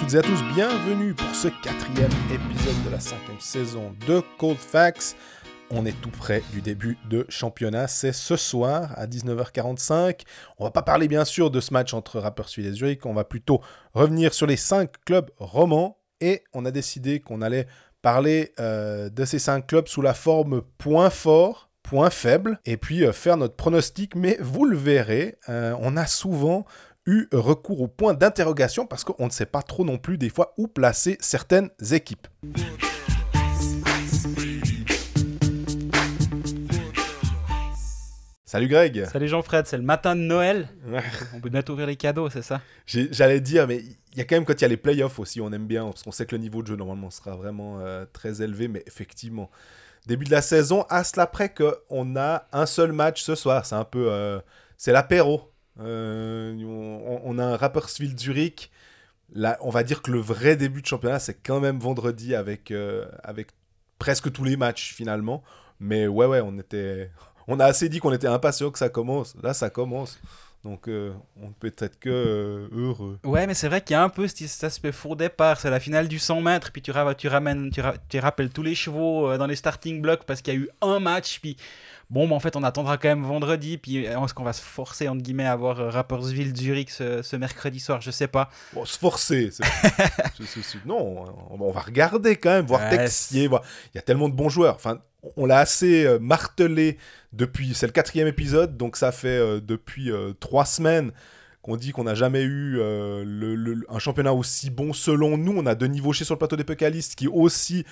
toutes et à tous, bienvenue pour ce quatrième épisode de la cinquième saison de Cold Facts. On est tout près du début de championnat, c'est ce soir à 19h45. On va pas parler bien sûr de ce match entre Rapperswil et Zurich, on va plutôt revenir sur les cinq clubs romans et on a décidé qu'on allait parler euh, de ces cinq clubs sous la forme point fort, point faible, et puis euh, faire notre pronostic. Mais vous le verrez, euh, on a souvent eu recours au point d'interrogation parce qu'on ne sait pas trop non plus des fois où placer certaines équipes. Salut Greg Salut Jean-Fred, c'est le matin de Noël. On peut bientôt ouvrir les cadeaux, c'est ça? J'allais dire, mais il y a quand même quand il y a les playoffs aussi, on aime bien, parce qu'on sait que le niveau de jeu normalement sera vraiment euh, très élevé, mais effectivement, début de la saison, à cela près qu'on a un seul match ce soir, c'est un peu... Euh, c'est l'apéro. Euh, on, a un Rapperswil Zurich. Là, on va dire que le vrai début de championnat, c'est quand même vendredi avec, avec presque tous les matchs finalement. Mais ouais, ouais, on était on a assez dit qu'on était impatient que ça commence. Là, ça commence. Donc, euh, on peut être que euh, heureux. Ouais, mais c'est vrai qu'il y a un peu cet aspect four départ. C'est la finale du 100 mètres, puis tu, tu ramènes, tu, rappelles tous les chevaux euh, dans les starting blocks parce qu'il y a eu un match, puis bon, mais en fait, on attendra quand même vendredi, puis est-ce qu'on va se forcer, entre guillemets, à voir Rappersville Zurich ce, mercredi soir? Je sais pas. Bon, se forcer Non, on va regarder quand même, voir Texier, voir... il y a tellement de bons joueurs. Enfin, on l'a assez euh, martelé depuis. C'est le quatrième épisode, donc ça fait euh, depuis euh, trois semaines qu'on dit qu'on n'a jamais eu un championnat aussi bon selon nous. On a Denis Vaucher sur le plateau des Pécalistes qui aussi.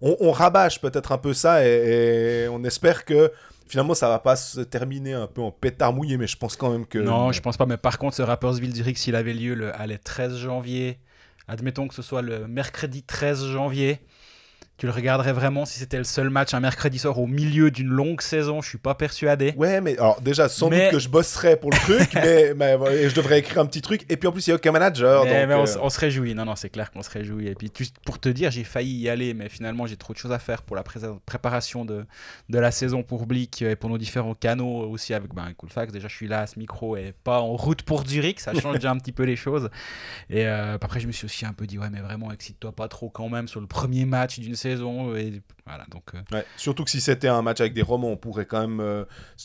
On, rabâche peut-être un peu ça et, on espère que finalement ça va pas se terminer un peu en pétard mouillé, mais je pense quand même que. Non, je pense pas, mais par contre, ce Rappersville Zurich, s'il avait lieu le, allez, 13 janvier, admettons que ce soit le mercredi 13 janvier tu le regarderais vraiment si c'était le seul match un mercredi soir au milieu d'une longue saison Je suis pas persuadé. Ouais, mais alors déjà, sans doute que je bosserais pour le truc, mais, mais je devrais écrire un petit truc. Et puis en plus, il y a aucun manager. Mais, donc, euh, on, se réjouit. Non, non, c'est clair qu'on se réjouit. Et puis pour te dire, j'ai failli y aller, mais finalement, j'ai trop de choses à faire pour la préparation de, de la saison pour Blick et pour nos différents canaux aussi avec ben, Coolfax. Déjà, je suis là à ce micro et pas en route pour Zurich. Ça change déjà un petit peu les choses. Et euh, après, je me suis aussi un peu dit, ouais, mais vraiment, excite-toi pas trop quand même sur le premier match d'une saison saison. Et voilà, donc, euh. surtout que si c'était un match avec des romans, on pourrait quand même euh,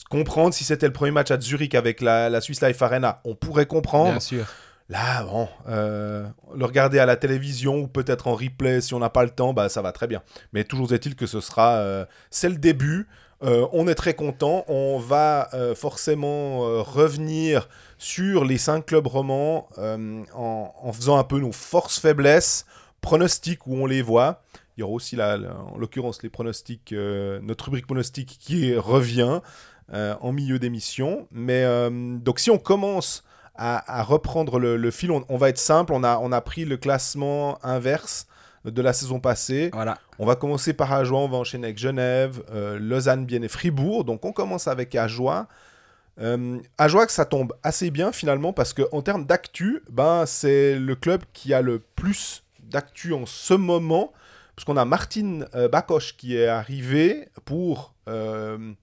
comprendre. Si c'était le premier match à Zurich avec la, la Swiss Life Arena, on pourrait comprendre. Bien sûr. Là, bon, euh, le regarder à la télévision ou peut-être en replay si on n'a pas le temps, bah, ça va très bien. Mais toujours est-il que ce sera. c'est le début. on est très content. On va forcément revenir sur les cinq clubs romans en, en, faisant un peu nos forces-faiblesses, pronostics où on les voit. Il y aura aussi, la, en l'occurrence, les pronostics, euh, notre rubrique pronostic qui revient euh, en milieu d'émission. Mais euh, donc, si on commence à, reprendre le, fil, on, va être simple. On a, on a pris le classement inverse de la saison passée. Voilà. On va commencer par Ajoie, on va enchaîner avec Genève, Lausanne, Bienne et Fribourg. Donc, on commence avec Ajoie. Euh, Ajoie, ça tombe assez bien finalement parce qu'en termes d'actu, ben, c'est le club qui a le plus d'actu en ce moment parce qu'on a Martin euh, qui est arrivé pour euh,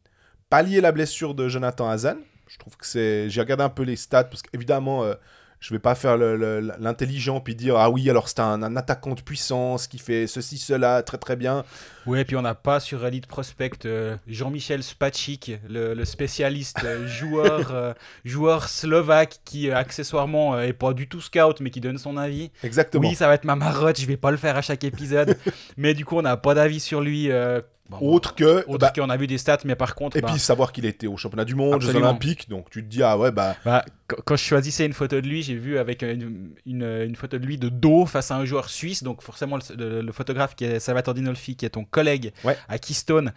pallier la blessure de Jonathan Hazan. Je trouve que c'est. J'ai regardé un peu les stats, parce qu'évidemment, euh, je vais pas faire l'intelligent puis dire ah oui alors c'est un, attaquant de puissance qui fait ceci cela très très bien. Oui et puis on n'a pas sur Elite Prospect euh, Jean-Michel Spacik le, spécialiste euh, joueur euh, joueur slovaque qui accessoirement est pas du tout scout mais qui donne son avis. Exactement. Oui ça va être ma marotte je vais pas le faire à chaque épisode mais du coup on n'a pas d'avis sur lui autre que. Autre bah, qu'on a vu des stats, mais par contre. Et puis bah, savoir qu'il était au championnat du monde, Jeux Olympiques, donc tu te dis, ah ouais, bah. bah quand je choisissais une photo de lui, j'ai vu avec une, une, photo de lui de dos face à un joueur suisse, donc forcément le, photographe qui est Salvatore Dinolfi, qui est ton collègue à Keystone,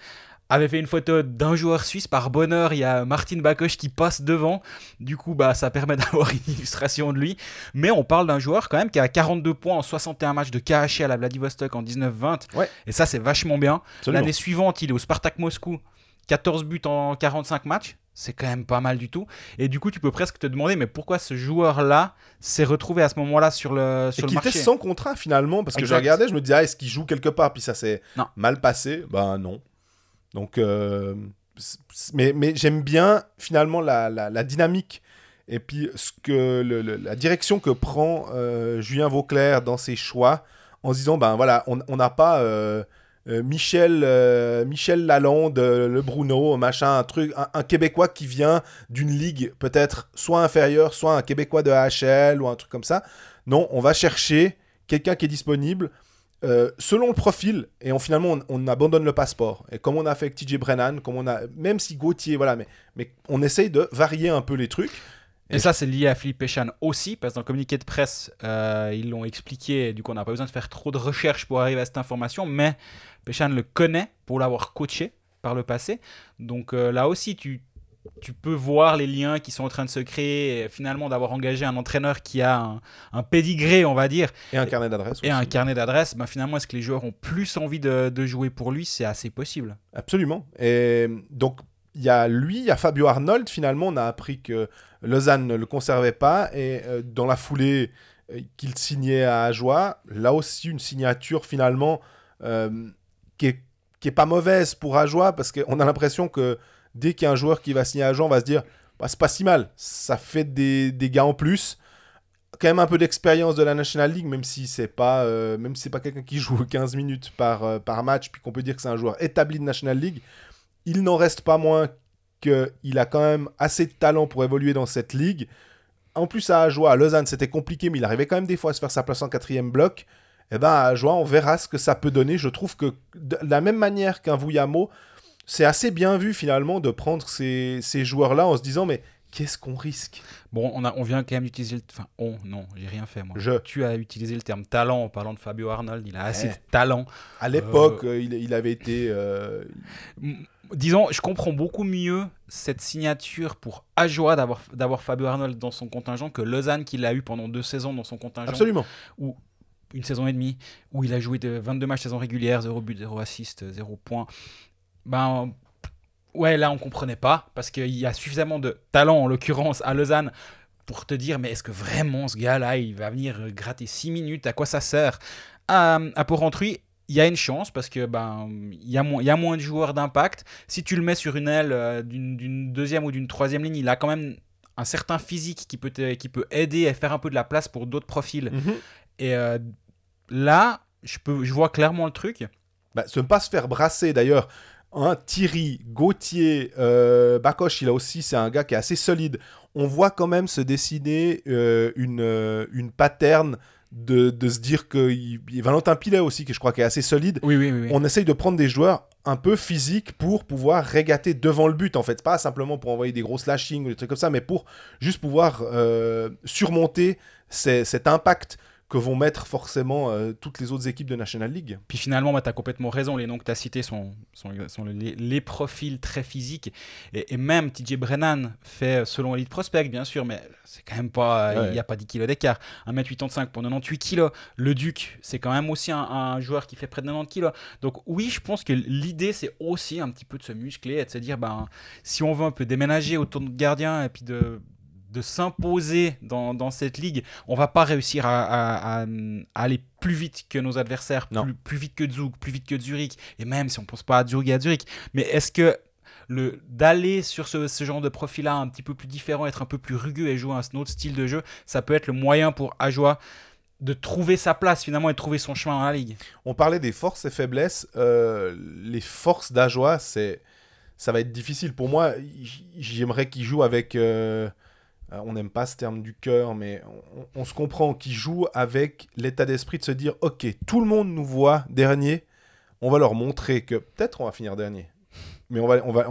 avait fait une photo d'un joueur suisse. Par bonheur, il y a Martin Bakoche qui passe devant. Du coup, bah, ça permet d'avoir une illustration de lui. Mais on parle d'un joueur quand même qui a 42 points en 61 matchs de KHL à la Vladivostok en 19-20. Et ça, c'est vachement bien. L'année suivante, il est au Spartak Moscou. 14 buts en 45 matchs. C'est quand même pas mal du tout. Et du coup, tu peux presque te demander, mais pourquoi ce joueur-là s'est retrouvé à ce moment-là sur le, sur et le marché était sans contrat finalement, parce que je regardais, je me disais, ah, est-ce qu'il joue quelque part? Puis ça s'est mal passé. Ben non. Donc, euh, mais, mais j'aime bien finalement la, la, dynamique Et puis, ce que la direction que prend Julien Vauclair dans ses choix, en se disant, ben voilà, on n'a pas euh, Michel, euh, Michel Lalonde, euh, le Bruno, machin, un truc, un, Québécois qui vient d'une ligue peut-être soit inférieure, soit un Québécois de HL ou un truc comme ça. Non, on va chercher quelqu'un qui est disponible selon le profil et on, finalement on, abandonne le passeport. Et comme on a fait avec TJ Brennan, comme on a, même si Gauthier, voilà, mais, mais on essaye de varier un peu les trucs. Et, ça, c'est lié à Philippe Péchan aussi, parce que dans le communiqué de presse, ils l'ont expliqué, du coup, on n'a pas besoin de faire trop de recherches pour arriver à cette information, mais Péchan le connaît pour l'avoir coaché par le passé. Donc euh, là aussi, tu, tu peux voir les liens qui sont en train de se créer, et finalement d'avoir engagé un entraîneur qui a un, un pédigré, on va dire. Et un carnet d'adresse. Et un carnet d'adresse. Ben, finalement, est-ce que les joueurs ont plus envie de, de jouer pour lui? C'est assez possible. Absolument. Et donc, il y a lui, il y a Fabio Arnold. Finalement, on a appris que Lausanne ne le conservait pas. Et euh, dans la foulée euh, qu'il signait à Ajoie, là aussi, une signature finalement qui est, qui est pas mauvaise pour Ajoie parce qu'on a l'impression que dès qu'il y a un joueur qui va signer à Ajoie, on va se dire bah, c'est pas si mal, ça fait des, des gars en plus. Quand même un peu d'expérience de la National League, même si c'est pas, euh, même si c'est pas quelqu'un qui joue 15 minutes par, euh, par match, puis qu'on peut dire que c'est un joueur établi de National League, il n'en reste pas moins qu'il a quand même assez de talent pour évoluer dans cette ligue. En plus, à Ajoie, à Lausanne, c'était compliqué, mais il arrivait quand même des fois à se faire sa place en quatrième bloc eh ben, à on verra ce que ça peut donner. Je trouve que de la même manière qu'un Vuyamo, c'est assez bien vu finalement de prendre ces, ces joueurs-là en se disant mais qu'est-ce qu'on risque? Bon, on, a, on vient quand même d'utiliser le... Enfin, on, non, j'ai rien fait moi. Je. Tu as utilisé le terme talent en parlant de Fabio Arnold, il a assez de talent. À l'époque, euh, il, il, avait été... Euh, disons, je comprends beaucoup mieux cette signature pour Ajoa d'avoir Fabio Arnold dans son contingent que Lausanne qui l'a eu pendant deux saisons dans son contingent. Absolument. Où une saison et demie, où il a joué de 22 matchs saison régulière, 0 but, 0 assist, 0 points. Ben, ouais, là, on comprenait pas, parce qu'il y a suffisamment de talent, en l'occurrence, à Lausanne, pour te dire, mais est-ce que vraiment ce gars-là, il va venir gratter 6 minutes? À quoi ça sert? À, à Port-Rentruy, il y a une chance parce que ben il y, a moins, il y a moins de joueurs d'impact. Si tu le mets sur une aile euh, d'une deuxième ou d'une troisième ligne, il a quand même un certain physique qui peut, qui peut aider à faire un peu de la place pour d'autres profils. Mhm. Et euh, là, je, peux, je vois clairement le truc. Bah, ne pas se faire brasser d'ailleurs. Hein, Thierry, Gauthier, euh, Bakoche, il a aussi, c'est un gars qui est assez solide. On voit quand même se dessiner euh, une, euh, une pattern de, de, se dire que il, Valentin Pilet aussi, que je crois qui est assez solide. Oui, oui, oui, On essaye de prendre des joueurs un peu physiques pour pouvoir régater devant le but, en fait. Pas simplement pour envoyer des gros slashing ou des trucs comme ça, mais pour juste pouvoir surmonter cet impact que vont mettre forcément euh, toutes les autres équipes de National League. Puis finalement, bah, tu as complètement raison, les noms que tu as cités sont, sont, les, profils très physiques. Et, même TJ Brennan fait selon Elite Prospect, bien sûr, mais c'est quand même pas. Il n'y a pas 10 kilos d'écart. 1m85 pour 98 kilos. Le Duc, c'est quand même aussi un, joueur qui fait près de 90 kilos. Donc oui, je pense que l'idée, c'est aussi un petit peu de se muscler et de se dire, ben, si on veut un peu déménager autour de notre gardien et puis de de s'imposer dans, dans, cette ligue, on va pas réussir à, aller plus vite que nos adversaires, plus, plus, vite que Zug, plus vite que Zurich, et même si on pense pas à Zug et à Zurich. Mais est-ce que le d'aller sur ce, ce, genre de profil-là un petit peu plus différent, être un peu plus rugueux et jouer un autre style de jeu, ça peut être le moyen pour Ajoa de trouver sa place finalement et de trouver son chemin dans la ligue. On parlait des forces et faiblesses. Euh, les forces d'Ajoa, c'est ça va être difficile pour moi. J'aimerais qu'il joue avec euh, euh, on n'aime pas ce terme du cœur, mais on, se comprend, qui joue avec l'état d'esprit de se dire, ok, tout le monde nous voit dernier, on va leur montrer que peut-être on va finir dernier, mais on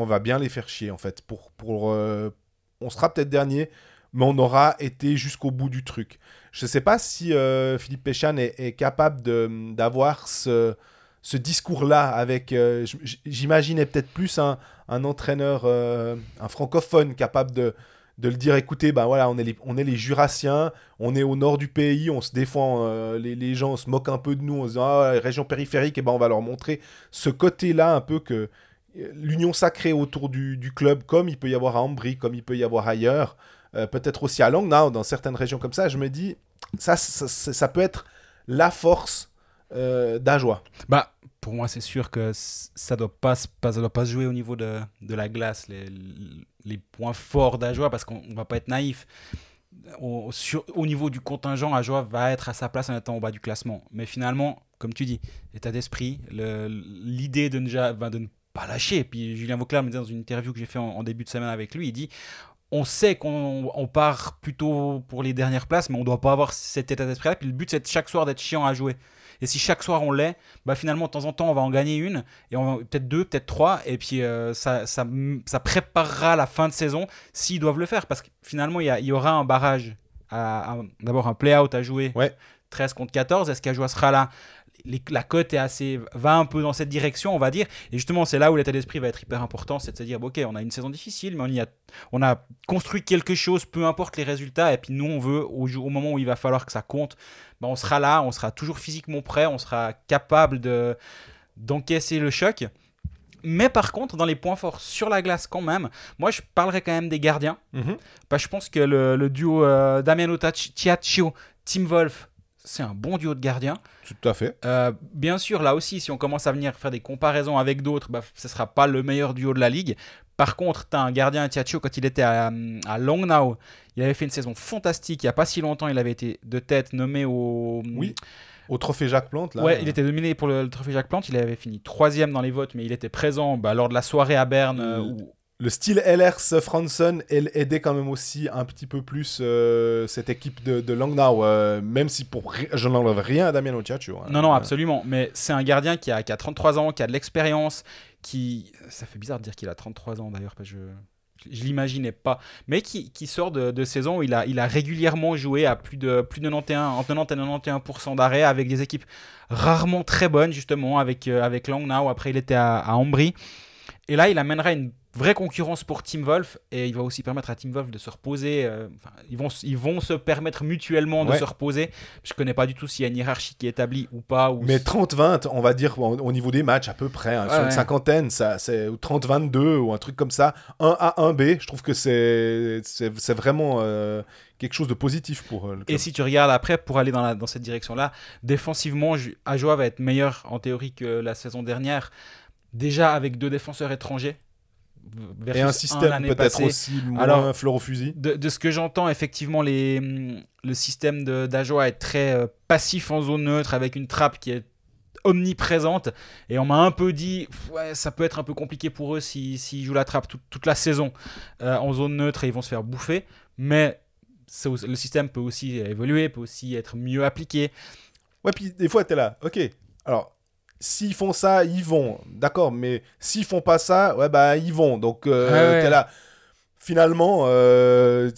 va, bien les faire chier en fait. Pour, pour, euh, on sera peut-être dernier, mais on aura été jusqu'au bout du truc. Je ne sais pas si euh, Philippe Péchan est, capable d'avoir ce, ce discours-là avec, j'imaginais peut-être plus un entraîneur, un francophone capable de de le dire écoutez ben voilà on est les, on est les jurassiens on est au nord du pays on se défend euh, les, les, gens se moquent un peu de nous en se disant ah, région périphérique et ben on va leur montrer ce côté là un peu que euh, l'union sacrée autour du, club comme il peut y avoir à Ambry comme il peut y avoir ailleurs euh, peut-être aussi à Langnau dans certaines régions comme ça je me dis ça ça, peut être la force d'Ajoie. Bah, pour moi, c'est sûr que ça doit doit pas se jouer au niveau de, de la glace, les points forts d'Ajoie, parce qu'on va pas être naïf. Au, niveau du contingent, Ajoie va être à sa place en étant au bas du classement. Mais finalement, comme tu dis, l'état d'esprit, l'idée de, de ne pas lâcher. Puis Julien Vauclair me dit dans une interview que j'ai fait en, début de semaine avec lui, il dit on sait qu'on part plutôt pour les dernières places, mais on ne doit pas avoir cet état d'esprit-là. Puis le but, c'est chaque soir d'être chiant à jouer. Et si chaque soir on l'est, bah finalement, de temps en temps, on va en gagner une, et peut-être deux, peut-être trois, et puis euh, ça, ça, ça, préparera la fin de saison s'ils doivent le faire. Parce que finalement, il y, y, aura un barrage, d'abord un play-out à jouer. Ouais. 13 contre 14, est-ce qu'Ajoie sera là? La cote est assez va un peu dans cette direction, on va dire. Et justement, c'est là où l'état d'esprit va être hyper important, c'est de se dire ok, on a une saison difficile, mais on y a, on a construit quelque chose, peu importe les résultats. Et puis nous, on veut au, au moment où il va falloir que ça compte, ben, on sera là, on sera toujours physiquement prêt, on sera capable de d'encaisser le choc. Mais par contre, dans les points forts sur la glace, quand même, moi je parlerai quand même des gardiens. Mhm. je pense que le, duo euh, Damiano Tiaccio, Tim Wolf, c'est un bon duo de gardiens. Tout à fait. Euh, bien sûr, là aussi, si on commence à venir faire des comparaisons avec d'autres, bah, ce ne sera pas le meilleur duo de la ligue. Par contre, tu as un gardien Tiaccio, quand il était à, à Longnau, il avait fait une saison fantastique. Il n'y a pas si longtemps, il avait été de tête nommé au. Oui. Au trophée Jacques Plante, là. Ouais, il était nominé pour le, trophée Jacques Plante. Il avait fini troisième dans les votes, mais il était présent bah, lors de la soirée à Berne euh, où le style LRS Franson aidait quand même aussi un petit peu plus euh, cette équipe de, de Langnau, euh, même si pour je n'enlève rien à Damien Ociaccio. Hein. Non, non, absolument. Mais c'est un gardien qui a, qui a 33 ans, qui a de l'expérience, qui... Ça fait bizarre de dire qu'il a 33 ans d'ailleurs, parce que je je l'imaginais pas, mais qui, qui sort de, de, saison où il a, il a régulièrement joué à plus de, plus de 91, entre 90 et 91% d'arrêt avec des équipes rarement très bonnes, justement, avec, euh, avec Langnau. Après, il était à, à Ambry. Et là, il amènera une vraie concurrence pour Team Wolf et il va aussi permettre à Team Wolf de se reposer. Euh, ils, vont, ils vont se permettre mutuellement de se reposer. Je connais pas du tout s'il y a une hiérarchie qui est établie ou pas. Ou... Mais 30-20, on va dire au niveau des matchs à peu près, hein, sur une cinquantaine, ça, c'est 30-22 ou un truc comme ça. 1 A, 1 B, je trouve que c'est, c'est, vraiment euh, quelque chose de positif pour euh, le Et si tu regardes après, pour aller dans, la, dans cette direction-là, défensivement, Ajoa va être meilleur en théorie que la saison dernière. Déjà avec deux défenseurs étrangers, et un système peut-être aussi moins Alors, fleur au fusil. De, ce que j'entends, effectivement, les, mm, le système d'Ajoa est très euh, passif en zone neutre avec une trappe qui est omniprésente. Et on m'a un peu dit, ouais, ça peut être un peu compliqué pour eux s'ils si, jouent la trappe toute la saison euh, en zone neutre et ils vont se faire bouffer. Mais le système peut aussi évoluer, peut aussi être mieux appliqué. Ouais, puis des fois, tu es là, ok. Alors, s'ils font ça, ils vont. D'accord, mais s'ils font pas ça, ouais, bah, ils vont. Donc, euh, es là. Finalement, euh,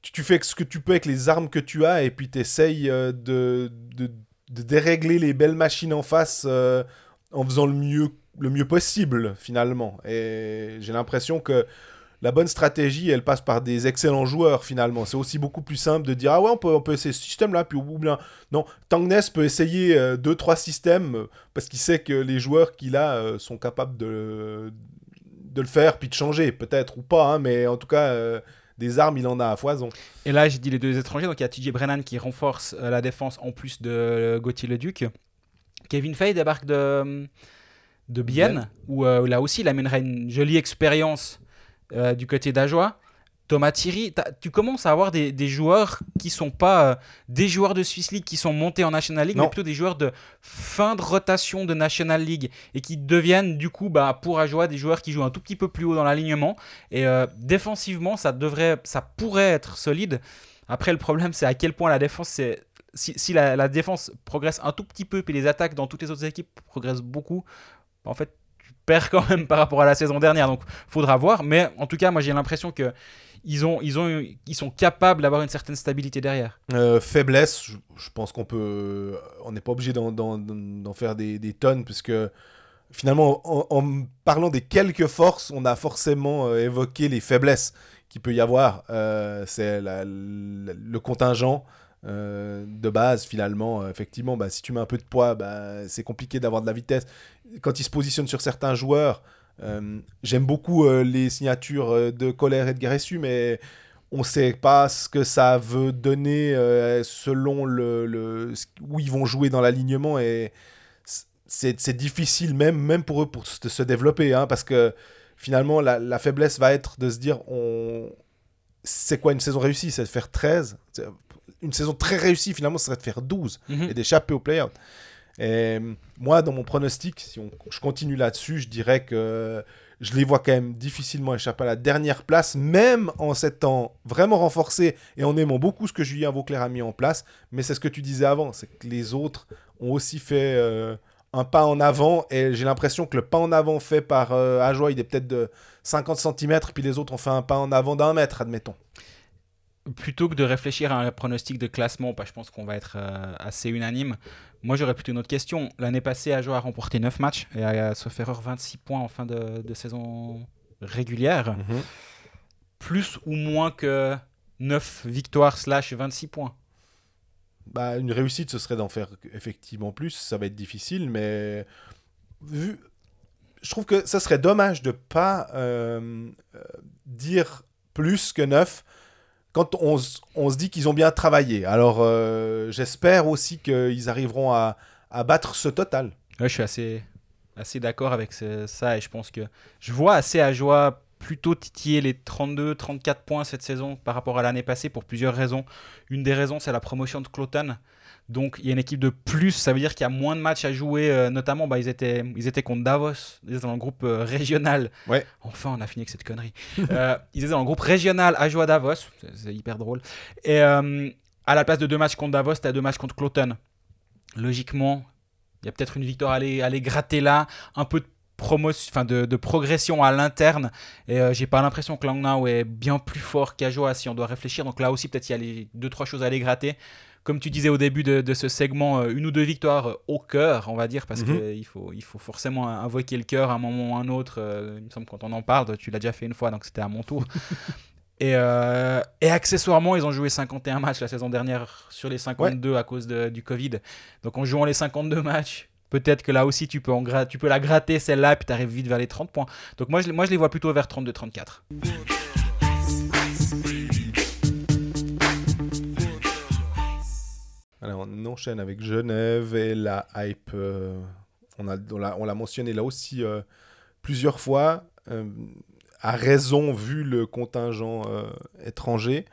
tu fais ce que tu peux avec les armes que tu as et puis tu essayes euh, de, de, dérégler les belles machines en face euh, en faisant le mieux, le mieux possible, finalement. Et j'ai l'impression que la bonne stratégie, elle passe par des excellents joueurs finalement. C'est aussi beaucoup plus simple de dire ah ouais, on peut, on peut essayer ce système-là, puis ou bien non, Tangness peut essayer euh, deux trois systèmes euh, parce qu'il sait que les joueurs qu'il a euh, sont capables de, de le faire puis de changer, peut-être ou pas, hein, mais en tout cas. des armes, il en a à foison. Et là, j'ai dit les deux étrangers. Donc, il y a TJ Brennan qui renforce la défense en plus de Gauthier Leduc. Kevin Fay débarque de, de Bienne, où là aussi, il amènerait une jolie expérience euh, du côté d'Ajoie. Thomas Thierry, tu commences à avoir des, joueurs qui sont pas euh, des joueurs de Swiss League qui sont montés en National League, mais plutôt des joueurs de fin de rotation de National League et qui deviennent du coup bah, pour Ajoie des joueurs qui jouent un tout petit peu plus haut dans l'alignement. Et euh, défensivement, ça, devrait, ça pourrait être solide. Après, le problème, c'est à quel point la défense, c'est si, la, la, défense progresse un tout petit peu, puis les attaques dans toutes les autres équipes progressent beaucoup, en fait, perd quand même par rapport à la saison dernière. Donc, faudra voir. Mais en tout cas, moi, j'ai l'impression que ils, ont, ils, ont, ils sont capables d'avoir une certaine stabilité derrière. Euh, faiblesse, je, pense qu'on peut. On n'est pas obligé d'en faire des, des, tonnes, puisque finalement, en, parlant des quelques forces, on a forcément euh, évoqué les faiblesses qu'il peut y avoir. Euh, c'est le contingent. Euh, de base, finalement, euh, effectivement, bah, si tu mets un peu de poids, bah, c'est compliqué d'avoir de la vitesse. Quand il se positionne sur certains joueurs, euh, j'aime beaucoup les signatures de Colère et de Guéressu, mais On ne sait pas ce que ça veut donner selon le, où ils vont jouer dans l'alignement. Et c'est difficile même, même pour eux pour se, développer. Hein, parce que finalement, la, la, faiblesse va être de se dire on... c'est quoi une saison réussie? C'est de faire 13 une saison très réussie, finalement, ce serait de faire 12 mhm. et d'échapper au play-out. Et moi, dans mon pronostic, si on, je continue là-dessus, je dirais que je les vois quand même difficilement échapper à la dernière place, même en s'étant vraiment renforcés et en aimant beaucoup ce que Julien Vauclair a mis en place. Mais c'est ce que tu disais avant, c'est que les autres ont aussi fait euh, un pas en avant et j'ai l'impression que le pas en avant fait par euh, Ajoie, il est peut-être de 50 cm, puis les autres ont fait un pas en avant d'un mètre, admettons plutôt que de réfléchir à un pronostic de classement, bah, je pense qu'on va être euh, assez unanime. Moi, j'aurais plutôt une autre question. L'année passée, Ajo a remporté 9 matchs et a, sauf erreur, 26 points en fin de, saison régulière. Mhm. Plus ou moins que 9 victoires slash 26 points bah, Une réussite, ce serait d'en faire effectivement plus. Ça va être difficile, mais vu... je trouve que ça serait dommage de ne pas euh, euh, dire plus que 9 quand on, se dit qu'ils ont bien travaillé. Alors, euh, j'espère aussi qu'ils arriveront à, battre ce total. je suis assez, d'accord avec ça et je pense que je vois assez à joie plutôt titiller les 32-34 points cette saison par rapport à l'année passée pour plusieurs raisons. Une des raisons, c'est la promotion de Cloton. Donc il y a une équipe de plus, ça veut dire qu'il y a moins de matchs à jouer, euh, notamment bah, ils, étaient, ils étaient contre Davos, ils étaient dans le groupe euh, régional. Ouais. Enfin, on a fini avec cette connerie. Euh, ils étaient dans le groupe régional à jouer à Davos, c'est hyper drôle. Et à la place de deux matchs contre Davos, tu as deux matchs contre Cloton. Logiquement, il y a peut-être une victoire à aller, à aller gratter là, un peu de promotion, enfin de, de, progression à l'interne. Et j'ai pas l'impression que Langnau est bien plus fort qu'Ajoa si on doit réfléchir. Donc là aussi, peut-être il y a les deux trois choses à aller gratter comme tu disais au début de, ce segment, euh, une ou deux victoires euh, au cœur, on va dire, parce mhm. qu'il faut, il faut forcément invoquer le cœur à un moment ou à un autre. Euh, il me semble quand on en parle, tu l'as déjà fait une fois, donc c'était à mon tour. et, accessoirement, ils ont joué 51 matchs la saison dernière sur les 52 à cause du Covid. Donc en jouant les 52 matchs, peut-être que là aussi tu peux, en tu peux la gratter celle-là, puis tu arrives vite vers les 30 points. Donc moi je, moi, je les vois plutôt vers 32-34. On enchaîne avec Genève et la hype. Euh, on, a, on l'a mentionné là aussi euh, plusieurs fois, euh, à raison vu le contingent étranger.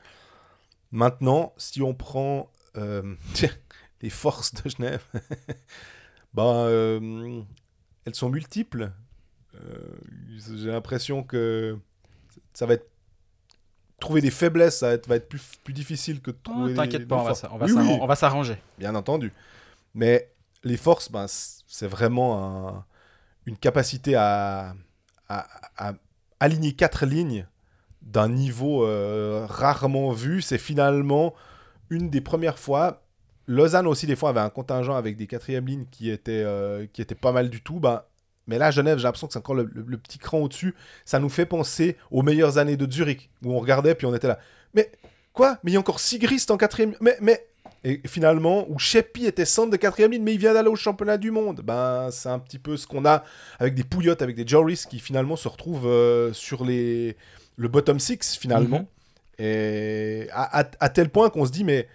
Maintenant, si on prend les forces de Genève, ben, elles sont multiples. J'ai l'impression que ça va être trouver des faiblesses, ça va être, plus, plus difficile que de oh, trouver. T'inquiète pas, on va, s'arranger. Bien entendu. Mais les forces, ben, c'est vraiment une capacité à, à, aligner quatre lignes d'un niveau euh, rarement vu. C'est finalement une des premières fois. Lausanne aussi, des fois, avait un contingent avec des quatrièmes lignes qui étaient, euh, qui étaient pas mal du tout. Ben, mais là, Genève, j'ai l'impression que c'est encore le, petit cran au-dessus. Ça nous fait penser aux meilleures années de Zurich, où on regardait, puis on était là. Mais quoi? Mais il y a encore Sigrist en quatrième. Mais, mais. Et finalement, où Sheppy était centre de quatrième ligne, mais il vient d'aller au championnat du monde. Ben, c'est un petit peu ce qu'on a avec des Pouillottes, avec des Joris qui finalement se retrouvent euh, sur les... le bottom six, finalement. Mhm. Et à, tel point qu'on se dit, mais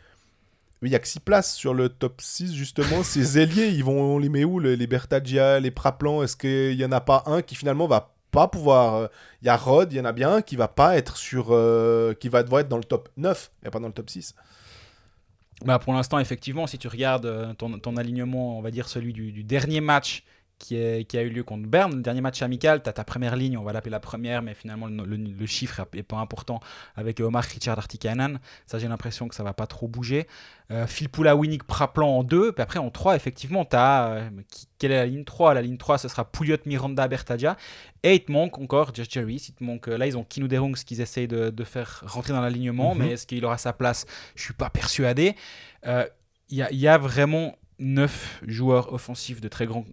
il n'y a que 6 places sur le top 6, justement. Ces ailiers, ils vont, on les met où Les Bertagia, les Praplan? Est-ce qu'il n'y en a pas un qui finalement va pas pouvoir. Euh, il y a Rod, il y en a bien un qui va pas être sur. Euh, qui va devoir être dans le top 9 et pas dans le top 6. Bah pour l'instant, effectivement, si tu regardes euh, ton, alignement, on va dire celui du dernier match qui, est, qui, a eu lieu contre Berne. Le dernier match amical, tu as ta première ligne, on va l'appeler la première, mais finalement le, chiffre n'est pas important avec Omar Richard Artikainen. Ça, j'ai l'impression que ça va pas trop bouger. Euh, Philpoula Winnick Praplan en 2, puis après en 3, effectivement, tu as. Euh, quelle est la ligne 3 La ligne 3, ce sera Pouliot, Miranda, Bertadia. Et il te manque encore Just Jerry. Il te manque, là, ils ont Kinu Derungs qu'ils essayent de, de, faire rentrer dans l'alignement, mhm. mais est-ce qu'il aura sa place? Je suis pas persuadé. Euh, il y, a vraiment neuf joueurs offensifs de très, grand,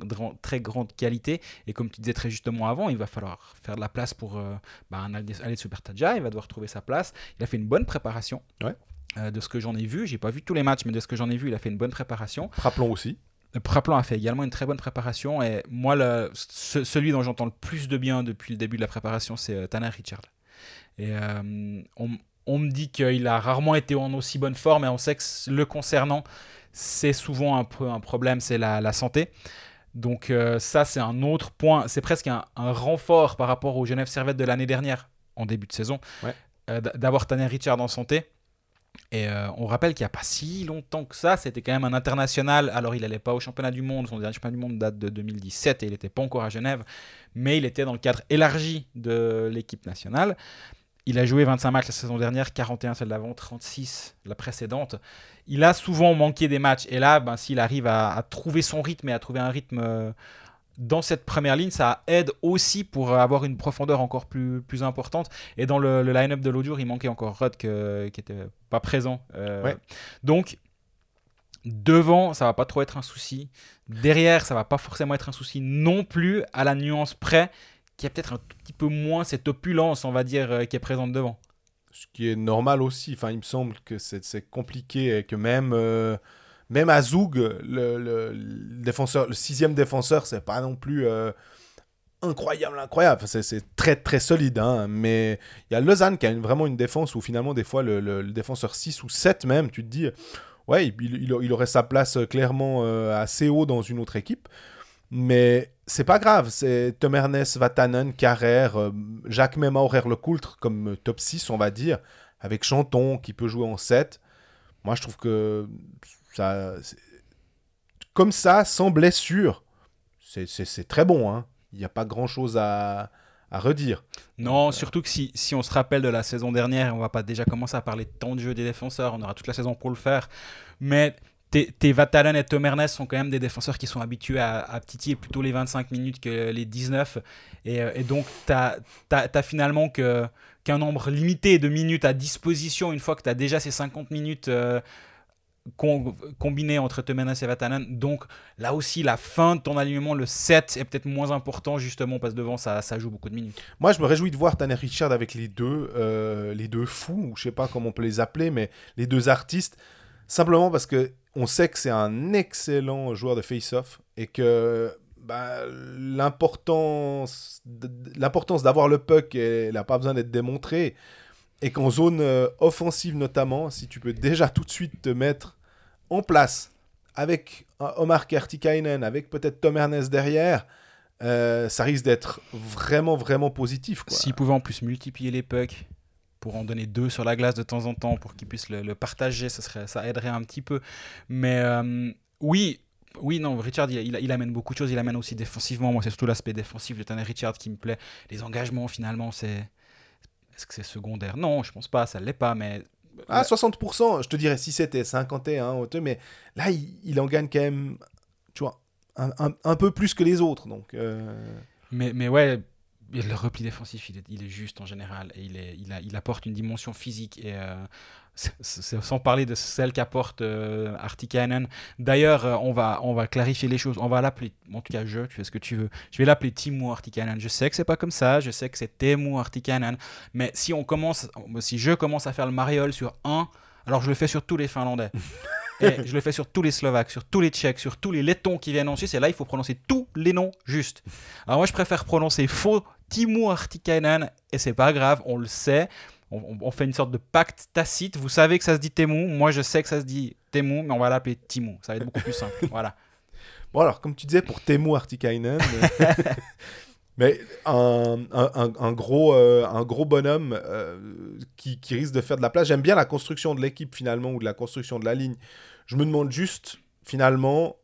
très grande qualité. Et comme tu disais très justement avant, il va falloir faire de la place pour euh, bah, un Supertadja. Il va devoir trouver sa place. Il a fait une bonne préparation. Euh, de ce que j'en ai vu, j'ai pas vu tous les matchs, mais de ce que j'en ai vu, il a fait une bonne préparation. Rappelons aussi. Euh, Praplan a fait également une très bonne préparation. Et moi, le, celui dont j'entends le plus de bien depuis le début de la préparation, c'est Tanner Richard. Et on, on me dit qu'il a rarement été en aussi bonne forme et on sait que le concernant, c'est souvent un peu un problème, c'est la, santé. Donc euh, ça, c'est un autre point. C'est presque un, renfort par rapport au Genève Servette de l'année dernière, en début de saison, euh, d'avoir Tanner Richard en santé. Et euh, on rappelle qu'il n'y a pas si longtemps que ça, c'était quand même un international. Alors il n'allait pas au championnat du monde, son dernier championnat du monde date de 2017 et il n'était pas encore à Genève, mais il était dans le cadre élargi de l'équipe nationale. Il a joué 25 matchs la saison dernière, 41 celle d'avant, 36 la précédente. Il a souvent manqué des matchs. Et là, ben, s'il arrive à, trouver son rythme et à trouver un rythme euh, dans cette première ligne, ça aide aussi pour avoir une profondeur encore plus, plus importante. Et dans le, line-up de l'audio, il manquait encore Rod qui n'était pas présent. Euh, donc, devant, ça va pas trop être un souci. Derrière, ça va pas forcément être un souci non plus, à la nuance près qui a peut-être un tout petit peu moins cette opulence, on va dire, euh, qui est présente devant. Ce qui est normal aussi. Enfin, il me semble que c'est compliqué et que même, euh, même Azoug, le, défenseur, le sixième défenseur, c'est pas non plus euh, incroyable, incroyable. c'est très, très solide. Hein. Mais il y a Lausanne qui a vraiment une défense où finalement, des fois, le, défenseur 6 ou 7 même, tu te dis, ouais, il, il aurait sa place clairement assez haut dans une autre équipe. Mais c'est pas grave, c'est Tom Ernest, Vatanen, Carrère, euh, Jacques Mema, Aurère Lecoultre comme top 6, on va dire, avec Chanton qui peut jouer en 7. Moi, je trouve que ça, comme ça, sans blessure, c'est très bon. Hein. Il n'y a pas grand chose à, à redire. Non, surtout que si, si, on se rappelle de la saison dernière, on va pas déjà commencer à parler de temps de jeu des défenseurs, on aura toute la saison pour le faire. Mais Vatalan et Tom Ernest sont quand même des défenseurs qui sont habitués à, à titiller plutôt les 25 minutes que les 19. Euh, et, donc, tu as, finalement qu'un nombre limité de minutes à disposition une fois que tu as déjà ces 50 minutes euh, combinées entre Tom Ernest et Vatanen. Donc, là aussi, la fin de ton alignement, le 7, est peut-être moins important justement parce que devant, ça, ça joue beaucoup de minutes. Moi, je me réjouis de voir Tanner Richard avec les deux, euh, les deux fous, ou je sais pas comment on peut les appeler, mais les deux artistes. Simplement parce que on sait que c'est un excellent joueur de face-off et que bah, l'importance d'avoir le puck, elle n'a pas besoin d'être démontrée. Et qu'en zone euh, offensive notamment, si tu peux déjà tout de suite te mettre en place avec Omar Kertikainen, avec peut-être Tom Ernest derrière, euh, ça risque d'être vraiment, vraiment positif. S'il pouvait en plus multiplier les pucks, pour en donner deux sur la glace de temps en temps pour qu'ils puissent le, partager, ça, serait, ça aiderait un petit peu. Mais euh, oui, oui, non, Richard, il, il, amène beaucoup de choses. Il amène aussi défensivement. Moi, c'est surtout l'aspect défensif de Tanner Richard qui me plaît. Les engagements, finalement, c'est. Est-ce que c'est secondaire? Non, je pense pas, ça l'est pas, mais. Ah, 60%, je te dirais si c'était 51, mais là, il, en gagne quand même, tu vois, un, un, peu plus que les autres. Donc, euh. mais, mais ouais, le repli défensif, il est, il est, juste en général. Et il, est, il, a, il apporte une dimension physique. Et euh, sans parler de celle qu'apporte euh, Artikainen. D'ailleurs, euh, on, va, on va clarifier les choses. On va l'appeler, en tout cas, je, tu fais ce que tu veux. Je vais l'appeler Timo Artikainen. Je sais que c'est pas comme ça. Je sais que c'est Temu Artikainen. Mais si, on commence, si je commence à faire le mariole sur un, alors je le fais sur tous les Finlandais. Et je le fais sur tous les Slovaques, sur tous les Tchèques, sur tous les Lettons qui viennent en Suisse. Et là, il faut prononcer tous les noms justes. Alors moi, je préfère prononcer faux Timo Artikainen, et c'est pas grave, on le sait. On, fait une sorte de pacte tacite. Vous savez que ça se dit Temu, moi je sais que ça se dit Temu, mais on va l'appeler Timo. Ça va être beaucoup plus simple. voilà. Bon, alors, comme tu disais, pour Temu Artikainen, mais un, un, gros, euh, un gros bonhomme euh, qui, qui, risque de faire de la place. J'aime bien la construction de l'équipe finalement, ou de la construction de la ligne. Je me demande juste, finalement,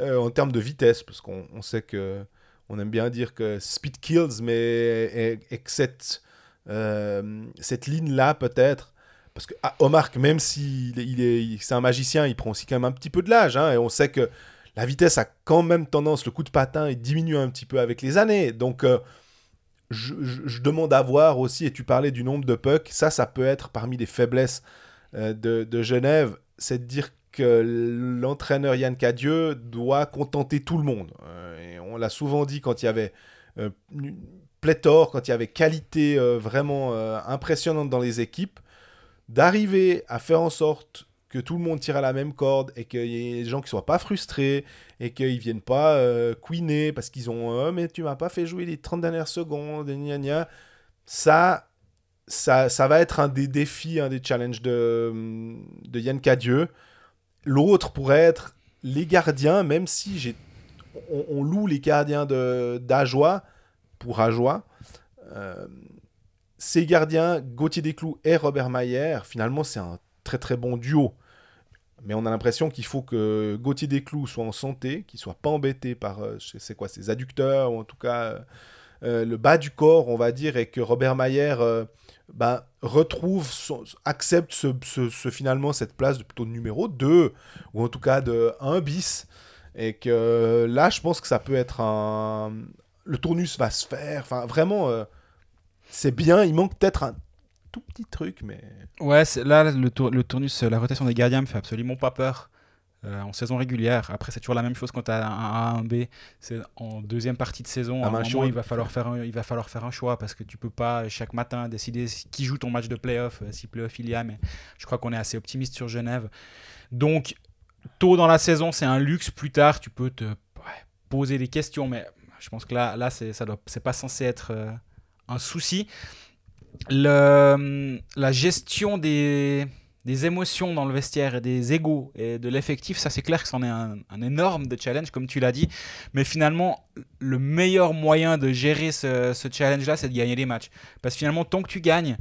euh, en termes de vitesse, parce qu'on sait que on aime bien dire que speed kills, mais et, que cette, euh, cette ligne-là, peut-être, parce que ah, Omar, même s'il il est, c'est un magicien, il prend aussi quand même un petit peu de l'âge, hein, et on sait que la vitesse a quand même tendance, le coup de patin, il diminue un petit peu avec les années. Donc, euh, je, je, demande à voir aussi, et tu parlais du nombre de pucks, ça, ça peut être parmi les faiblesses euh, de, de, Genève, c'est de dire que l'entraîneur Yann Cadieux doit contenter tout le monde. Euh, on l'a souvent dit quand il y avait euh, pléthore, quand il y avait qualité euh, vraiment impressionnante dans les équipes, d'arriver à faire en sorte que tout le monde tire à la même corde et qu'il y ait des gens qui soient pas frustrés et qu'ils viennent pas couiner parce qu'ils ont oh, mais tu m'as pas fait jouer les 30 dernières secondes, gna gna. Ça, ça, ça va être un des défis, un des challenges de, de Yann Cadieux. L'autre pourrait être les gardiens, même si j'ai, on, loue les gardiens d'Ajoie pour Ajoie. Euh, ces gardiens, Gauthier Desclous et Robert Mayer, finalement, c'est un très très bon duo. Mais on a l'impression qu'il faut que Gauthier Desclous soit en santé, qu'il soit pas embêté par euh, c'est quoi, ses adducteurs, ou en tout cas euh, le bas du corps, on va dire, et que Robert Mayer bah, retrouve, accepte ce, finalement cette place de plutôt numéro 2, ou en tout cas de 1 bis. Et que là, je pense que ça peut être un. Le tournus va se faire. Enfin, vraiment, c'est bien. Il manque peut-être un tout petit truc, mais. Ouais, là, le, le tournus, la rotation des gardiens me fait absolument pas peur. Euh, en saison régulière. Après, c'est toujours la même chose quand tu as un A, un B. C'est en deuxième partie de saison. À un moment, il va, falloir faire un, il va falloir faire un choix parce que tu peux pas chaque matin décider qui joue ton match de playoff, euh, si playoff il y a. Mais je crois qu'on est assez optimiste sur Genève. Donc, tôt dans la saison, c'est un luxe. Plus tard, tu peux te poser des questions. Mais je pense que là, là c'est pas censé être euh, un souci. Le, la gestion des des émotions dans le vestiaire et des égaux et de l'effectif, ça c'est clair que c'en est un, énorme de challenge, comme tu l'as dit. Mais finalement, le meilleur moyen de gérer ce, challenge-là, c'est de gagner des matchs. Parce que finalement, tant que tu gagnes,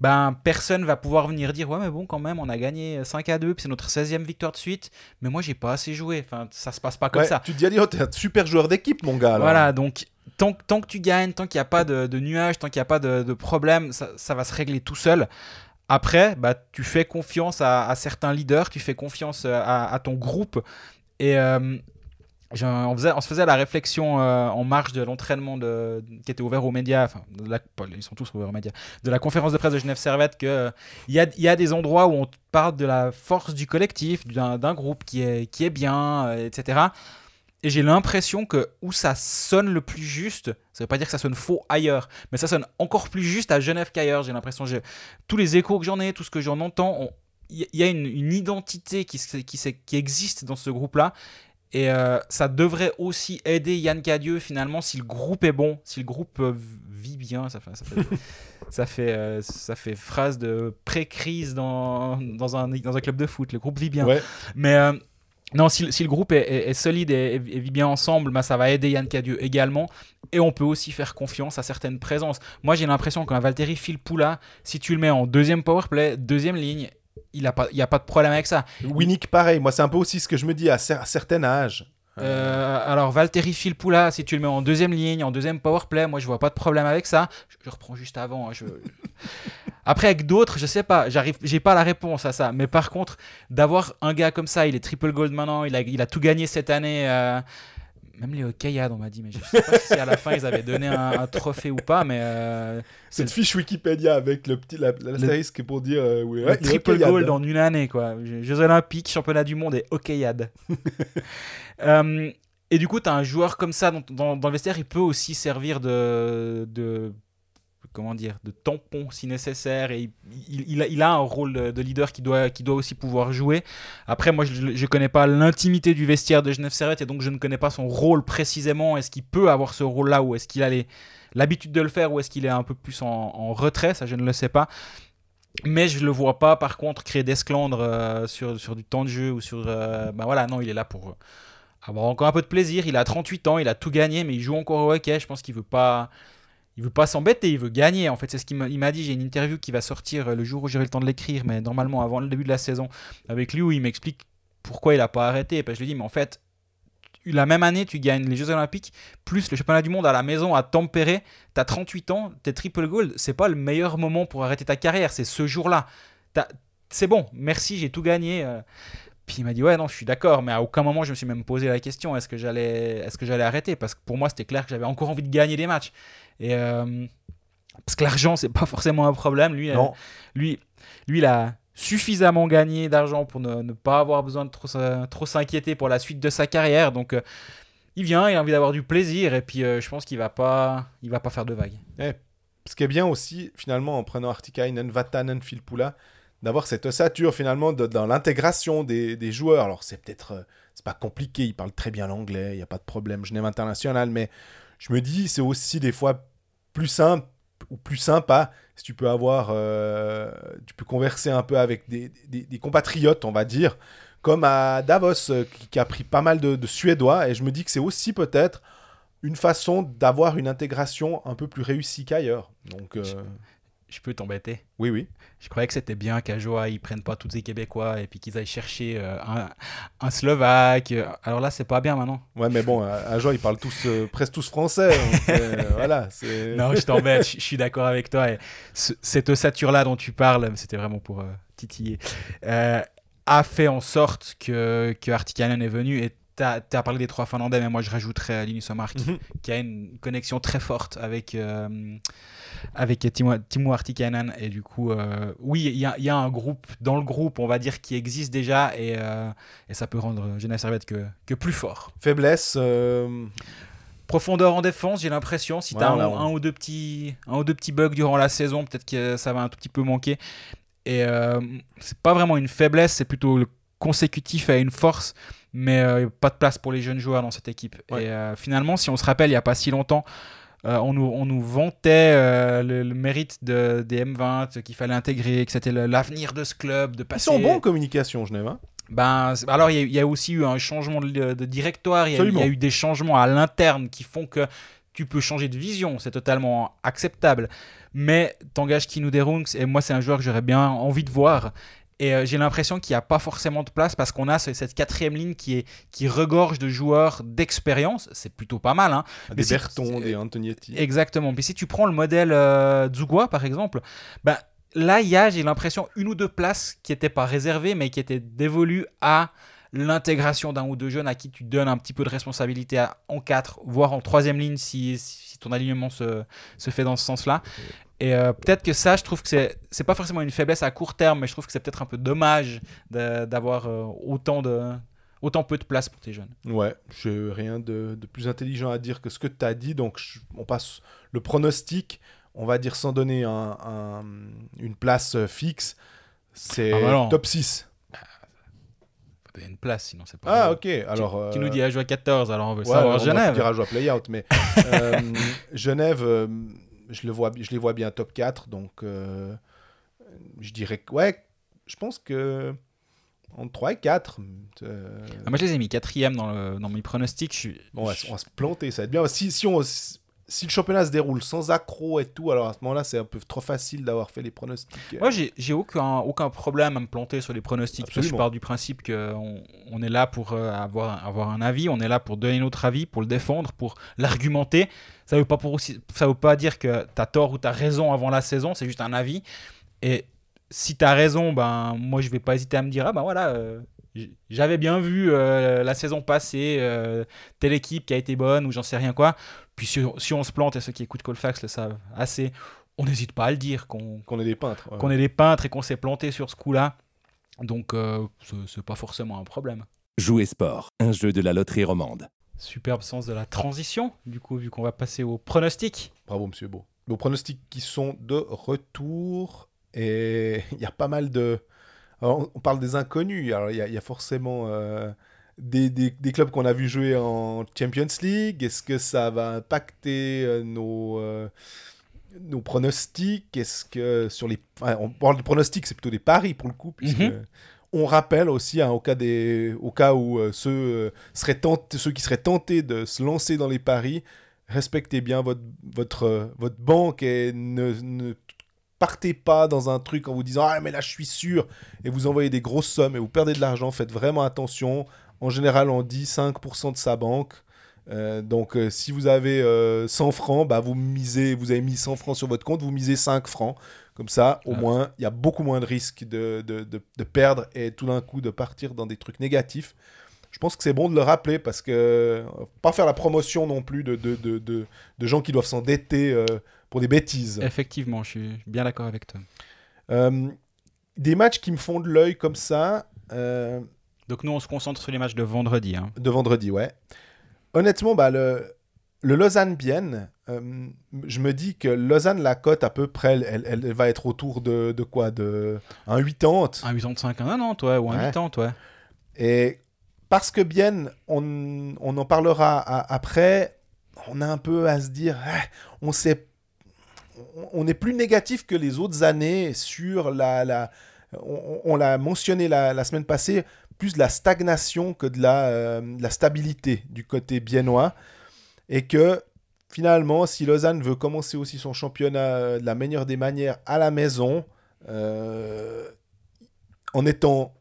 ben, personne va pouvoir venir dire Ouais, mais bon, quand même, on a gagné 5 à 2, puis c'est notre 16e victoire de suite, mais moi, j'ai pas assez joué. Enfin, ça se passe pas comme ça. Tu te dis oh, t'es un super joueur d'équipe, mon gars. Voilà, donc tant, tant, que tu gagnes, tant qu'il n'y a pas de, nuages, tant qu'il n'y a pas de, problème, ça, ça, va se régler tout seul. Après, bah, tu fais confiance à, certains leaders, tu fais confiance euh, à, ton groupe. Et euh, on, faisait, on, se faisait la réflexion euh, en marge de l'entraînement qui était ouvert aux médias, enfin, ils sont tous ouverts aux médias, de la conférence de presse de Genève Servette, qu'il il y, a, y a des endroits où on parle de la force du collectif, d'un groupe qui est, qui est bien, etc. Et j'ai l'impression que où ça sonne le plus juste, ça veut pas dire que ça sonne faux ailleurs, mais ça sonne encore plus juste à Genève qu'ailleurs. J'ai l'impression, tous les échos que j'en ai, tout ce que j'en entends, il y a une, identité qui, qui, qui, existe dans ce groupe-là. Et euh, ça devrait aussi aider Yann Cadieux finalement si le groupe est bon, si le groupe euh, vit bien. Ça fait, ça fait, ça fait, euh, ça fait phrase de pré-crise dans, dans, un, dans un club de foot. Le groupe vit bien. Mais non, si, le groupe est, solide et, vit bien ensemble, bah, ça va aider Yann Cadieux également. Et on peut aussi faire confiance à certaines présences. Moi, j'ai l'impression qu'un Valtteri Filpoula, si tu le mets en deuxième powerplay, deuxième ligne, il n'y a, pas, a pas de problème avec ça. Winnick, pareil. Moi, c'est un peu aussi ce que je me dis à, à certain âge. Euh, alors Valtteri Filpoula, si tu le mets en deuxième ligne, en deuxième powerplay, moi je vois pas de problème avec ça. Je, reprends juste avant. Hein, Après avec d'autres, je sais pas, j'arrive, j'ai pas la réponse à ça. Mais par contre, d'avoir un gars comme ça, il est triple gold maintenant, il a, il a tout gagné cette année. Euh, même les Hockeyades, on m'a dit, mais je sais pas si à la fin ils avaient donné un, trophée ou pas, mais. Euh, Cette fiche Wikipédia avec le petit l'astérisque pour dire. Euh, triple gold en une année, quoi. Jeux Olympiques, championnat du monde et Hockeyade. euh, et du coup, tu as un joueur comme ça dans, dans, le vestiaire, il peut aussi servir de, de comment dire, de tampon si nécessaire. Et il, a, un rôle de leader qui doit, qui doit aussi pouvoir jouer. Après, moi, je ne connais pas l'intimité du vestiaire de Genève Servette et donc je ne connais pas son rôle précisément. Est-ce qu'il peut avoir ce rôle-là ou est-ce qu'il a l'habitude de le faire ou est-ce qu'il est un peu plus en, retrait? Ça, je ne le sais pas. Mais je ne le vois pas, par contre, créer d'esclandre euh, sur, sur du temps de jeu ou sur. ben voilà, non, il est là pour avoir encore un peu de plaisir. Il a 38 ans, il a tout gagné, mais il joue encore au hockey. Je pense qu'il veut pas il veut pas s'embêter, il veut gagner. En fait, c'est ce qu'il m'a dit. J'ai une interview qui va sortir euh, le jour où j'aurai le temps de l'écrire, mais normalement avant le début de la saison, avec lui où il m'explique pourquoi il a pas arrêté. Parce que je lui dis, mais en fait, la même année, tu gagnes les Jeux Olympiques, plus le championnat du monde à la maison à Tampere, tu as 38 ans, tu es triple gold. C'est pas le meilleur moment pour arrêter ta carrière, c'est ce jour-là. C'est bon, merci, j'ai tout gagné. Euh. Puis il m'a dit ouais non je suis d'accord mais à aucun moment je me suis même posé la question est-ce que j'allais est-ce que j'allais arrêter? Parce que pour moi c'était clair que j'avais encore envie de gagner des matchs et euh, parce que l'argent, c'est pas forcément un problème. Lui, euh, lui, lui, il a suffisamment gagné d'argent pour ne, pas avoir besoin de trop, trop s'inquiéter pour la suite de sa carrière. Donc, euh, il vient, il a envie d'avoir du plaisir, et puis je pense qu'il va pas, il va pas faire de vagues. Eh, ce qui est bien aussi, finalement, en prenant Artikainen, Vatanen, Filpula, d'avoir cette ossature finalement dans l'intégration des, des, joueurs. Alors, c'est peut-être, c'est pas compliqué, il parle très bien l'anglais, il n'y a pas de problème, Genève international, mais je me dis, c'est aussi des fois plus simple ou plus sympa, si tu peux avoir, tu peux converser un peu avec des, compatriotes, on va dire, comme à Davos, qui, a pris pas mal de, Suédois, et je me dis que c'est aussi peut-être une façon d'avoir une intégration un peu plus réussie qu'ailleurs. Donc, je peux t'embêter Oui, oui. Je croyais que c'était bien qu'à Joa, ils prennent pas tous les Québécois et puis qu'ils aillent chercher euh, un, Slovaque. Alors là, c'est pas bien maintenant. Ouais, mais bon, à Joa, ils parlent tous, euh, presque tous français. Euh, voilà, non, je t'embête, je suis d'accord avec toi. Et cette ossature-là dont tu parles, c'était vraiment pour titiller, a fait en sorte que, que Artikanen est venu et tu as, parlé des trois Finlandais, mais moi je rajouterais Linus Omark, mhm. qui a une connexion très forte avec, avec Timo, Timo. Et du coup, euh, oui, il y, a un groupe, dans le groupe, on va dire, qui existe déjà et, euh, et ça peut rendre Genève Servette que, que plus fort. Faiblesse euh, Profondeur en défense, j'ai l'impression. Si tu as un, ou deux petits, un ou deux petits bugs durant la saison, peut-être que ça va un tout petit peu manquer. Et c'est pas vraiment une faiblesse, c'est plutôt le consécutif à une force mais pas de place pour les jeunes joueurs dans cette équipe. Et finalement, si on se rappelle, il n'y a pas si longtemps, euh, on, nous, on, nous, vantait euh, le, mérite de, des M20, qu'il fallait intégrer, que c'était l'avenir de ce club, de passer... Ils sont bons en communication, Genève. Hein ben, alors, il y, a aussi eu un changement de, directoire, il y, a eu des changements à l'interne qui font que tu peux changer de vision, c'est totalement acceptable. Mais t'engages Kinu Derungs, et moi, c'est un joueur que j'aurais bien envie de voir. Et euh, j'ai l'impression qu'il n'y a pas forcément de place parce qu'on a cette quatrième ligne qui, est, qui regorge de joueurs d'expérience. C'est plutôt pas mal. Hein. Des Berton, des Antonietti. Exactement. Mais si tu prends le modèle euh, Zugua, par exemple, bah, là, il y a, j'ai l'impression, une ou deux places qui n'étaient pas réservées, mais qui étaient dévolues à l'intégration d'un ou deux jeunes à qui tu donnes un petit peu de responsabilité en quatre, voire en troisième ligne si, si ton alignement se, se, fait dans ce sens-là. Et euh, peut-être que ça, je trouve que c'est, c'est pas forcément une faiblesse à court terme, mais je trouve que c'est peut-être un peu dommage d'avoir euh, autant de autant peu de place pour tes jeunes. Ouais, j'ai rien de, de, plus intelligent à dire que ce que tu as dit, donc on passe le pronostic, on va dire sans donner un, une place euh, fixe, c'est ah bah top 6 donner une place, sinon c'est pas. Ah, ok. Alors, tu, nous dis à jouer 14, alors on veut savoir Genève. On va dire à jouer play-out, mais Genève, je, le vois, je les vois bien top 4, donc euh, je dirais que, ouais, je pense que entre 3 et 4. Euh, ah, moi, je les ai mis quatrième dans, dans mes pronostics. Je, bon, on va se planter, ça va être bien. Si, si on, si le championnat se déroule sans accro et tout, alors à ce moment-là, c'est un peu trop facile d'avoir fait les pronostics. Moi, j'ai aucun, aucun problème à me planter sur les pronostics. Parce que je pars du principe qu'on on est là pour euh, avoir, avoir un avis, on est là pour donner notre avis, pour le défendre, pour l'argumenter. Ça ne veut, pas pour ça veut pas dire que tu as tort ou tu as raison avant la saison, c'est juste un avis. Et si tu as raison, ben, moi, je vais pas hésiter à me dire, ah ben voilà, euh, j'avais bien vu euh, la saison passée, telle équipe qui a été bonne, ou j'en sais rien quoi. Puis si, on se plante, et ceux qui écoutent Colfax le savent assez, on n'hésite pas à le dire. Qu'on est des peintres. Qu'on est des peintres et qu'on s'est planté sur ce coup-là. Donc, euh, c'est pas forcément un problème. Jouer sport, un jeu de la loterie romande. Superbe sens de la transition, du coup, vu qu'on va passer au pronostic. Bravo, monsieur Beau. Nos pronostics qui sont de retour. Et il y a pas mal de. on parle des inconnus. Alors, il y, a forcément. Euh, des, des, clubs qu'on a vu jouer en Champions League? Est-ce que ça va impacter euh, nos, euh, nos pronostics? Est-ce que sur les. on parle de pronostics, c'est plutôt des paris pour le coup, puisque. Mhm. On rappelle aussi, hein, au, cas des, au cas où euh, ceux, seraient tentés, ceux qui seraient tentés de se lancer dans les paris, respectez bien votre, votre, votre banque et ne, ne partez pas dans un truc en vous disant ah mais là je suis sûr et vous envoyez des grosses sommes et vous perdez de l'argent faites vraiment attention en général, on dit 5% de sa banque. Euh, donc, euh, si vous avez 100 euh, francs, bah, vous misez, vous avez mis 100 francs sur votre compte, vous misez 5 francs. Comme ça, au moins, il y a beaucoup moins de risques de, de, de, perdre et tout d'un coup de partir dans des trucs négatifs. Je pense que c'est bon de le rappeler parce que pas faire la promotion non plus de, de gens qui doivent s'endetter pour des bêtises. Effectivement, je suis bien d'accord avec toi. des matchs qui me font de l'œil comme ça. Donc nous, on se concentre sur les matchs de vendredi. Hein. De vendredi, ouais. Honnêtement, bah, le, le Lausanne-Bienne, euh, je me dis que Lausanne, la cote à peu près, elle, elle, va être autour de, de quoi? De un 80 Un 85, un an, toi, ou un ouais. 80, toi. Et parce que Bienne, on, on en parlera après, on a un peu à se dire, ah, on sait on est plus négatif que les autres années sur la. la on, l'a mentionné la, semaine passée, plus de la stagnation que de la, euh, la stabilité du côté biennois. Et que finalement, si Lausanne veut commencer aussi son championnat euh, de la meilleure des manières à la maison, euh, en étant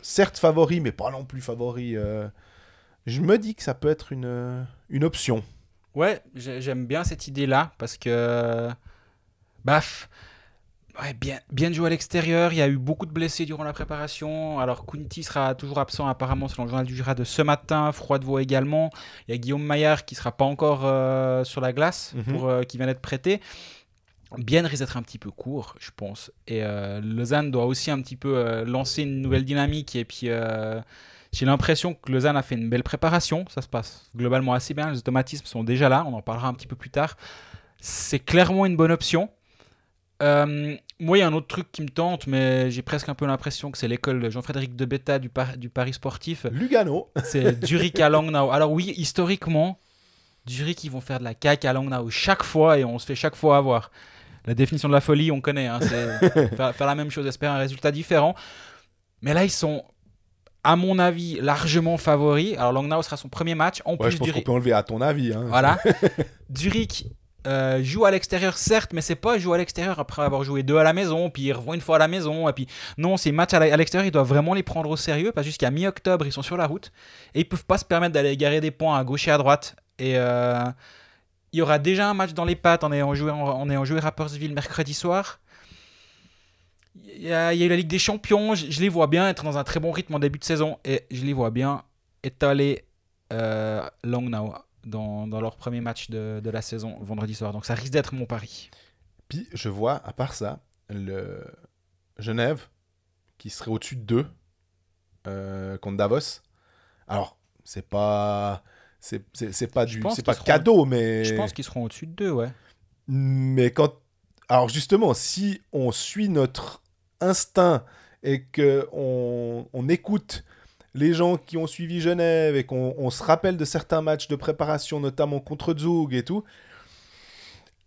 certes favori, mais pas non plus favori, je me dis que ça peut être une, une option. Ouais, j'aime bien cette idée-là parce que. Baf. Ouais, bien, bien joué à l'extérieur. Il y a eu beaucoup de blessés durant la préparation. Alors, Kunti sera toujours absent, apparemment, selon le journal du Jura de ce matin. Froidevaux également. Il y a Guillaume Maillard qui sera pas encore euh, sur la glace, mhm. pour, euh, qui vient d'être prêté. Bien risque d'être un petit peu court, je pense. Et euh, Lausanne doit aussi un petit peu lancer une nouvelle dynamique. Et puis. J'ai l'impression que Lausanne a fait une belle préparation. Ça se passe globalement assez bien. Les automatismes sont déjà là. On en parlera un petit peu plus tard. C'est clairement une bonne option. Euh, moi, il y a un autre truc qui me tente, mais j'ai presque un peu l'impression que c'est l'école de Jean-Frédéric de Betta du, du Paris sportif. Lugano. C'est Zurich à Langnau. Alors oui, historiquement, Zurich, ils vont faire de la caque à Langnau chaque fois et on se fait chaque fois avoir. La définition de la folie, on connaît. Hein, c'est faire, faire, la même chose, espérer un résultat différent. Mais là, ils sont à mon avis, largement favori. Alors Langnau sera son premier match. En plus, je pense qu'on peut enlever à ton avis. Hein. Voilà. Zurich euh, joue à l'extérieur, certes, mais c'est pas jouer à l'extérieur après avoir joué deux à la maison, puis ils revont une fois à la maison, et puis non, ces matchs à l'extérieur, ils doivent vraiment les prendre au sérieux, parce jusqu'à mi-octobre, ils sont sur la route, et ils peuvent pas se permettre d'aller garer des points à gauche et à droite. Et euh, il y aura déjà un match dans les pattes en ayant joué, en ayant joué Rappersville mercredi soir. Il y, a, eu la Ligue des Champions. Je, les vois bien être dans un très bon rythme en début de saison. Et je les vois bien étaler euh, Langnau dans, dans, leur premier match de, de, la saison vendredi soir. Donc ça risque d'être mon pari. Puis je vois, à part ça, le Genève qui serait au-dessus de 2 euh, contre Davos. Alors, c'est pas. C'est pas du c'est pas cadeau mais je pense qu'ils seront au-dessus de 2 ouais mais quand alors justement si on suit notre instinct et que on, écoute les gens qui ont suivi Genève et qu'on se rappelle de certains matchs de préparation, notamment contre Zug et tout,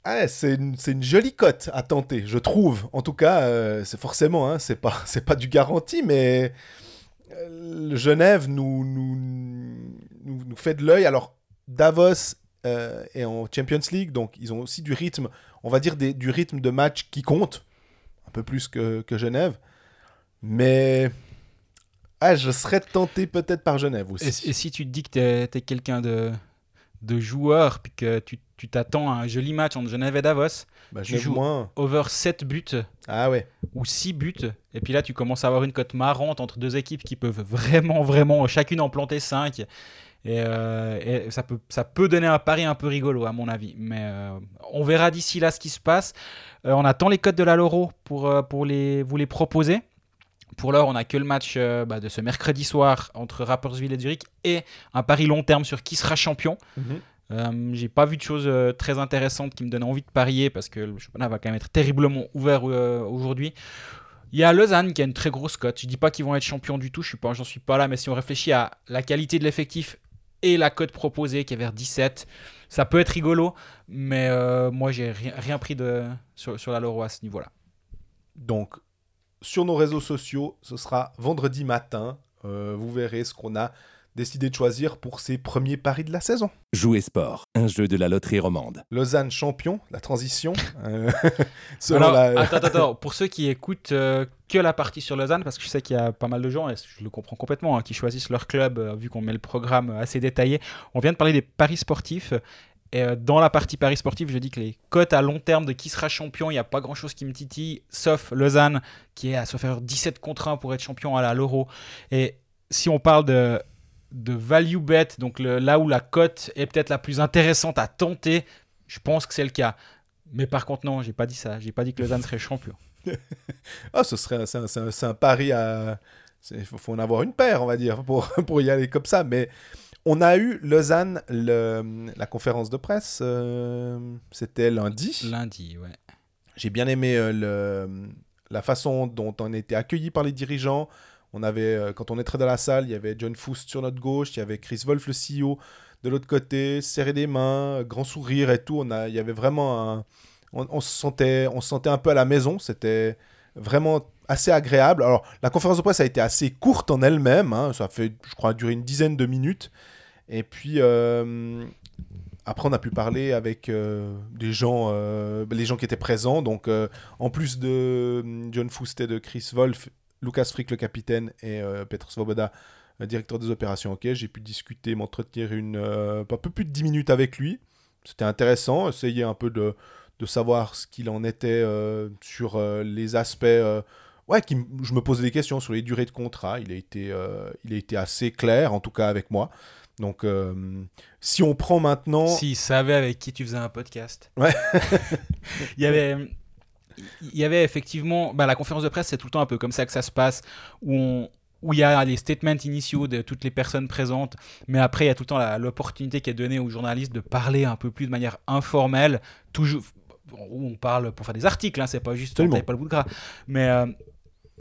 ah, c'est une, jolie cote à tenter, je trouve. En tout cas, euh, c'est forcément, hein, c'est pas, pas du garanti, mais euh, Genève nous, fait de l'œil. Alors, Davos euh, est en Champions League, donc ils ont aussi du rythme, on va dire du rythme de match qui compte un peu plus que, Genève. Mais ah, je serais tenté peut-être par Genève aussi. Et, si tu te dis que tu es, quelqu'un de, de joueur, puis que tu t'attends à un joli match entre Genève et Davos, bah, tu joues moins. over 7 buts ah ouais. ou 6 buts, et puis là tu commences à avoir une cote marrante entre deux équipes qui peuvent vraiment, vraiment, chacune en planter 5. Euh, et, ça, peut, ça peut donner un pari un peu rigolo, à mon avis. Mais euh, on verra d'ici là ce qui se passe. Euh, on attend les codes de la Loro pour, pour les, vous les proposer. Pour l'heure, on n'a que le match bah, de ce mercredi soir entre Rapperswil et Zurich et un pari long terme sur qui sera champion. Mhm. j'ai pas vu de choses très intéressantes qui me donnent envie de parier parce que le championnat va quand même être terriblement ouvert aujourd'hui. Il y a Lausanne qui a une très grosse cote. Je dis pas qu'ils vont être champions du tout, je suis pas, j'en suis pas là, mais si on réfléchit à la qualité de l'effectif et la cote proposée qui est vers 17. Ça peut être rigolo, mais euh, moi, j'ai rien, rien, pris de, sur, sur la Leroy à ce niveau-là. Donc, sur nos réseaux sociaux, ce sera vendredi matin. Euh, vous verrez ce qu'on a décidé de choisir pour ses premiers paris de la saison. Jouer sport, un jeu de la loterie romande. Lausanne champion, la transition. Euh, attends, attends, pour ceux qui écoutent euh, que la partie sur Lausanne, parce que je sais qu'il y a pas mal de gens, et je le comprends complètement, hein, qui choisissent leur club, euh, vu qu'on met le programme assez détaillé. On vient de parler des paris sportifs. Et dans la partie paris sportifs, je dis que les cotes à long terme de qui sera champion, il n'y a pas grand chose qui me titille, sauf Lausanne, qui est à se faire 17 contre 1 pour être champion à l'Euro. Et si on parle de de value bet, donc là où la cote est peut-être la plus intéressante à tenter, je pense que c'est le cas. Mais par contre, non, j'ai pas dit ça. J'ai pas dit que Lausanne serait champion. ah, ce serait c'est un, pari à. Il faut, en avoir une paire, on va dire, pour, pour y aller comme ça. Mais on a eu Lausanne, le, la conférence de presse, euh, c'était lundi. Lundi, ouais. J'ai bien aimé euh, le, la façon dont on était accueilli par les dirigeants. On avait, euh, quand on entrait dans la salle, il y avait John Foust sur notre gauche, il y avait Chris Wolf, le CEO, de l'autre côté, serré des mains, grand sourire et tout. On a, il y avait vraiment on, se sentait, on se sentait un peu à la maison. C'était vraiment assez agréable. Alors, la conférence de presse a été assez courte en elle-même. Hein. ça fait, je crois, durer une dizaine de minutes. Et puis, euh, après, on a pu parler avec euh, des gens, euh, les gens qui étaient présents. Donc, en plus de John Foust et de Chris Wolf, Lucas Frick, le capitaine, et Petr Svoboda, directeur des opérations. Ok, j'ai pu discuter, m'entretenir une, un peu plus de 10 minutes avec lui. C'était intéressant, essayer un peu de, de savoir ce qu'il en était sur les aspects ouais, qui, je me posais des questions sur les durées de contrat. Il a été, euh, il a été assez clair, en tout cas avec moi. Donc, euh, si on prend maintenant. S'il savait avec qui tu faisais un podcast. Ouais. il y avait. Il y avait effectivement. Bah, la conférence de presse, c'est tout le temps un peu comme ça que ça se passe, où on, où il y a les statements initiaux de toutes les personnes présentes, mais après il y a tout le temps l'opportunité qui est donnée aux journalistes de parler un peu plus de manière informelle, toujours où on parle pour faire des articles, hein, c'est pas juste on pas le bout de gras, mais euh,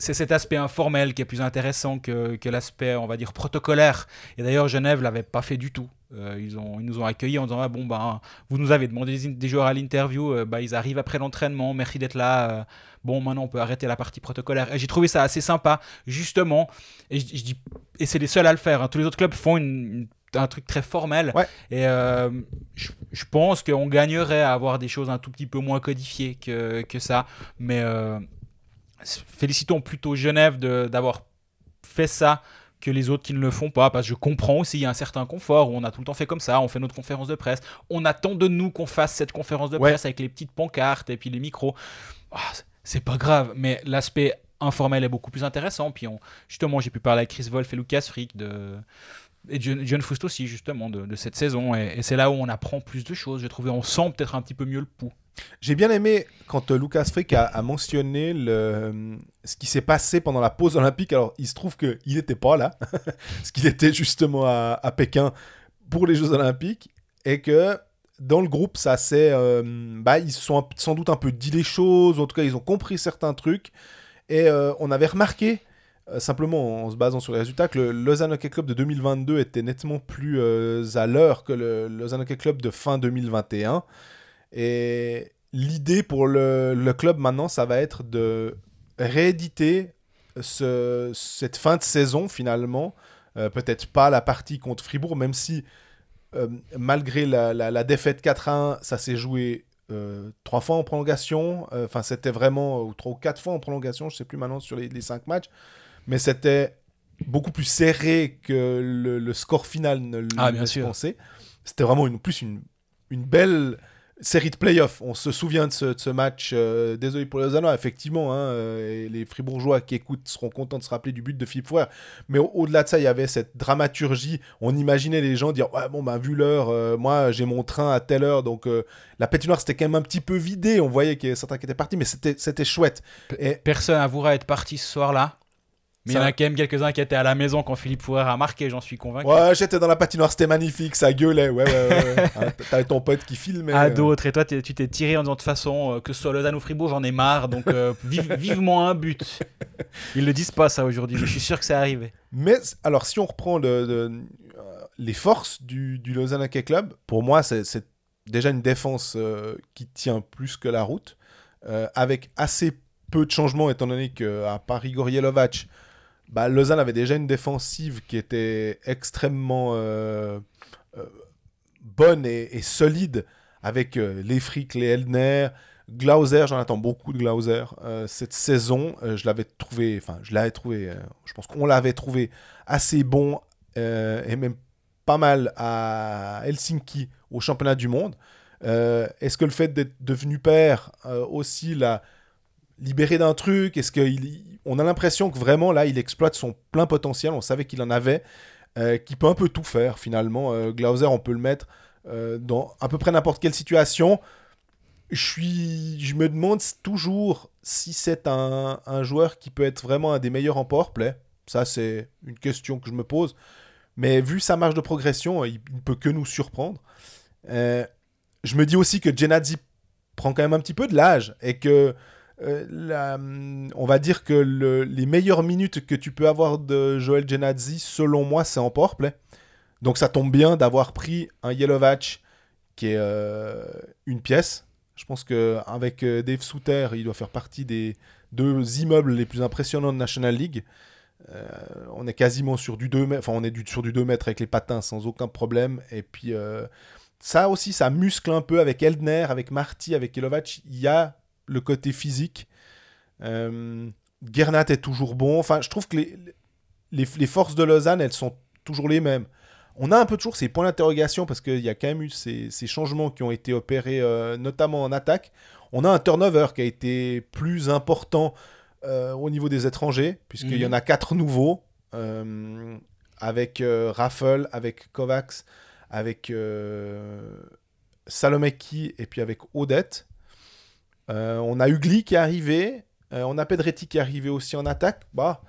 c'est cet aspect informel qui est plus intéressant que, que l'aspect, on va dire, protocolaire. Et d'ailleurs, Genève l'avait pas fait du tout. Euh, ils, ont, ils nous ont accueillis en disant ah, bon ben vous nous avez demandé des, joueurs à l'interview, euh, bah, ils arrivent après l'entraînement, merci d'être là. Euh, bon maintenant on peut arrêter la partie protocolaire. Et j'ai trouvé ça assez sympa justement. Et je, dis et c'est les seuls à le faire. Hein. Tous les autres clubs font un truc très formel. Et je, je, pense qu'on gagnerait à avoir des choses un tout petit peu moins codifiées que, que ça. Mais félicitons plutôt Genève d'avoir fait ça que les autres qui ne le font pas, parce que je comprends aussi, il y a un certain confort où on a tout le temps fait comme ça, on fait notre conférence de presse, on attend de nous qu'on fasse cette conférence de presse avec les petites pancartes et puis les micros. Ah, c'est pas grave, mais l'aspect informel est beaucoup plus intéressant. Puis on, justement, j'ai pu parler avec Chris Wolf et Lucas Frick de, et John, John Fust aussi, justement, de, cette saison. Et, c'est là où on apprend plus de choses. J'ai trouvé, on sent peut-être un petit peu mieux le pouls. J'ai bien aimé quand euh, Lucas Frick a, mentionné le, ce qui s'est passé pendant la pause olympique. Alors, il se trouve qu'il n'était pas là, parce qu'il était justement à, Pékin pour les Jeux olympiques, et que dans le groupe, ça c'est, euh, bah, ils se sont sans doute un peu dit les choses, en tout cas, ils ont compris certains trucs, et euh, on avait remarqué simplement en se basant sur les résultats, que le Lausanne Hockey Club de 2022 était nettement plus à l'heure que le Lausanne Hockey Club de fin 2021. Et l'idée pour le, club maintenant, ça va être de rééditer ce, cette fin de saison finalement. Euh, peut-être pas la partie contre Fribourg, même si euh, malgré la, défaite 4-1, ça s'est joué euh, trois fois en prolongation. Enfin, c'était vraiment, ou trois ou quatre fois en prolongation, je sais plus maintenant sur les, cinq matchs. Mais c'était beaucoup plus serré que le, score final ne le ah, pensait. C'était vraiment une, plus une, une belle série de playoffs. On se souvient de ce, match. Euh, désolé pour les Lausannois, effectivement. Hein, euh, et les Fribourgeois qui écoutent seront contents de se rappeler du but de Philippe Fouer. Mais au-delà de ça, il y avait cette dramaturgie. On imaginait les gens dire Ouais, bon, ben, vu l'heure, euh, moi, j'ai mon train à telle heure. Donc, la patinoire, c'était quand même un petit peu vidé. On voyait qu'il y avait certains qui étaient partis, mais c'était chouette. Et... Personne avouera être parti ce soir-là. Mais il y en a quand même quelques-uns qui étaient à la maison quand Philippe Fourer a marqué, j'en suis convaincu. Ouais, j'étais dans la patinoire, c'était magnifique, ça gueulait. Ouais, ouais, ouais. Ah, t'avais ton pote qui filmait. À d'autres, et toi, tu t'es tiré en disant de toute façon, euh, que ce soit Lausanne ou Fribourg, j'en ai marre, donc euh, vivement un but. Ils le disent pas ça aujourd'hui, mais je suis sûr que c'est arrivé. Mais alors, si on reprend euh, les forces du, du Lausanne Hockey Club, pour moi, c'est déjà une défense qui tient plus que la route, avec assez peu de changements, étant donné qu'à Paris Gorielovac, bah, Lausanne avait déjà une défensive qui était extrêmement euh, euh, bonne et, solide avec euh, les Frick, les Eldner, Glauser, j'en attends beaucoup de Glauser. cette saison, je l'avais trouvé, enfin, je l'avais trouvé, je pense qu'on l'avait trouvé assez bon et même pas mal à Helsinki au championnat du monde. Est-ce que le fait d'être devenu père aussi l'a libéré d'un truc? Est-ce qu'on a l'impression que vraiment là, il exploite son plein potentiel On savait qu'il en avait, euh, qu'il peut un peu tout faire finalement. Euh, Glauser, on peut le mettre euh, dans à peu près n'importe quelle situation. Je, suis, je me demande toujours si c'est un, joueur qui peut être vraiment un des meilleurs en powerplay. Ça, c'est une question que je me pose. Mais vu sa marge de progression, il ne peut que nous surprendre. je me dis aussi que Genadzi prend quand même un petit peu de l'âge et que euh, on va dire que les meilleures minutes que tu peux avoir de Joel Genadzi, selon moi, c'est en powerplay. Donc ça tombe bien d'avoir pris un Yellow Vatch qui est euh, une pièce. Je pense qu'avec Dave Souter, il doit faire partie des deux immeubles les plus impressionnants de National League. on est quasiment sur du 2 mètres, enfin on est du, sur du 2 mètres avec les patins sans aucun problème. Et puis ça aussi, ça muscle un peu avec Eldner, avec Marty, avec Kilovac. Il y a le côté physique. Euh, Gernat est toujours bon. Enfin, je trouve que les, les, forces de Lausanne, elles sont toujours les mêmes. On a un peu toujours ces points d'interrogation parce qu'il y a quand même eu ces, changements qui ont été opérés, euh, notamment en attaque. On a un turnover qui a été plus important euh, au niveau des étrangers, puisqu'il y en mhm. a quatre nouveaux, avec Raffle, avec Kovacs, avec Salomeki et puis avec Odette. On a Ugly qui est arrivé, euh, on a Pedretti qui est arrivé aussi en attaque. Bah,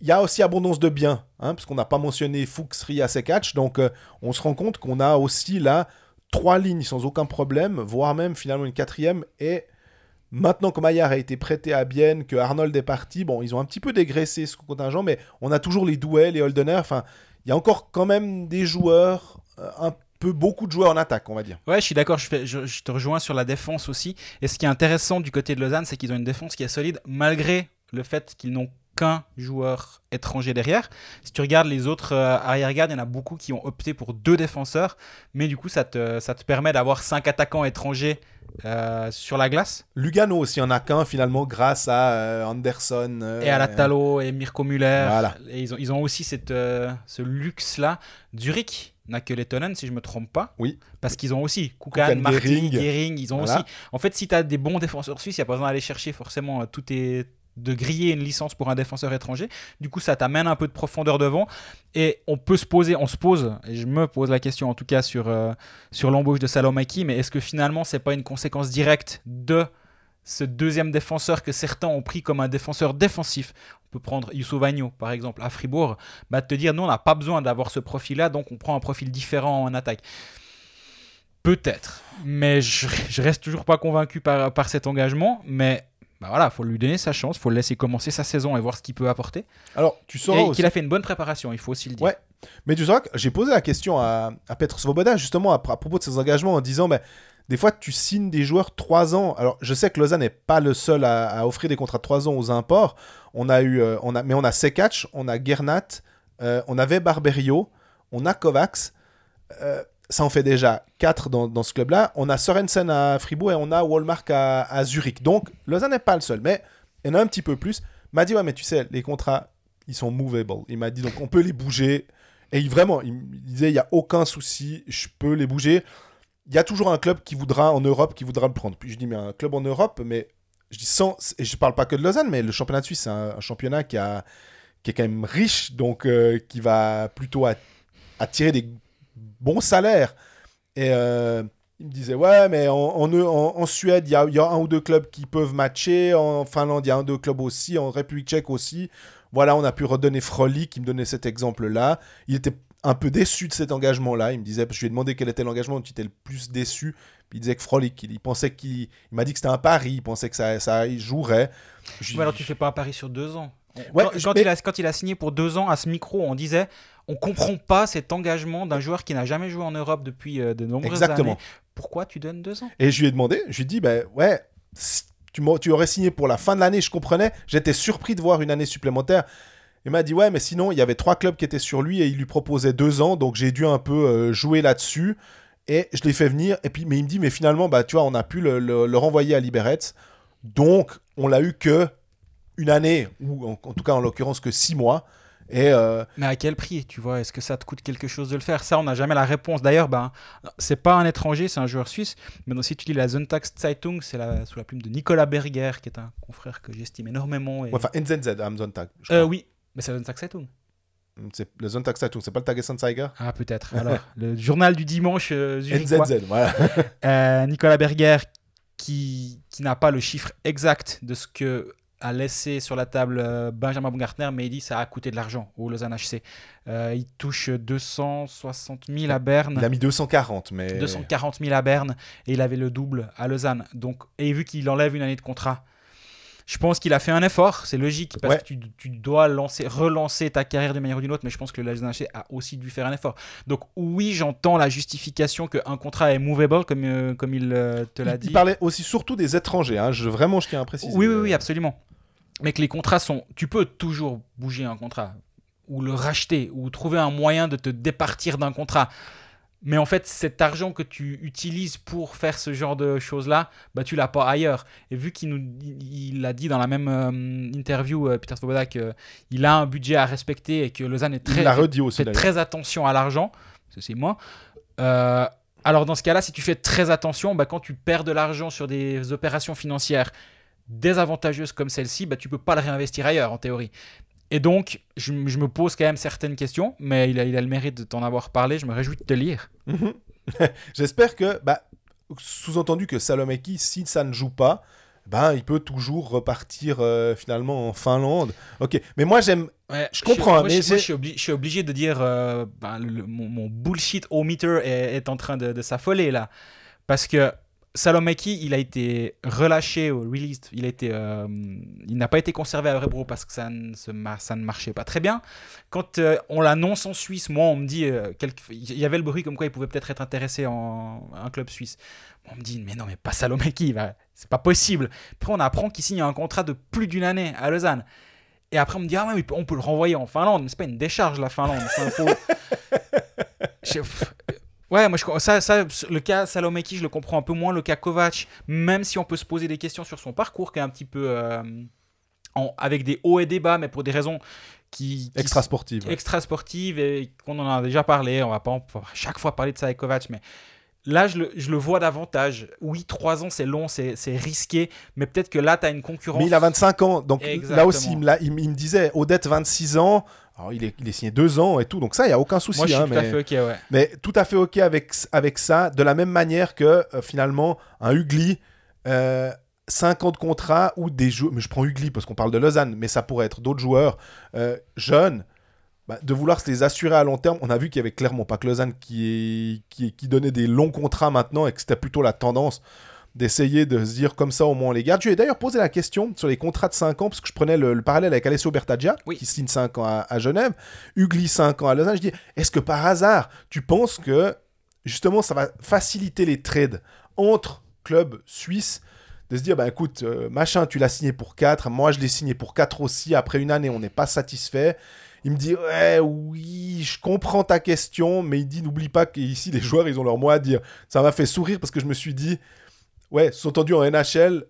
il y a aussi abondance de biens, hein, parce qu'on n'a pas mentionné Fuchs, Ria, Sekatch. Donc, euh, on se rend compte qu'on a aussi là trois lignes sans aucun problème, voire même finalement une quatrième. Et maintenant que Maillard a été prêté à Bienne, que Arnold est parti, bon, ils ont un petit peu dégraissé ce contingent, mais on a toujours les Douai, les Holdener. Enfin, il y a encore quand même des joueurs euh, beaucoup de joueurs en attaque, on va dire. Ouais, je suis d'accord, je, je, te rejoins sur la défense aussi. Et ce qui est intéressant du côté de Lausanne, c'est qu'ils ont une défense qui est solide, malgré le fait qu'ils n'ont qu'un joueur étranger derrière. Si tu regardes les autres euh, arrière-gardes, il y en a beaucoup qui ont opté pour deux défenseurs, mais du coup, ça te, ça te permet d'avoir cinq attaquants étrangers euh, sur la glace. Lugano aussi en a qu'un finalement grâce à euh, Anderson. et à la Talo et Mirko Müller. Voilà. Et ils, ont, ils ont aussi cette, ce luxe-là. Zurich n'a que Lettonen, si je me trompe pas. Oui. Parce qu'ils ont aussi Kukan, Martin, Gehring. Ils ont aussi. En fait, si tu as des bons défenseurs suisses, il n'y a pas besoin d'aller chercher forcément euh, tout est de griller une licence pour un défenseur étranger. Du coup, ça t'amène un peu de profondeur devant. Et on peut se poser, on se pose, et je me pose la question en tout cas sur, euh, sur l'embauche de Salomaki, mais est-ce que finalement, c'est pas une conséquence directe de ce deuxième défenseur que certains ont pris comme un défenseur défensif. On peut prendre Youssou Vagno, par exemple, à Fribourg, bah, te dire, non, on n'a pas besoin d'avoir ce profil-là, donc on prend un profil différent en attaque. Peut-être, mais je, je reste toujours pas convaincu par, par cet engagement, mais bah voilà, faut lui donner sa chance, faut le laisser commencer sa saison et voir ce qu'il peut apporter. Alors, tu sauras qu'il a fait une bonne préparation, il faut aussi le dire. Ouais, mais tu sauras que j'ai posé la question à, à Petr Svoboda justement à, propos de ses engagements en disant, mais des fois, tu signes des joueurs 3 ans. Alors, je sais que Lausanne n'est pas le seul à, offrir des contrats de 3 ans aux imports. On a eu, euh, on a, mais on a Sekatch, on a Gernat, euh, on avait Barberio, on a Kovacs. Euh, ça en fait déjà 4 dans, ce club-là. On a Sorensen à Fribourg et on a Walmart à, Zurich. Donc, Lausanne n'est pas le seul. Mais il y en a un petit peu plus. Il m'a dit, ouais, mais tu sais, les contrats, ils sont movable. Il m'a dit, donc on peut les bouger. Et vraiment, il me disait, il n'y a aucun souci, je peux les bouger il y a toujours un club qui voudra en Europe qui voudra le prendre. Puis je dis mais un club en Europe, mais je dis sans et je parle pas que de Lausanne, mais le championnat de Suisse c'est un, championnat qui est quand même riche, donc euh, qui va plutôt attirer des bons salaires. Et euh, il me disait ouais mais en, Suède il y a, y a, un ou deux clubs qui peuvent matcher, en Finlande il y a un ou deux clubs aussi, en République Tchèque aussi. Voilà, on a pu redonner Froli qui me donnait cet exemple-là. Il était un peu déçu de cet engagement-là. Il me disait, je lui ai demandé quel était l'engagement dont il était le plus déçu. Puis il disait que Frolic, il, pensait qu'il. Il, m'a dit que c'était un pari, il pensait que ça, ça jouerait. Mais alors tu fais pas un pari sur deux ans Ouais, quand, il a, quand, il a, signé pour deux ans à ce micro, on disait on comprend pas cet engagement d'un joueur qui n'a jamais joué en Europe depuis euh, de nombreuses Exactement. années. Pourquoi tu donnes deux ans? Et je lui ai demandé, je lui ai dit, ben ouais, tu, tu aurais signé pour la fin de l'année, je comprenais. J'étais surpris de voir une année supplémentaire. Il m'a dit ouais, mais sinon il y avait trois clubs qui étaient sur lui et il lui proposait deux ans, donc j'ai dû un peu euh, jouer là-dessus et je l'ai fait venir. Et puis mais il me dit mais finalement bah tu vois on a pu le, renvoyer à Liberec, donc on l'a eu que une année ou en, tout cas en l'occurrence que six mois. Et euh, Mais à quel prix, tu vois? Est-ce que ça te coûte quelque chose de le faire? Ça, on n'a jamais la réponse. D'ailleurs, ben, c'est pas un étranger, c'est un joueur suisse. Mais si tu lis la Sonntag Zeitung, c'est la, sous la plume de Nicolas Berger, qui est un confrère que j'estime énormément. Et... enfin, NZZ am Sonntag. Euh, oui, mais c'est le Zeitung. C'est le Sonntag Zeitung, c'est pas le Tagesanzeiger Ah, peut-être. Alors, le journal du dimanche euh, NZZ, voilà. euh, Nicolas Berger, qui, qui n'a pas le chiffre exact de ce que a laissé sur la table euh, Benjamin Baumgartner, mais il dit que ça a coûté de l'argent au Lausanne HC. Euh, il touche 260 000 à Berne. Il a mis 240, mais. 240 000 à Berne et il avait le double à Lausanne. Donc, et vu qu'il enlève une année de contrat, Je pense qu'il a fait un effort, c'est logique, parce que tu, dois lancer, relancer ta carrière de manière ou d'une autre, mais je pense que le a aussi dû faire un effort. Donc oui, j'entends la justification qu'un contrat est movable, comme, euh, comme il euh, te l'a dit. Il parlait aussi surtout des étrangers, hein. je, vraiment je tiens à préciser. Oui, oui, oui, absolument. Mais que les contrats sont... Tu peux toujours bouger un contrat, ou le racheter, ou trouver un moyen de te départir d'un contrat. Mais en fait, cet argent que tu utilises pour faire ce genre de choses-là, bah, tu l'as pas ailleurs. Et vu qu'il nous, il a dit dans la même euh, interview, euh, Peter Svoboda, qu'il a un budget à respecter et que Lausanne est très, fait très attention à l'argent, c'est moi. Euh, alors dans ce cas-là, si tu fais très attention, bah, quand tu perds de l'argent sur des opérations financières désavantageuses comme celle-ci, bah, tu peux pas le réinvestir ailleurs en théorie. Et donc, je, me pose quand même certaines questions, mais il a, il a le mérite de t'en avoir parlé. Je me réjouis de te lire. Mhm. J'espère que, bah, sous-entendu que Salomeki, si ça ne joue pas, ben, il peut toujours repartir euh, finalement en Finlande. Ok, mais moi j'aime. je comprends, mais je, je, suis obligé de dire euh, ben, mon, bullshit au meter est, est en train de, de s'affoler là. Parce que Salomeki, il a été relâché released. Il, a été, euh, il n'a pas été conservé à Örebro parce que ça ne, ça ne marchait pas très bien. Quand euh, on l'annonce en Suisse, moi, on me dit. Euh, il y avait le bruit comme quoi il pouvait peut-être être intéressé en un club suisse. On me dit, mais non, mais pas Salomeki, c'est pas possible. Puis on apprend qu'il signe un contrat de plus d'une année à Lausanne. Et après, on me dit, ah ouais, on peut le renvoyer en Finlande. Mais c'est pas une décharge, la Finlande. C'est Ouais, moi, je, ça, ça, le cas Salomeki, je le comprends un peu moins. Le cas Kovac, même si on peut se poser des questions sur son parcours, qui est un petit peu euh, avec des hauts et des bas, mais pour des raisons qui, extra sportives, extra sportives et qu'on en a déjà parlé. On va pas chaque fois parler de ça avec Kovac, mais Là, je le, je le, vois davantage. Oui, 3 ans, c'est long, c'est risqué, mais peut-être que là, tu as une concurrence. Mais il a 25 ans, donc là aussi, il me, il, me disait, Odette, 26 ans, alors, il, est, il est signé deux ans et tout, donc ça, il n'y a aucun souci. Moi, je suis hein, tout mais, à fait OK, ouais. Mais tout à fait OK avec, avec ça, de la même manière que euh, finalement, un Ugly, euh, 5 ans de contrat ou des joueurs. Mais je prends Ugly parce qu'on parle de Lausanne, mais ça pourrait être d'autres joueurs euh, jeunes. Bah, de vouloir se les assurer à long terme, on a vu qu'il y avait clairement pas que Lausanne qui, qui, qui donnait des longs contrats maintenant et que c'était plutôt la tendance d'essayer de se dire comme ça au moins on les garde. Je lui ai d'ailleurs posé la question sur les contrats de 5 ans, parce que je prenais le, parallèle avec Alessio Bertaggia, qui signe 5 ans à, Genève, Ugly 5 ans à Lausanne. Je dis, est-ce que par hasard, tu penses que justement ça va faciliter les trades entre clubs suisses de se dire, bah écoute, euh, machin, tu l'as signé pour 4, moi je l'ai signé pour 4 aussi, après une année on n'est pas satisfait. Il me dit, ouais, oui, je comprends ta question, mais il dit, n'oublie pas qu'ici les joueurs, ils ont leur mot à dire. Ça m'a fait sourire parce que je me suis dit, Ouais, sont tendus en NHL.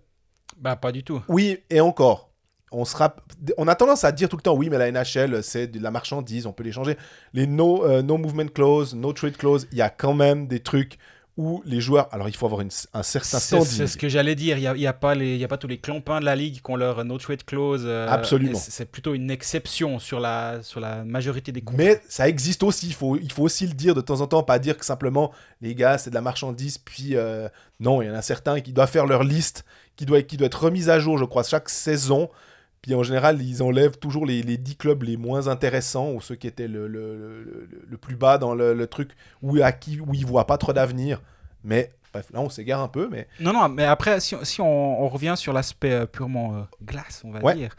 Bah, pas du tout. Oui, et encore. On, sera... on a tendance à dire tout le temps, oui, mais la NHL, c'est de la marchandise, on peut les changer. Les no, euh, no movement clause, no trade clause, il y a quand même des trucs où les joueurs. Alors, il faut avoir un certain standing. C'est ce que j'allais dire. Il n'y a, y a, pas les, a pas tous les clampins de la ligue qui ont leur no trade clause. Euh, Absolument. C'est plutôt une exception sur la, sur la majorité des contrats. Mais ça existe aussi. Il faut, il faut aussi le dire de temps en temps. Pas dire que simplement, les gars, c'est de la marchandise. Puis, euh, non, il y en a certains qui doivent faire leur liste, qui doit, qui doit être remise à jour, je crois, chaque saison. Puis en général, ils enlèvent toujours les, les 10 clubs les moins intéressants ou ceux qui étaient le, le, le, plus bas dans le, truc où, à qui, où ils ne voient pas trop d'avenir. Mais bref, là, on s'égare un peu. Mais... Non, non, mais après, si, si on, revient sur l'aspect euh, purement euh, glace, on va dire.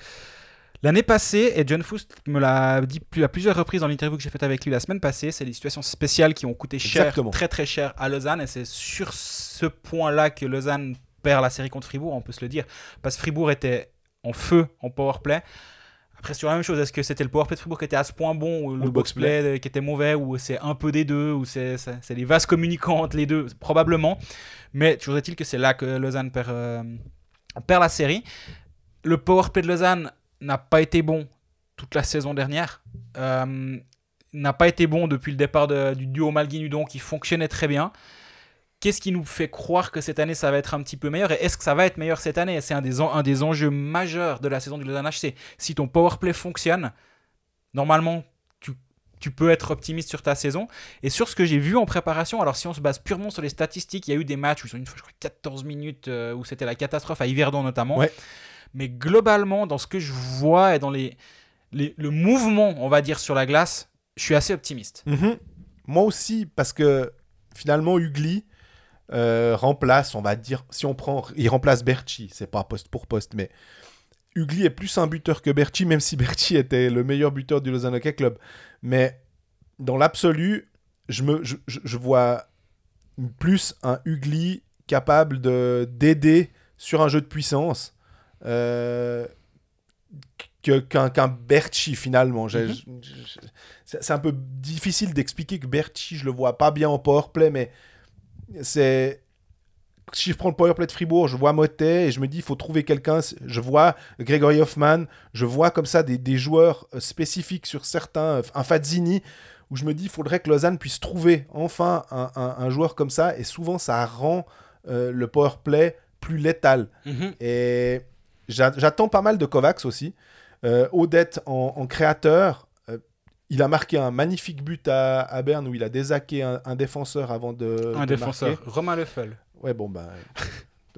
L'année passée, et John Foust me l'a dit à plusieurs reprises dans l'interview que j'ai faite avec lui la semaine passée, c'est des situations spéciales qui ont coûté cher, très très cher à Lausanne. Et c'est sur ce point-là que Lausanne perd la série contre Fribourg, on peut se le dire. Parce que Fribourg était en feu en powerplay. Après, sur la même chose, est-ce que c'était le powerplay de Fribourg qui était à ce point bon, ou le, boxplay qui était mauvais, ou c'est un peu des deux, ou c'est les vases communicants entre les deux? Probablement. Mais toujours est-il que c'est là que Lausanne perd, euh, perd la série. Le powerplay de Lausanne n'a pas été bon toute la saison dernière. Euh, n'a pas été bon depuis le départ du duo Malguin-Udon qui fonctionnait très bien. Qu'est-ce qui nous fait croire que cette année ça va être un petit peu meilleur Et est-ce que ça va être meilleur cette année? C'est un des, un des enjeux majeurs de la saison du Lausanne HC. Si ton powerplay fonctionne, normalement tu, tu, peux être optimiste sur ta saison. Et sur ce que j'ai vu en préparation, alors si on se base purement sur les statistiques, il y a eu des matchs où ils sont une fois, je crois, 14 minutes euh, où c'était la catastrophe à Yverdon notamment. Mais globalement, dans ce que je vois et dans les, le mouvement, on va dire, sur la glace, je suis assez optimiste. Mhm. Moi aussi, parce que finalement, Ugly euh, remplace, on va dire, si on prend, il remplace Berchi, c'est pas poste pour poste, mais Ugly est plus un buteur que Berti, même si Berti était le meilleur buteur du Lausanne Hockey Club. Mais dans l'absolu, je, me, je, vois plus un Ugly capable d'aider sur un jeu de puissance euh, qu'un qu Berti finalement. Mhm. C'est un peu difficile d'expliquer que Berti, je le vois pas bien en powerplay, mais c'est si je prends le powerplay de Fribourg, je vois Motet et je me dis il faut trouver quelqu'un. Je vois Gregory Hoffman, je vois comme ça des, des joueurs euh, spécifiques sur certains, un Fazzini, où je me dis il faudrait que Lausanne puisse trouver enfin un, un, joueur comme ça. Et souvent ça rend euh, le powerplay plus létal. Mhm. Et j'attends pas mal de Kovacs aussi. Euh, Odette en, créateur, euh, il a marqué un magnifique but à, à Berne où il a désaqué un, défenseur avant de. Un défenseur, Romain Leffel. Ouais, bon, bah.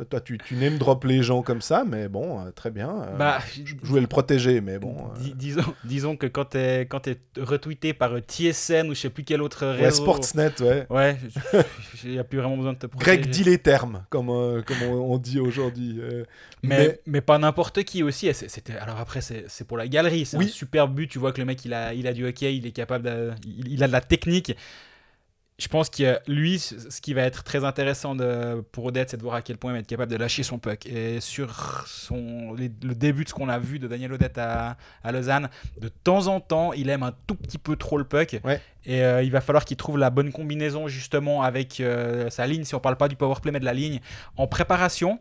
Toi, tu, tu name drop les gens comme ça, mais bon, euh, très bien. Euh, bah, je, voulais le protéger, mais bon. Euh. disons, disons que quand tu es, retweeté par TSN ou je sais plus quel autre réseau. Ouais, Sportsnet, ouais. Ouais, il n'y a plus vraiment besoin de te protéger. Greg dit les termes, comme, comme on, dit aujourd'hui. Mais, mais, pas n'importe qui aussi. C'était, alors après, c'est pour la galerie. C'est un super but. Tu vois que le mec, il a, il a du hockey, il est capable de, il a de la technique je pense que lui, ce qui va être très intéressant de, pour Odette, c'est de voir à quel point il va être capable de lâcher son puck. Et sur son, le début de ce qu'on a vu de Daniel Odette à, à, Lausanne, de temps en temps, il aime un tout petit peu trop le puck. Et euh, il va falloir qu'il trouve la bonne combinaison justement avec euh, sa ligne, si on parle pas du power play, mais de la ligne. En préparation,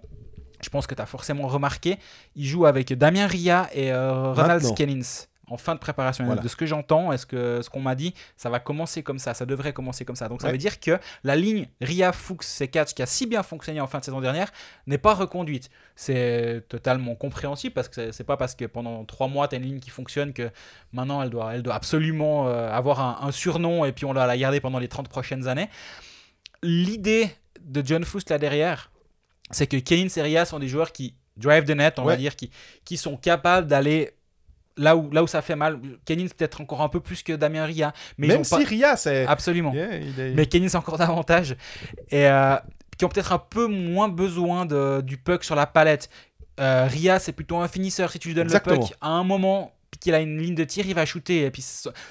je pense que tu as forcément remarqué, il joue avec Damien Ria et euh, Ronald Skellins en fin de préparation. De ce que j'entends, est-ce que ce qu'on m'a dit, ça va commencer comme ça, ça devrait commencer comme ça. Donc ça veut dire que la ligne Ria Fuchs C4 qui a si bien fonctionné en fin de saison dernière n'est pas reconduite. C'est totalement compréhensible parce que c'est pas parce que pendant trois mois tu as une ligne qui fonctionne que maintenant elle doit, elle doit absolument euh, avoir un, surnom et puis on doit la garder pendant les 30 prochaines années. L'idée de John Fuchs là derrière, c'est que Kane et Ria sont des joueurs qui drive the net, on va dire, qui, qui sont capables d'aller là où, là où ça fait mal, Kenin peut-être encore un peu plus que Damien Ria. Mais Même si Ria, c'est. Absolument. Mais Kenin, c'est encore davantage. Et euh, qui ont peut-être un peu moins besoin de, du puck sur la palette. Euh, Ria, c'est plutôt un finisseur. Si tu lui donnes le puck à un moment, qu'il a une ligne de tir, il va shooter. Et puis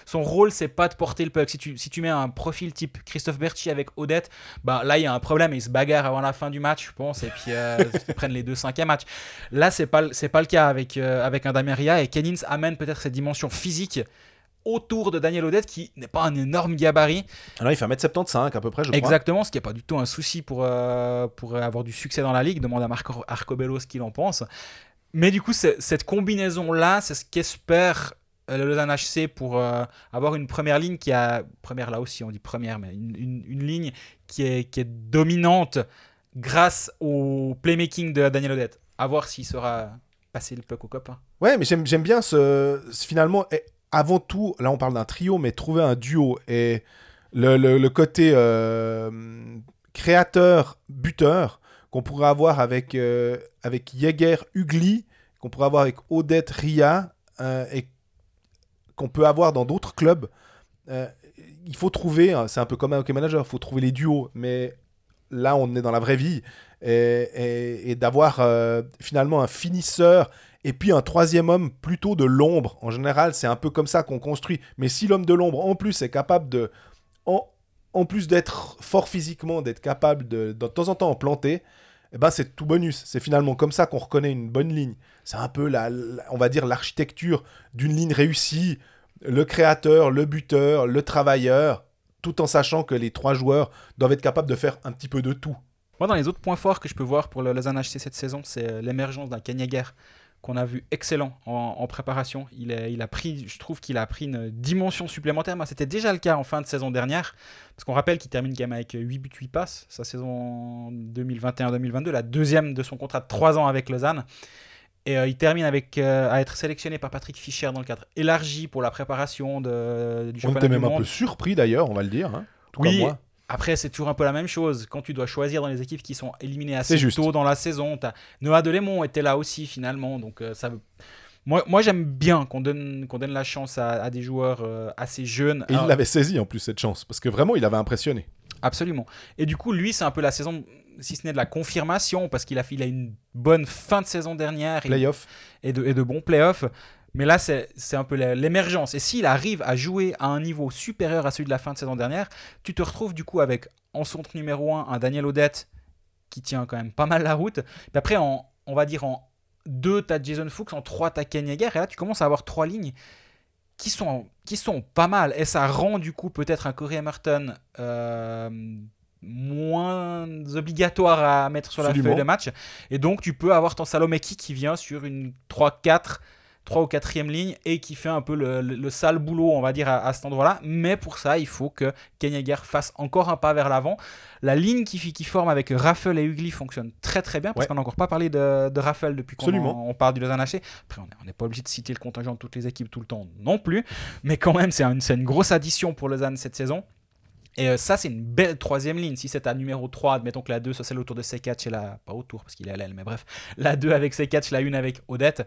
son rôle, c'est pas de porter le puck. Si tu, si tu mets un profil type Christophe Berti avec Odette, bah, là, il y a un problème. Ils se bagarrent avant la fin du match, je pense, et puis euh, ils prennent les deux cinquièmes matchs. Là, c'est pas, c'est pas le cas avec, euh, avec un. Et Kennings amène peut-être cette dimension physique autour de Daniel Odette qui n'est pas un énorme gabarit. Alors il fait 1m75 à peu près, je crois. Exactement, ce qui n'est pas du tout un souci pour, euh, pour avoir du succès dans la ligue. Demande à Marco Arcobello ce qu'il en pense. Mais du coup, cette combinaison-là, c'est ce qu'espère euh, le Lausanne HC pour euh, avoir une première ligne qui a. Première là aussi, on dit première, mais une, une, ligne qui est, qui est dominante grâce au playmaking de Daniel Odette. À voir s'il sera passer le puck au copain. Ouais, mais j'aime bien ce, finalement. avant tout, là on parle d'un trio, mais trouver un duo et le, le, côté euh, créateur-buteur qu'on pourrait avoir avec, euh, avec Jäger Ugly, qu'on pourrait avoir avec Odette Ria, euh, et qu'on peut avoir dans d'autres clubs. Euh, il faut trouver, hein, c'est un peu comme un hockey manager, il faut trouver les duos, mais là on est dans la vraie vie, et, d'avoir finalement un finisseur et puis un troisième homme plutôt de l'ombre. En général, c'est un peu comme ça qu'on construit. Mais si l'homme de l'ombre, en plus, est capable de, en plus d'être fort physiquement, d'être capable de, de, temps en temps en planter, eh ben c'est tout bonus. C'est finalement comme ça qu'on reconnaît une bonne ligne. C'est un peu, la, on va dire, l'architecture d'une ligne réussie. Le créateur, le buteur, le travailleur, tout en sachant que les trois joueurs doivent être capables de faire un petit peu de tout. Moi, dans les autres points forts que je peux voir pour le Lausanne cette saison, c'est euh, l'émergence d'un Kanyager qu'on a vu excellent en, préparation. Il a, il a, pris, je trouve qu'il a pris une dimension supplémentaire. C'était déjà le cas en fin de saison dernière, parce qu'on rappelle qu'il termine quand même avec 8 buts, 8 passes, sa saison 2021-2022, la deuxième de son contrat de 3 ans avec Lausanne. Et euh, il termine avec euh, à être sélectionné par Patrick Fischer dans le cadre élargi pour la préparation de, du championnat On était même un peu surpris d'ailleurs, on va le dire. Hein, oui, moi. Après, c'est toujours un peu la même chose. Quand tu dois choisir dans les équipes qui sont éliminées assez tôt dans la saison, as... Noah Delémont était là aussi finalement. Donc euh, ça Moi, moi j'aime bien qu'on donne, qu'on donne la chance à, des joueurs euh, assez jeunes. Et il l'avait saisi en plus cette chance, parce que vraiment il avait impressionné. Absolument. Et du coup, lui, c'est un peu la saison si ce n'est de la confirmation, parce qu'il a, il a une bonne fin de saison dernière. Playoff. Et, de, et de bons playoffs. Mais là, c'est un peu l'émergence. Et s'il arrive à jouer à un niveau supérieur à celui de la fin de saison dernière, tu te retrouves du coup avec en centre numéro 1 un Daniel Odette qui tient quand même pas mal la route. Puis après, en, on va dire en 2, tu as Jason Fuchs, en 3, tu as Ken Et là, tu commences à avoir trois lignes qui sont, qui sont pas mal. Et ça rend du coup peut-être un Corey Emerton euh, moins obligatoire à mettre sur la feuille de match. Et donc, tu peux avoir ton Salomeki qui vient sur une 3-4 3 ou 4 ligne et qui fait un peu le, sale boulot, on va dire, à, cet endroit-là. Mais pour ça, il faut que Kenyager fasse encore un pas vers l'avant. La ligne qui, qui forme avec Raffle et Ugly fonctionne très très bien parce qu'on n'a encore pas parlé de, de Raffle depuis qu'on on parle du Lausanne HC. Après, on n'est pas obligé de citer le contingent de toutes les équipes tout le temps non plus. Mais quand même, c'est une, une grosse addition pour Lausanne cette saison. Et euh, ça, c'est une belle troisième ligne. Si c'est à numéro 3, admettons que la 2, soit celle autour de C4 et la. Pas autour parce qu'il est à l'aile, mais bref. La 2 avec C4, la 1 avec Odette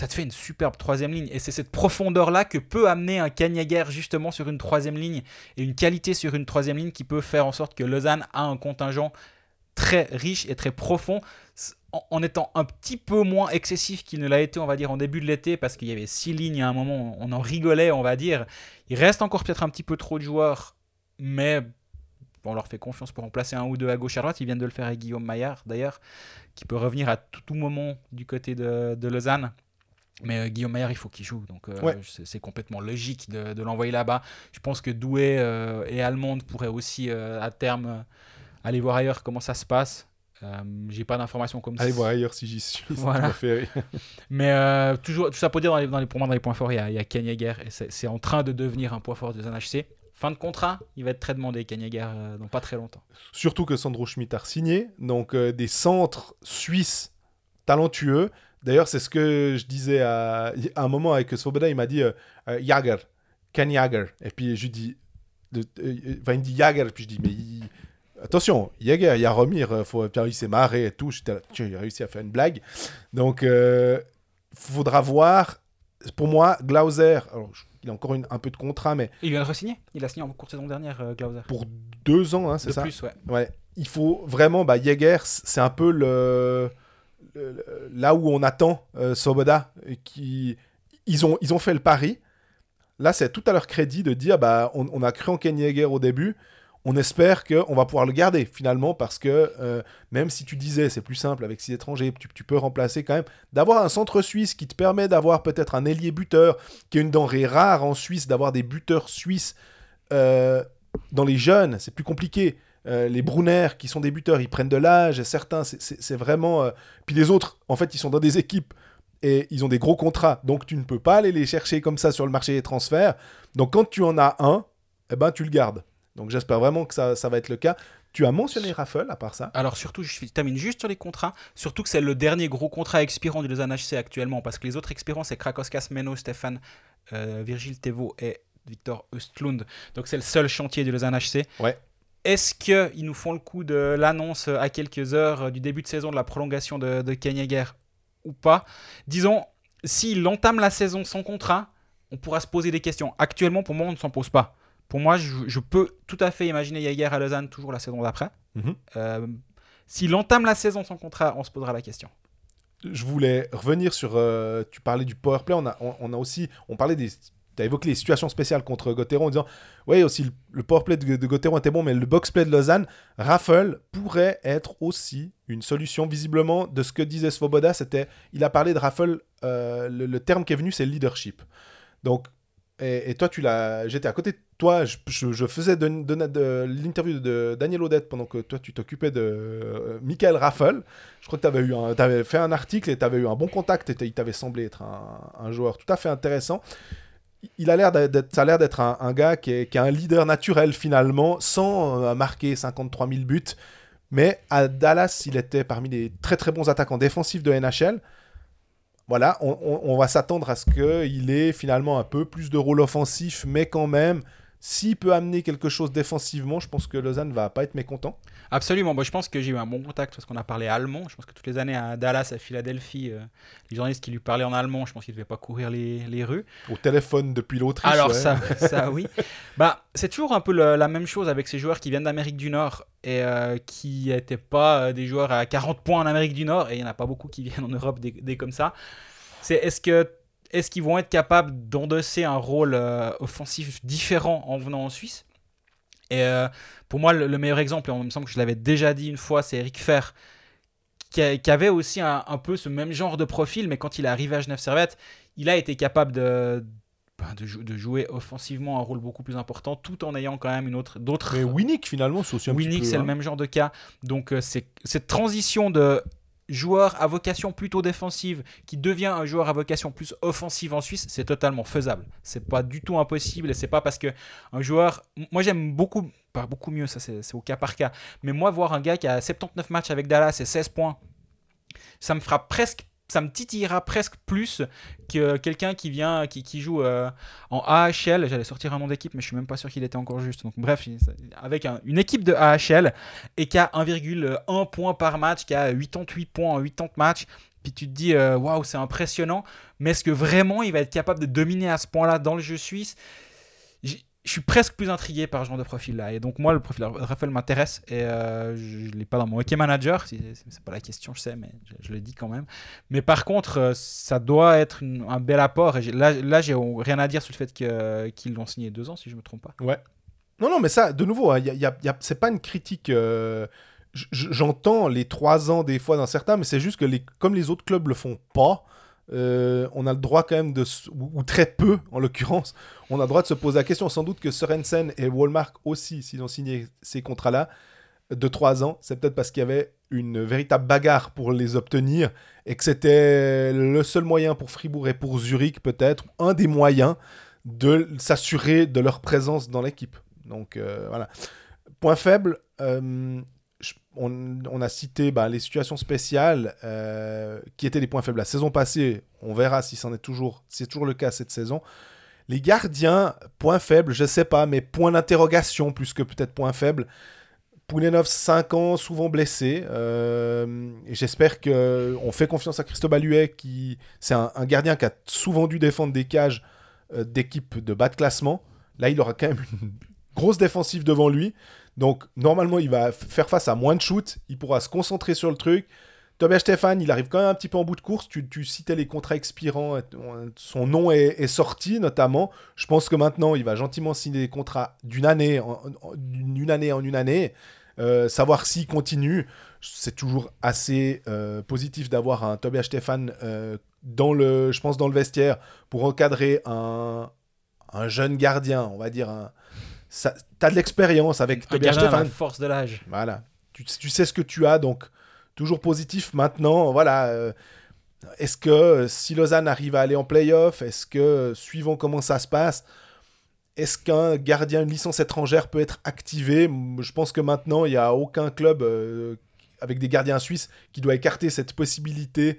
ça te fait une superbe troisième ligne. Et c'est cette profondeur-là que peut amener un Kanyager justement sur une troisième ligne et une qualité sur une troisième ligne qui peut faire en sorte que Lausanne a un contingent très riche et très profond en étant un petit peu moins excessif qu'il ne l'a été, on va dire, en début de l'été, parce qu'il y avait six lignes à un moment, on en rigolait, on va dire. Il reste encore peut-être un petit peu trop de joueurs, mais on leur fait confiance pour remplacer un ou deux à gauche à droite. Ils viennent de le faire avec Guillaume Maillard, d'ailleurs, qui peut revenir à tout, moment du côté de Lausanne. Mais euh, Guillaume Maillard, il faut qu'il joue. Donc euh, c'est complètement logique de, l'envoyer là-bas. Je pense que Douai euh, et Allemande pourraient aussi, à terme, aller voir ailleurs comment ça se passe. J'ai pas d'informations comme ça. Allez voir ailleurs si j'y suis. Voilà. Mais toujours, tout ça pour dire, dans les, dans les, pour moi, dans les points forts, il y a, il y a Ken et c'est en train de devenir un point fort de NHC. Fin de contrat, il va être très demandé, Ken dans pas très longtemps. Surtout que Sandro Schmitt a signé. Donc des centres suisses talentueux D'ailleurs, c'est ce que je disais à, un moment avec Svoboda. Il m'a dit euh, euh, Jager, Ken Jager. Et puis je lui dis, euh, enfin, il me dit Jager. Puis je dis, mais attention, Jager, il y a Romir. Faut, il s'est marré et tout. J'ai réussi à faire une blague. Donc, il faudra voir. Pour moi, Glauser, il a encore une, un peu de contrat, mais. Il vient de re-signer. Il a signé en cours saison dernière, Glauser. Pour deux ans, hein, c'est ça plus, ouais. ouais. Il faut vraiment, bah, Jaeger, c'est un peu le là où on attend euh, Soboda, qui, ils, ont, ils ont fait le pari. Là, c'est tout à leur crédit de dire bah, on, a cru en Ken Yeager au début. On espère qu'on va pouvoir le garder finalement parce que euh, même si tu disais c'est plus simple avec six étrangers, tu, peux remplacer quand même. D'avoir un centre suisse qui te permet d'avoir peut-être un ailier buteur, qui est une denrée rare en Suisse, d'avoir des buteurs suisses euh, dans les jeunes, c'est plus compliqué. Euh, les Brunner qui sont des buteurs, ils prennent de l'âge. Certains, c'est vraiment. Euh, puis les autres, en fait, ils sont dans des équipes et ils ont des gros contrats. Donc tu ne peux pas aller les chercher comme ça sur le marché des transferts. Donc quand tu en as un, eh ben, tu le gardes. Donc j'espère vraiment que ça, va être le cas. Tu as mentionné Raffle à part ça Alors surtout, je termine juste sur les contrats. Surtout que c'est le dernier gros contrat expirant du Lausanne HC actuellement. Parce que les autres expirants, c'est Krakoskas, Meno, Stéphane, euh, Virgile Thévaux et Victor Östlund. Donc c'est le seul chantier du Lausanne HC. Ouais. Est-ce qu'ils nous font le coup de l'annonce à quelques heures du début de saison de la prolongation de, de ou pas? Disons, s'il entame la saison sans contrat, on pourra se poser des questions. Actuellement, pour moi, on ne s'en pose pas. Pour moi, je, peux tout à fait imaginer Jaeger à Lausanne toujours la saison d'après. Mhm. Euh, s'il entame la saison sans contrat, on se posera la question. Je voulais revenir sur. Euh, tu parlais du powerplay. On a, on a aussi. On parlait des tu as évoqué les situations spéciales contre Gauthieron en disant Oui, aussi le, le powerplay de, de Gauthieron était bon, mais le boxplay de Lausanne, Raffle pourrait être aussi une solution. Visiblement, de ce que disait Svoboda, c'était il a parlé de Raffle, euh, le, terme qui est venu, c'est leadership. Donc, et, toi, tu l'as. J'étais à côté de toi, je, faisais de, l'interview de Daniel Odette pendant que toi, tu t'occupais de euh, Michael Raffle. Je crois que tu avais, fait un article et tu avais eu un bon contact et il t'avait semblé être un joueur tout à fait intéressant il a l'air d'être, ça a l'air d'être un, gars qui est, un leader naturel finalement, sans euh, marquer 53 000 buts. Mais à Dallas, il était parmi les très très bons attaquants défensifs de NHL. Voilà, on, va s'attendre à ce qu'il ait finalement un peu plus de rôle offensif, mais quand même s'il peut amener quelque chose défensivement, je pense que Lausanne va pas être mécontent. Absolument. Moi, je pense que j'ai eu un bon contact parce qu'on a parlé allemand. Je pense que toutes les années à Dallas, à Philadelphie, euh, les journalistes qui lui parlaient en allemand, je pense qu'ils ne devaient pas courir les, les, rues. Au téléphone depuis l'autre. Alors, ça, ça, oui. Bah, c'est toujours un peu la même chose avec ces joueurs qui viennent d'Amérique du Nord et euh, qui n'étaient pas euh, des joueurs à 40 points en Amérique du Nord. Et il n'y en a pas beaucoup qui viennent en Europe des, des comme ça. C'est est-ce que est-ce qu'ils vont être capables d'endosser un rôle euh, offensif différent en venant en Suisse? Et euh, pour moi, le, meilleur exemple, et on me semble que je l'avais déjà dit une fois, c'est Eric Fer, qui, avait aussi un, peu ce même genre de profil, mais quand il est arrivé à Genève Servette, il a été capable de, ben, de, jouer offensivement un rôle beaucoup plus important tout en ayant quand même une autre d'autres Winnick finalement c'est aussi un Winnick c'est le hein. même genre de cas donc euh, c'est cette transition de joueur à vocation plutôt défensive qui devient un joueur à vocation plus offensive en Suisse, c'est totalement faisable. C'est pas du tout impossible et c'est pas parce que un joueur. Moi j'aime beaucoup, pas beaucoup mieux, ça c'est au cas par cas, mais moi voir un gars qui a 79 matchs avec Dallas et 16 points, ça me fera presque ça me titillera presque plus que quelqu'un qui vient, qui, joue euh, en AHL. J'allais sortir un nom d'équipe, mais je suis même pas sûr qu'il était encore juste. Donc bref, avec une équipe de AHL et qui a 1,1 point par match, qui a 88 points en 80 matchs. Puis tu te dis, euh, waouh, c'est impressionnant. Mais est-ce que vraiment il va être capable de dominer à ce point-là dans le jeu suisse? Je suis presque plus intrigué par ce genre de profil-là. Et donc, moi, le profil de Raphaël m'intéresse et euh, je ne l'ai pas dans mon hockey manager. C'est pas la question, je sais, mais je, le dis quand même. Mais par contre, euh, ça doit être un bel apport. Et là, là j'ai rien à dire sur le fait qu'ils l'ont signé deux ans, si je me trompe pas. Ouais. Non, non, mais ça, de nouveau, hein, c'est pas une critique. Euh, j'entends les trois ans des fois dans certains, mais c'est juste que les, comme les autres clubs le font pas, euh, on a le droit quand même de, ou, très peu en l'occurrence, on a le droit de se poser la question. Sans doute que Sorensen et Walmart aussi, s'ils ont signé ces contrats-là de 3 ans, c'est peut-être parce qu'il y avait une véritable bagarre pour les obtenir et que c'était le seul moyen pour Fribourg et pour Zurich peut-être, un des moyens de s'assurer de leur présence dans l'équipe. Donc euh, voilà. Point faible, euh, on, a cité bah, les situations spéciales euh, qui étaient les points faibles la saison passée. On verra si c'en est toujours, c'est toujours le cas cette saison. Les gardiens, point faible, je sais pas, mais point d'interrogation plus que peut-être point faible. Poulenov, 5 ans, souvent blessé. Euh, J'espère qu'on fait confiance à Christophe Baluet, qui c'est un, gardien qui a souvent dû défendre des cages euh, d'équipes de bas de classement. Là, il aura quand même une grosse défensive devant lui. Donc, normalement, il va faire face à moins de shoots. Il pourra se concentrer sur le truc. Tobias Stéphane, il arrive quand même un petit peu en bout de course. Tu, citais les contrats expirants. Son nom est, sorti, notamment. Je pense que maintenant, il va gentiment signer des contrats d'une année, en, d'une année en une année. Euh, savoir s'il continue, c'est toujours assez euh, positif d'avoir un Tobias euh, dans le, je pense, dans le vestiaire pour encadrer un jeune gardien, on va dire un, tu as de l'expérience avec Tobias Stéphane. force de l'âge. Voilà. Tu, tu, sais ce que tu as, donc toujours positif. Maintenant, voilà. Euh, est-ce que euh, si Lausanne arrive à aller en playoff, est-ce que, euh, suivant comment ça se passe, est-ce qu'un gardien, une licence étrangère peut être activé? Je pense que maintenant, il n'y a aucun club avec des gardiens suisses qui doit écarter cette possibilité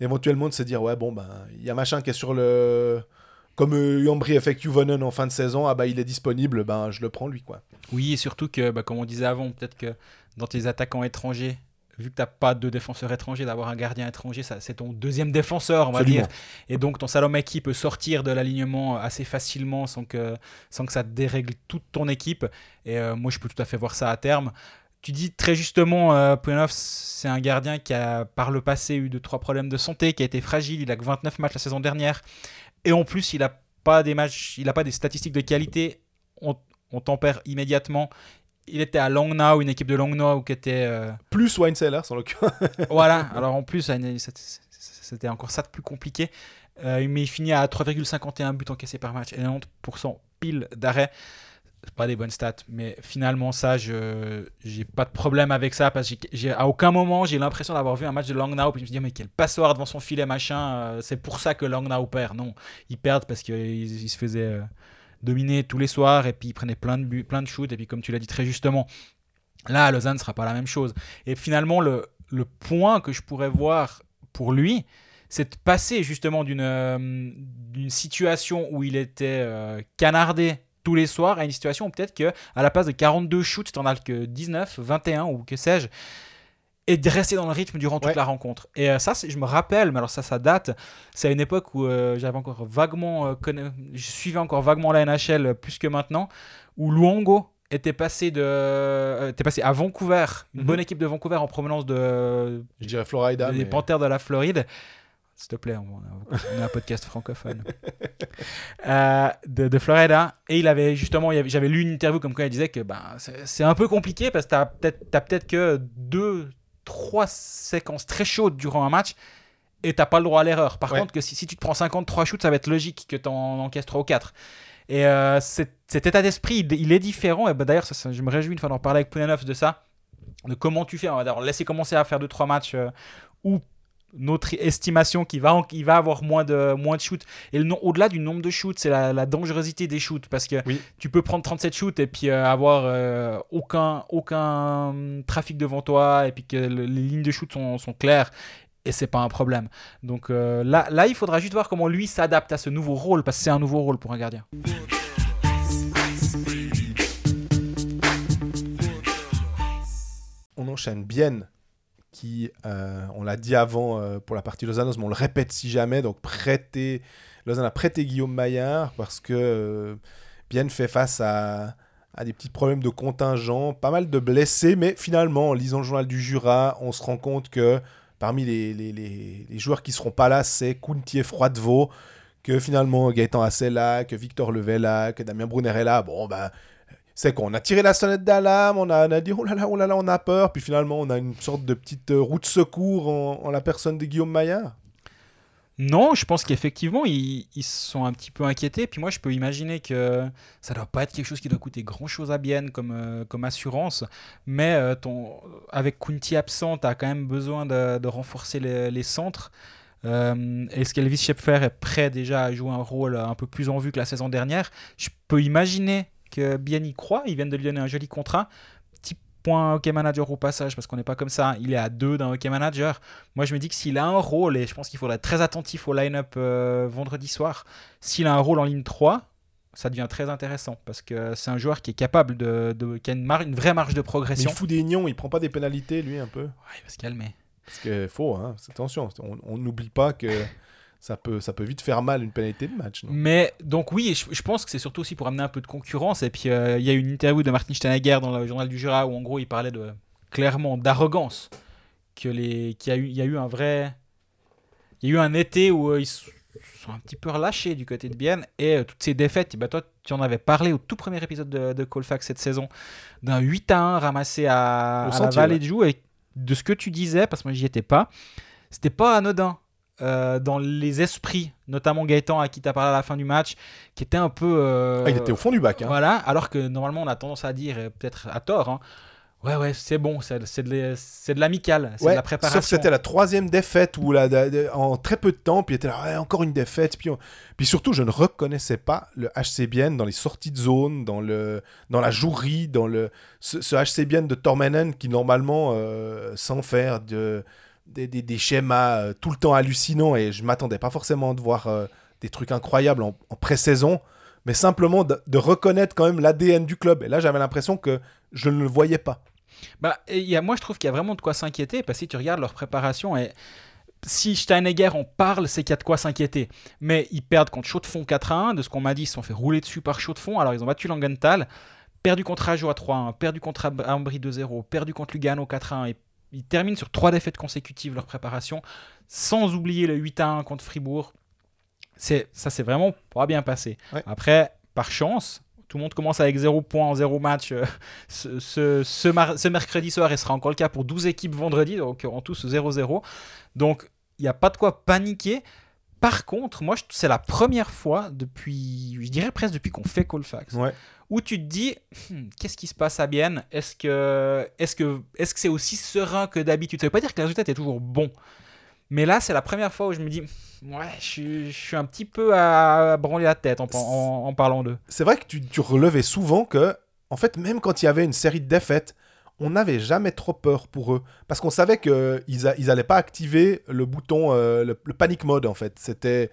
éventuellement de se dire ouais bon ben il y a machin qui est sur le comme euh, Yambri avec Juvonen en fin de saison, ah bah il est disponible, ben je le prends lui quoi. Oui, et surtout que, bah, comme on disait avant, peut-être que dans tes attaquants étrangers, vu que tu n'as pas de défenseur étranger, d'avoir un gardien étranger, c'est ton deuxième défenseur, on va dire. Et donc ton Salomaki peut sortir de l'alignement assez facilement sans que, sans que ça dérègle toute ton équipe. Et euh, moi, je peux tout à fait voir ça à terme. Tu dis très justement, euh, c'est un gardien qui a par le passé eu deux, trois problèmes de santé, qui a été fragile. Il a que 29 matchs la saison dernière. Et en plus, il n'a pas des matchs, il a pas des statistiques de qualité. On, on tempère immédiatement. Il était à Langnau, une équipe de Langnau qui était. Euh, plus Wine Sellers, en l'occurrence. voilà, alors en plus, c'était encore ça de plus compliqué. Euh, mais il finit à 3,51 buts encaissés par match et 90% pile d'arrêt pas des bonnes stats, mais finalement ça, je j'ai pas de problème avec ça parce que à aucun moment j'ai l'impression d'avoir vu un match de Langnau puis je me dis mais quel passoire devant son filet machin, euh, c'est pour ça que Langnau perd. Non, ils perdent parce qu'ils se faisaient euh, dominer tous les soirs et puis ils prenaient plein de buts, plein de shoots et puis comme tu l'as dit très justement, là à Lausanne ne sera pas la même chose. Et finalement le, le point que je pourrais voir pour lui, c'est de passer justement d'une euh, d'une situation où il était canardé tous les soirs à une situation où peut-être qu'à la place de 42 shoots, tu n'en as que 19, 21 ou que sais-je et de rester dans le rythme durant toute la rencontre. Et euh, ça, je me rappelle, mais alors ça, ça date. C'est à une époque où euh, j'avais encore vaguement, euh, je suivais encore vaguement la NHL plus que maintenant, où Luongo était passé de, était passé à Vancouver, une mhm. bonne équipe de Vancouver en provenance de, je dirais Florida, des Panthers de la Floride. S'il te plaît, on a un podcast francophone. de, de, Florida. Et il avait justement, j'avais lu une interview comme quoi il disait que ben, c'est un peu compliqué parce que tu n'as peut-être peut que deux, trois séquences très chaudes durant un match et t'as pas le droit à l'erreur. Par contre, que si, si, tu te prends 53 shoots, ça va être logique que tu en encaisses 3 ou 4. Et euh, cet, état d'esprit, il, est différent. Et bah, d'ailleurs, je me réjouis une fois d'en parler avec Pouyanov de ça, de comment tu fais. On va laisser commencer à faire 2-3 matchs euh, où notre estimation qu'il va, il va avoir moins de, moins de shoots. Et au-delà du nombre de shoots, c'est la, dangerosité des shoots. Parce que tu peux prendre 37 shoots et puis euh, avoir euh, aucun, aucun trafic devant toi et puis que les lignes de shoot sont, sont claires. Et c'est pas un problème. Donc euh, là, là, il faudra juste voir comment lui s'adapte à ce nouveau rôle, parce que c'est un nouveau rôle pour un gardien. On enchaîne bien euh, on l'a dit avant euh, pour la partie Lausanne, mais on le répète si jamais, donc prêter, Lausanne a prêté Guillaume Maillard parce que euh, Bien fait face à, des petits problèmes de contingent, pas mal de blessés, mais finalement, en lisant le journal du Jura, on se rend compte que parmi les, joueurs qui seront pas là, c'est Kunti et Froidevaux, que finalement Gaëtan Assela, que Victor Levella, que Damien Brunner est là. Bon, ben c'est qu'on a tiré la sonnette d'alarme, on a, dit oh là là, oh là là, on a peur, puis finalement on a une sorte de petite euh, roue de secours en, la personne de Guillaume Maillard non, je pense qu'effectivement, ils, ils sont un petit peu inquiétés. Puis moi, je peux imaginer que ça doit pas être quelque chose qui doit coûter grand-chose à bien comme, euh, comme assurance. Mais euh, avec Kunti absent, tu as quand même besoin de, renforcer les, centres. Est-ce qu'Elvis Schepfer est prêt déjà à jouer un rôle un peu plus en vue que la saison dernière? Je peux imaginer que bien y croit. Ils viennent de lui donner un joli contrat. Petit point hockey manager au passage, parce qu'on n'est pas comme ça. Il est à deux d'un hockey manager. Moi, je me dis que s'il a un rôle, et je pense qu'il faudra être très attentif au line-up euh, vendredi soir, s'il a un rôle en ligne 3, ça devient très intéressant parce que c'est un joueur qui est capable de, qui a une, une, vraie marge de progression. Mais il fout des nions, il prend pas des pénalités lui un peu. Ouais, il va se calmer. Parce qu'il faut, hein, attention, on n'oublie pas que ça peut, ça peut vite faire mal une pénalité de match. Mais donc oui, je, pense que c'est surtout aussi pour amener un peu de concurrence. Et puis euh, il y a une interview de Martin Steinegger dans le journal du Jura où en gros il parlait de, clairement d'arrogance. Qu'il y, a eu, y a eu un vrai... Il y a eu un été où euh, ils sont un petit peu relâchés du côté de Bienne. Et euh, toutes ces défaites, bah, toi tu en avais parlé au tout premier épisode de, de Colfax cette saison, d'un 8 à 1 ramassé à, la Vallée de Joux. Et de ce que tu disais, parce que moi j'y étais pas, c'était pas anodin. Euh, dans les esprits, notamment Gaëtan à qui tu as parlé à la fin du match, qui était un peu. Euh, ah, il était au fond du bac. Hein. Voilà, alors que normalement on a tendance à dire, peut-être à tort, hein, ouais, ouais, c'est bon, c'est de, l'amical, c'est de la préparation. Sauf que c'était la troisième défaite où la, en très peu de temps, puis il était là, encore une défaite. Puis, puis surtout, je ne reconnaissais pas le HCBN dans les sorties de zone, dans, le, dans la jouerie, dans le, ce, ce HCBN de Tormenen qui normalement, euh, sans faire de des, schémas euh, tout le temps hallucinants et je m'attendais pas forcément de voir euh, des trucs incroyables en, pré-saison, mais simplement de, reconnaître quand même l'ADN du club. Et là, j'avais l'impression que je ne le voyais pas. Bah, y a, moi, je trouve qu'il y a vraiment de quoi s'inquiéter parce que si tu regardes leur préparation et si Steinegger en parle, c'est qu'il y a de quoi s'inquiéter. Mais ils perdent contre Chaud de Fond 4 1. De ce qu'on m'a dit, ils se sont fait rouler dessus par Chaud Fond. Alors, ils ont battu Langenthal, perdu contre Ajo à 3-1, perdu contre Ambry 2-0, perdu contre Lugano 4-1 et ils terminent sur trois défaites consécutives leur préparation, sans oublier le 8 1 contre Fribourg. C'est, ça s'est vraiment pas bien passé. Après, par chance, tout le monde commence avec 0 points en 0 match euh, ce, ce, ce, mercredi soir et sera encore le cas pour 12 équipes vendredi, donc en tous 0-0. Donc il n'y a pas de quoi paniquer. Par contre, moi, c'est la première fois depuis, je dirais presque depuis qu'on fait Colfax, ouais où tu te dis hmm, qu'est-ce qui se passe à Bienne Est-ce que est-ce que est-ce que c'est aussi serein que d'habitude? Ça veut pas dire que le résultat est toujours bon. Mais là, c'est la première fois où je me dis ouais, je, suis un petit peu à, branler la tête en, en, parlant d'eux. C'est vrai que tu, tu, relevais souvent que en fait, même quand il y avait une série de défaites, on n'avait jamais trop peur pour eux parce qu'on savait qu'ils ils allaient pas activer le bouton euh, le, le panic mode en fait. C'était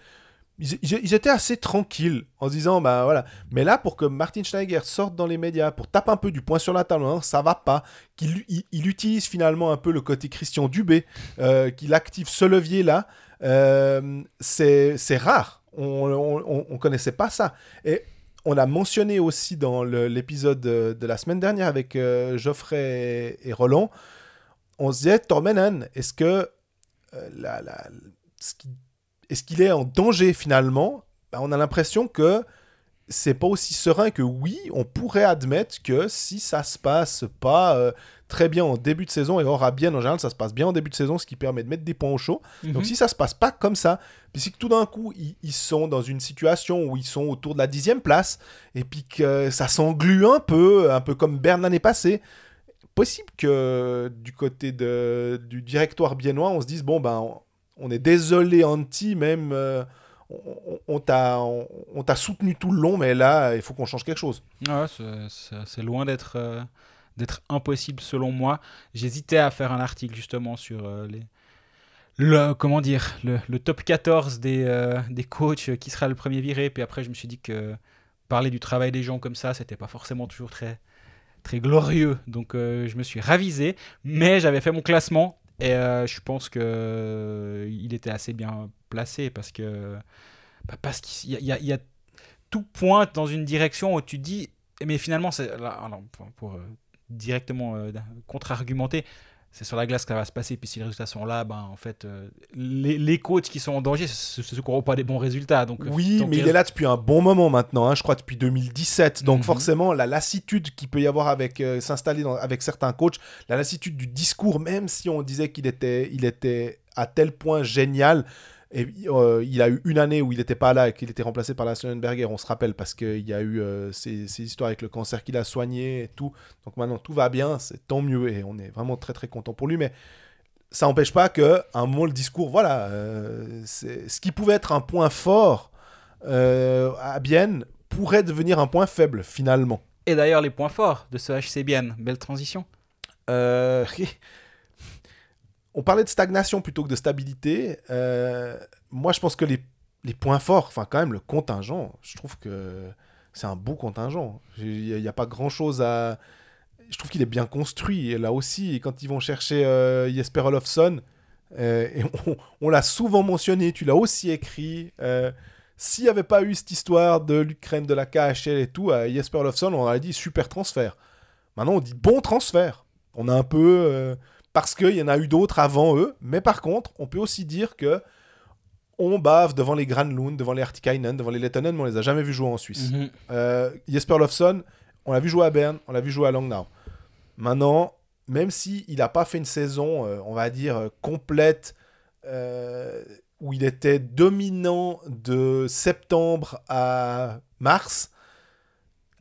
ils, étaient assez tranquilles en se disant bah voilà. Mais là pour que Martin Schneider sorte dans les médias pour taper un peu du poing sur la table hein, ça va pas qu'il il, utilise finalement un peu le côté Christian Dubé euh, qu'il active ce levier là euh, c'est rare. On, on, connaissait pas ça. Et on a mentionné aussi dans l'épisode de, la semaine dernière avec euh, Geoffrey et, Roland on se disait Tormenan est-ce que la, la, ce qui est-ce qu'il est en danger finalement? Bah, On a l'impression que c'est pas aussi serein que oui, on pourrait admettre que si ça se passe pas euh, très bien en début de saison, et aura bien en général, ça se passe bien en début de saison, ce qui permet de mettre des points au chaud. Donc mhm. si ça se passe pas comme ça, puis si tout d'un coup ils, sont dans une situation où ils sont autour de la dixième place, et puis que ça s'englue un peu, un peu comme Berne l'année passée, possible que du côté de, du directoire biennois, on se dise bon ben on est désolé Anti, même euh, on, on t'a soutenu tout le long, mais là, il faut qu'on change quelque chose. c'est loin d'être euh, d'être impossible selon moi. J'hésitais à faire un article justement sur euh, les, le, comment dire, le, top 14 des, des coachs qui sera le premier viré. Puis après, je me suis dit que parler du travail des gens comme ça, c'était pas forcément toujours très, très glorieux. Donc je me suis ravisé, mais j'avais fait mon classement et euh, je pense que euh, il était assez bien placé parce que bah, parce qu'il y, y, a tout pointe dans une direction où tu dis mais finalement c'est pour, euh, directement contre-argumenter c'est sur la glace que ça va se passer. Puis si les résultats sont là, ben, en fait, euh, les, les, coachs qui sont en danger, c'est ceux qui n'auront pas des bons résultats. Donc, euh, oui, mais il est là depuis un bon moment maintenant, hein, je crois depuis 2017. Donc mhm. forcément, la lassitude qu'il peut y avoir avec euh, s'installer avec certains coachs, la lassitude du discours, même si on disait qu'il était, il était à tel point génial, et euh, il a eu une année où il n'était pas là et qu'il était remplacé par la Sonnenberger, on se rappelle, parce qu'il y a eu euh, ces, histoires avec le cancer qu'il a soigné et tout. Donc maintenant, tout va bien, c'est tant mieux et on est vraiment très très content pour lui. Mais ça n'empêche pas qu'à un moment, le discours, voilà, euh, ce qui pouvait être un point fort à Bienne pourrait devenir un point faible finalement. Et d'ailleurs, les points forts de ce HC Bienne, belle transition. on parlait de stagnation plutôt que de stabilité. Euh, moi, je pense que les, points forts, enfin quand même le contingent, je trouve que c'est un beau contingent. Il n'y a, pas grand-chose à... Je trouve qu'il est bien construit. Et là aussi, quand ils vont chercher euh, Jesper Olofsson, euh, on, l'a souvent mentionné, tu l'as aussi écrit, s'il n'y avait pas eu cette histoire de l'Ukraine, de la KHL et tout, à Jesper Olofsson, on aurait dit super transfert. Maintenant, on dit bon transfert. On a un peu parce qu'il y en a eu d'autres avant eux. Mais par contre, on peut aussi dire que on bave devant les Granlund, devant les Artikainen, devant les Lettonen, mais on les a jamais vus jouer en Suisse. Mhm. Euh, Jesper Lofsson, on l'a vu jouer à Berne, on l'a vu jouer à Langnau. Maintenant, même s'il il n'a pas fait une saison, euh, on va dire, euh, complète, où il était dominant de septembre à mars,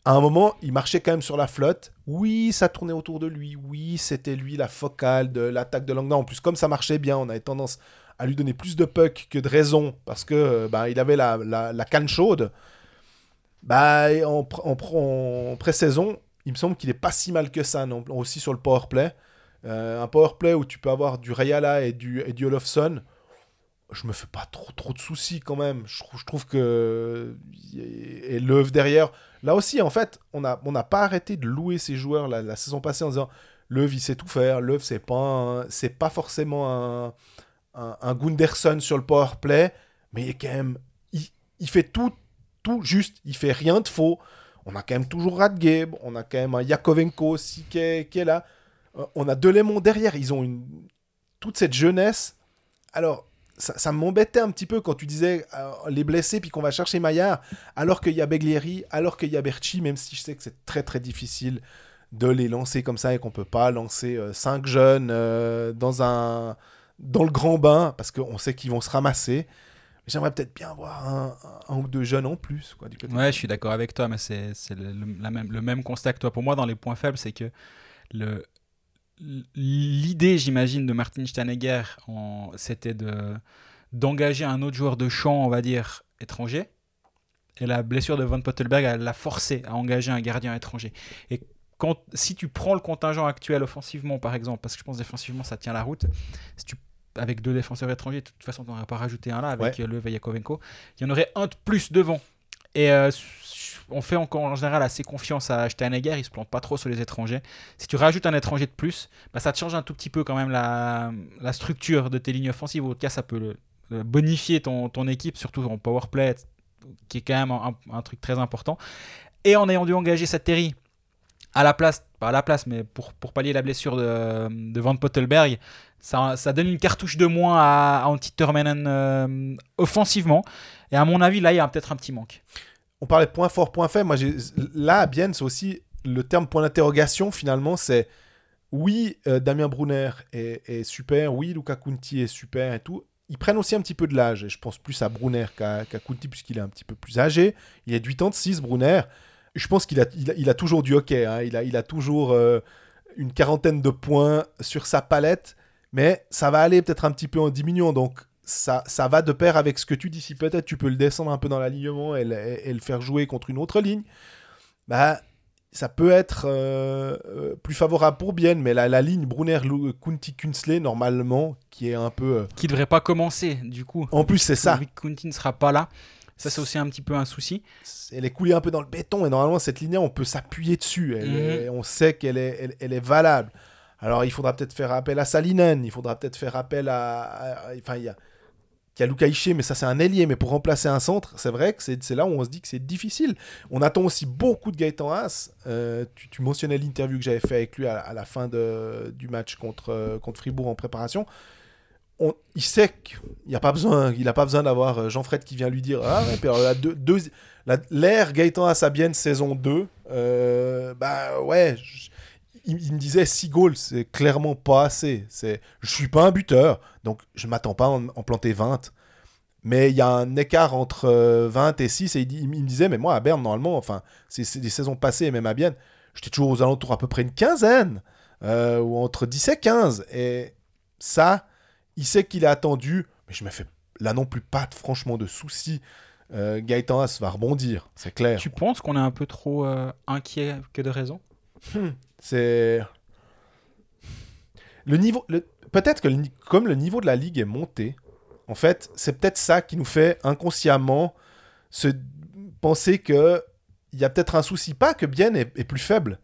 à un moment, il marchait quand même sur la flotte. Oui, ça tournait autour de lui. Oui, c'était lui la focale de l'attaque de Langdon. En plus, comme ça marchait bien, on avait tendance à lui donner plus de puck que de raison parce que euh, bah, il avait la, la, canne chaude. Bah, en, en, pré-saison, il me semble qu'il est pas si mal que ça, non, aussi sur le powerplay. Euh, un powerplay où tu peux avoir du Rayala et du, et du Olofsson je me fais pas trop trop de soucis quand même. Je, trouve que et l'œuvre derrière. Là aussi, en fait, on n'a on pas arrêté de louer ces joueurs la, saison passée en disant Löw il sait tout faire. Löw c'est pas pas forcément un, un, Gunderson sur le power play, mais il est quand même il, fait tout tout juste. Il fait rien de faux. On a quand même toujours Radgeb, on a quand même un Yakovenko aussi qui est, qui est là. Euh, on a Delémont derrière. Ils ont une toute cette jeunesse. Alors ça, m'embêtait un petit peu quand tu disais euh, les blessés puis qu'on va chercher Maillard alors qu'il y a Beglieri, alors qu'il y a Berchi, même si je sais que c'est très très difficile de les lancer comme ça et qu'on peut pas lancer 5 euh, cinq jeunes euh, dans un dans le grand bain parce qu'on sait qu'ils vont se ramasser. J'aimerais peut-être bien avoir un, ou deux jeunes en plus. Quoi, ouais, je suis d'accord avec toi, mais c'est le, le même constat que toi. Pour moi, dans les points faibles, c'est que le, l'idée, j'imagine, de Martin Steinegger, c'était de, d'engager un autre joueur de champ, on va dire, étranger. Et la blessure de Von Pottelberg, elle l'a forcé à engager un gardien étranger. Et quand, si tu prends le contingent actuel offensivement, par exemple, parce que je pense défensivement, ça tient la route, si tu avec deux défenseurs étrangers. De toute façon, on n'aurait pas rajouté un là avec le Vajakovenko. Il y en aurait un de plus devant. Et on fait en général assez confiance à Steinegger, il se plante pas trop sur les étrangers. Si tu rajoutes un étranger de plus, bah, ça te change un tout petit peu quand même la, structure de tes lignes offensives. Au cas, ça peut bonifier ton, équipe, surtout en power play, qui est quand même un, truc très important. Et en ayant dû engager cette à la place, pas à la place, mais pour, pallier la blessure de, de Van Pottelberg, ça, ça, donne une cartouche de moins à, à Antti euh, offensivement. Et à mon avis, là, il y a peut-être un petit manque on parlait point fort, point faible. Moi, là, à c'est aussi le terme point d'interrogation, finalement, c'est oui, euh, Damien Brunner est, super, oui, Luca Kunti est super et tout. Ils prennent aussi un petit peu de l'âge, et je pense plus à Brunner qu'à Kunti, puisqu'il est un petit peu plus âgé. Il est de 8 ans de 6, Brunner. Je pense qu'il a, toujours du hockey, hein. il, a, il a toujours euh, une quarantaine de points sur sa palette, mais ça va aller peut-être un petit peu en diminuant. Donc, ça, ça va de pair avec ce que tu dis. Si peut-être tu peux le descendre un peu dans l'alignement et, le faire jouer contre une autre ligne, bah, ça peut être euh, euh, plus favorable pour Bien. Mais la, la ligne Brunner, Kunti, Kunsley, normalement, qui est un peu. Euh, qui devrait pas commencer, du coup. En plus, c'est ça. Kunti ne sera pas là. Ça, c'est aussi un petit peu un souci. Elle est coulée un peu dans le béton et normalement, cette ligne on peut s'appuyer dessus. Elle mhm. on sait qu'elle est, elle, est valable. Alors, il faudra peut-être faire appel à Salinen, il faudra peut-être faire appel à. Enfin, il y a qui a Luca mais ça c'est un ailier, mais pour remplacer un centre, c'est vrai que c'est là où on se dit que c'est difficile. On attend aussi beaucoup de Gaëtan Haas. Euh, tu, mentionnais l'interview que j'avais fait avec lui à, la fin de, du match contre, euh, contre Fribourg en préparation. On, il sait qu'il n'a pas besoin, a pas besoin d'avoir euh, Jean-Fred qui vient lui dire ah l'ère Gaëtan Haas à Bienne saison 2, bah ouais, il, me disait 6 goals, c'est clairement pas assez. C'est, je suis pas un buteur, donc je m'attends pas à en, planter 20. Mais il y a un écart entre 20 euh, et 6, et il, me disait, mais moi à Berne, normalement, enfin, c'est, des saisons passées, même à Bienne, j'étais toujours aux alentours à peu près une quinzaine, euh, ou entre 10 et 15. Et ça, il sait qu'il est attendu, mais je me fais là non plus pas franchement de soucis. Euh, Gaëtan As va rebondir, c'est clair. Tu penses qu'on est un peu trop euh, inquiet que de raison? Hmm. C'est. Le niveau. Peut-être que comme le niveau de la ligue est monté, en fait, c'est peut-être ça qui nous fait inconsciemment se penser que il y a peut-être un souci. Pas que Bien est, plus faible,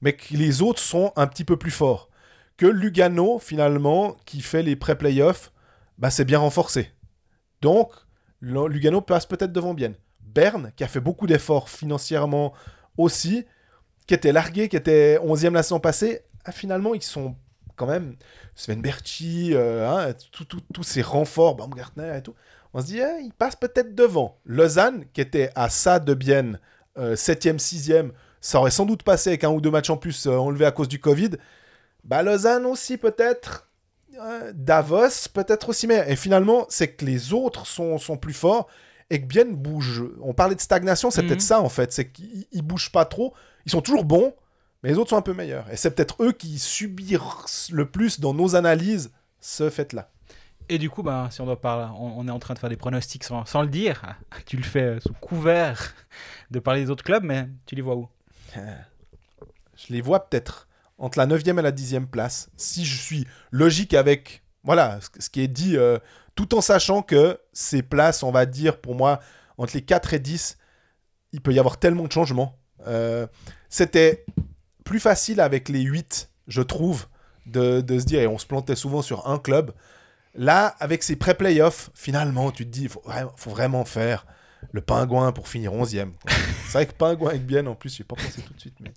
mais que les autres sont un petit peu plus forts. Que Lugano, finalement, qui fait les pré-playoffs, bah, c'est bien renforcé. Donc, Lugano passe peut-être devant Bien. Berne, qui a fait beaucoup d'efforts financièrement aussi, qui était largué, qui était 11e la saison passée, ah, finalement, ils sont quand même. Sven Berchi, euh, hein, tous ces renforts, Baumgartner et tout. On se dit, eh, ils passent peut-être devant. Lausanne, qui était à ça de Bienne, 7e, 6e, ça aurait sans doute passé avec un ou deux matchs en plus euh, enlevés à cause du Covid. Bah, Lausanne aussi, peut-être. Davos, peut-être aussi. Mais et finalement, c'est que les autres sont, sont plus forts et que Bienne bouge. On parlait de stagnation, c'est mhm. peut-être ça en fait. C'est qu'ils bougent pas trop. Ils sont toujours bons, mais les autres sont un peu meilleurs. Et c'est peut-être eux qui subissent le plus dans nos analyses ce fait-là. Et du coup, bah, si on doit parler, on, est en train de faire des pronostics sans, le dire. Tu le fais sous couvert de parler des autres clubs, mais tu les vois où? Je les vois peut-être entre la 9e et la 10e place. Si je suis logique avec voilà, ce qui est dit, euh, tout en sachant que ces places, on va dire, pour moi, entre les 4 et 10, il peut y avoir tellement de changements. Euh, c'était plus facile avec les 8, je trouve, de, se dire, et on se plantait souvent sur un club. Là, avec ces pré-playoffs, finalement, tu te dis, il faut, vraiment faire le pingouin pour finir 11e. C'est vrai que pingouin avec bien, en plus, je pas pensé tout de suite, mais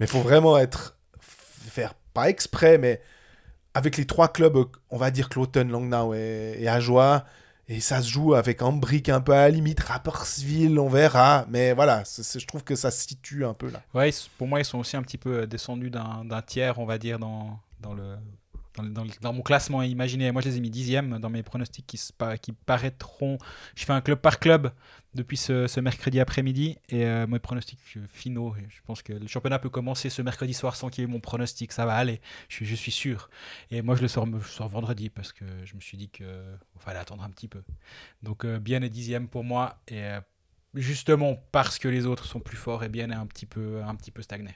il faut vraiment être, faire pas exprès, mais avec les trois clubs, on va dire Cloton, Langnau et, et Ajoie, et ça se joue avec un un peu à la limite, Rappersville, on verra. Mais voilà, je trouve que ça se situe un peu là. Ouais, pour moi, ils sont aussi un petit peu euh, descendus d'un tiers, on va dire, dans le, dans, mon classement imaginé. Moi, je les ai mis dixième dans mes pronostics qui, qui paraîtront. Je fais un club par club depuis ce, mercredi après-midi et euh, mes pronostics finaux. Je pense que le championnat peut commencer ce mercredi soir sans qu'il y ait mon pronostic. Ça va aller, je, suis sûr. Et moi, je le sors, je vendredi parce que je me suis dit qu'il fallait attendre un petit peu. Donc, euh, bien est dixième pour moi et euh, justement parce que les autres sont plus forts et bien est un petit peu, un petit peu stagné.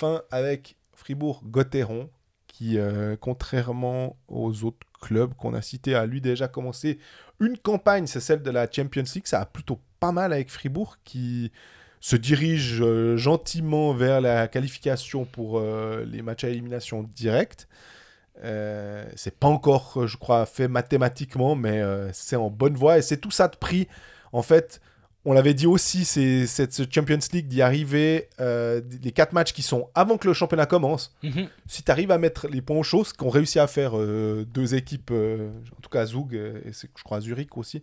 Fin avec Fribourg-Gotteron, qui, euh, contrairement aux autres clubs qu'on a cités, a lui déjà commencé une campagne, c'est celle de la Champions League. Ça a plutôt pas mal avec Fribourg, qui se dirige euh, gentiment vers la qualification pour euh, les matchs à élimination directe. c'est pas encore, je crois, fait mathématiquement, mais c'est en bonne voie et c'est tout ça de prix. En fait, on l'avait dit aussi, c'est cette Champions League d'y arriver, euh, les quatre matchs qui sont avant que le championnat commence. Mhm. Si tu arrives à mettre les points aux choses, qu'ont réussi à faire euh, deux équipes, euh, en tout cas Zug et je crois Zurich aussi,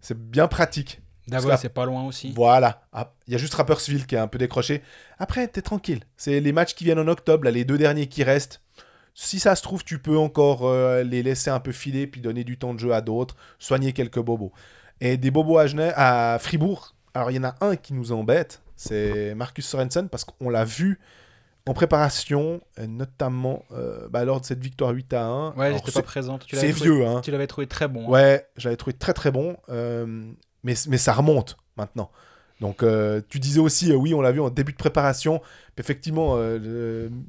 c'est bien pratique. D'abord, c'est pas loin aussi. Voilà. Ah, il y a juste Rapperswil qui est un peu décroché. Après, t'es tranquille. C'est les matchs qui viennent en octobre, les deux derniers qui restent. Si ça se trouve, tu peux encore les laisser un peu filer, puis donner du temps de jeu à d'autres, soigner quelques bobos. Et des bobos à, à Fribourg, alors il y en a un qui nous embête, c'est Marcus Sorensen, parce qu'on l'a vu en préparation, notamment euh, bah, lors de cette victoire 8 à 1. Ouais, j'étais pas présent. C'est vieux, hein. Tu l'avais trouvé très bon. Hein. Ouais, j'avais trouvé très très bon, euh, mais, mais ça remonte maintenant. Donc euh, tu disais aussi, oui, on l'a vu en début de préparation, effectivement,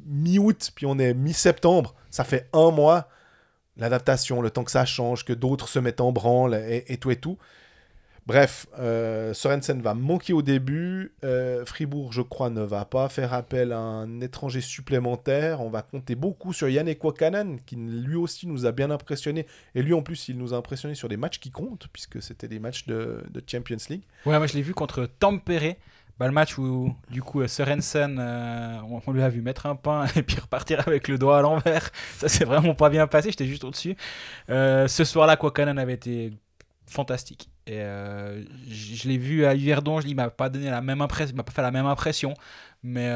mi-août, puis on est mi-septembre, ça fait un mois l'adaptation, le temps que ça change, que d'autres se mettent en branle et, tout et tout. Bref, euh, Sorensen va manquer au début. Euh, Fribourg, je crois, ne va pas faire appel à un étranger supplémentaire. On va compter beaucoup sur Yannick Wakanen, qui lui aussi nous a bien impressionné. Et lui, en plus, il nous a impressionné sur des matchs qui comptent, puisque c'était des matchs de, Champions League. Ouais, moi je l'ai vu contre Tampere. Bah, le match où du coup Sorensen, euh, on, lui a vu mettre un pain et puis repartir avec le doigt à l'envers. Ça s'est vraiment pas bien passé, j'étais juste au-dessus. Ce soir-là, Kwakanen avait été fantastique. Et euh, je, l'ai vu à Yverdon, il m'a pas donné la même impression, m'a pas fait la même impression, mais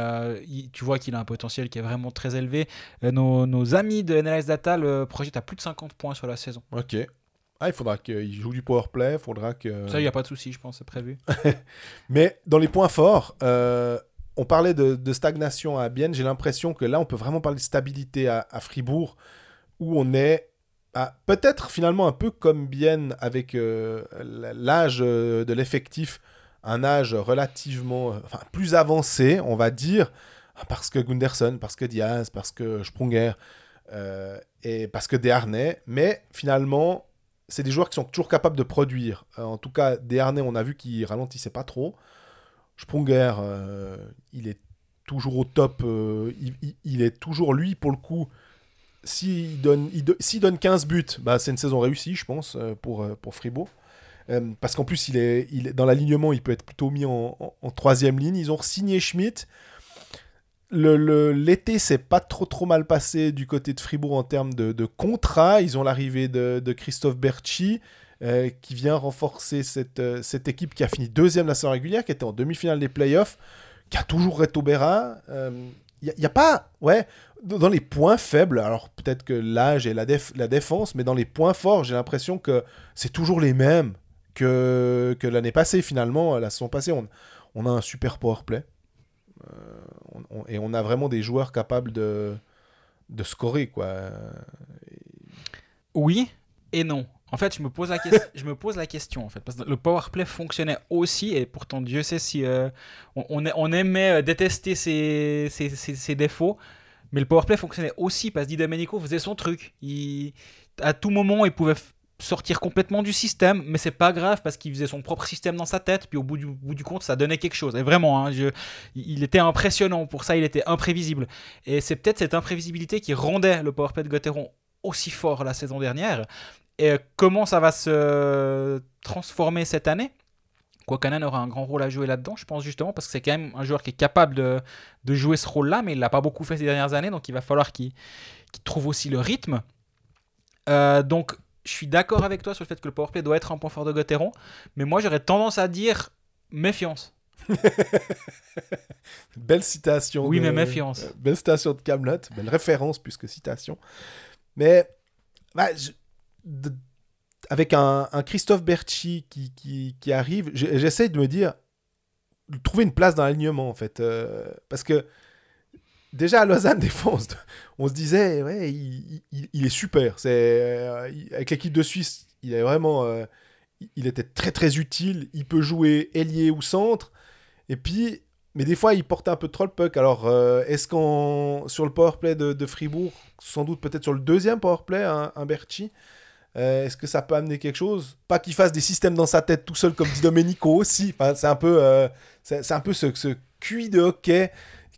tu vois qu'il a un potentiel qui est vraiment très élevé. Nos, nos, amis de NLS Data le projettent à plus de 50 points sur la saison. Ok, ah, il faudra qu'il joue du power play, faudra que... Ça, il n'y a pas de souci, je pense, c'est prévu. Mais dans les points forts, euh, on parlait de, stagnation à Bienne, j'ai l'impression que là, on peut vraiment parler de stabilité à, Fribourg, où on est peut-être finalement un peu comme Bienne avec euh, l'âge euh, de l'effectif, un âge relativement enfin, plus avancé, on va dire, parce que Gunderson, parce que Diaz, parce que Sprunger, et parce que Desharnais, mais finalement c'est des joueurs qui sont toujours capables de produire. Euh, en tout cas, Desharnais, on a vu qu'il ralentissait pas trop. Sprunger, euh, il est toujours au top. Euh, il, est toujours lui, pour le coup. S'il donne, donne 15 buts, bah, c'est une saison réussie, je pense, pour, pour Fribourg. parce qu'en plus, il est, il est, dans l'alignement, il peut être plutôt mis en, troisième ligne. Ils ont signé Schmidt l'été le, s'est pas trop trop mal passé du côté de Fribourg en termes de, contrat. Ils ont l'arrivée de, Christophe Berchi euh, qui vient renforcer cette, euh, cette, équipe qui a fini deuxième la saison régulière, qui était en demi-finale des playoffs, qui a toujours Reto Berra. Il euh, n'y a, pas, ouais, dans les points faibles, alors peut-être que l'âge et la, la défense, mais dans les points forts, j'ai l'impression que c'est toujours les mêmes que, que l'année passée finalement, la saison passée. On, on a un super power play et on a vraiment des joueurs capables de, de scorer, quoi. Oui et non. En fait, je me pose la, je me pose la question, en fait, parce que le power play fonctionnait aussi, et pourtant Dieu sait si euh, on, on, aimait euh, détester ses, ses, ses, défauts, mais le power play fonctionnait aussi parce que Domenico faisait son truc. À tout moment, il pouvait sortir complètement du système, mais c'est pas grave parce qu'il faisait son propre système dans sa tête, puis au bout du, bout du compte, ça donnait quelque chose. Et vraiment, hein, il était impressionnant. Pour ça, il était imprévisible. Et c'est peut-être cette imprévisibilité qui rendait le PowerPlay de Gauthieron aussi fort la saison dernière. Et comment ça va se transformer cette année? Kwakanan aura un grand rôle à jouer là-dedans, je pense justement, parce que c'est quand même un joueur qui est capable de, de jouer ce rôle-là, mais il l'a pas beaucoup fait ces dernières années, donc il va falloir qu'il trouve aussi le rythme. Euh, donc je suis d'accord avec toi sur le fait que le powerplay doit être un point fort de Gauthieron, mais moi j'aurais tendance à dire méfiance. belle citation. Oui, mais méfiance. Euh, belle citation de Camelot, belle référence plus citation. Mais bah, avec un, Christophe Berchi qui, qui, arrive, j'essaie de me dire, de trouver une place dans l'alignement en fait. Euh, parce que déjà à Lausanne défense, on se disait, ouais, il, est super. C'est euh, avec l'équipe de Suisse, il est vraiment, euh, il était très très utile. Il peut jouer ailier ou centre. Et puis mais des fois, il portait un peu trop le puck. Alors, est-ce qu'on. Sur le powerplay de, de Fribourg, sans doute peut-être sur le deuxième powerplay, un, Berchi, euh, est-ce que ça peut amener quelque chose? Pas qu'il fasse des systèmes dans sa tête tout seul comme dit Domenico aussi. Enfin, c'est un peu, euh, un peu ce, ce QI de hockey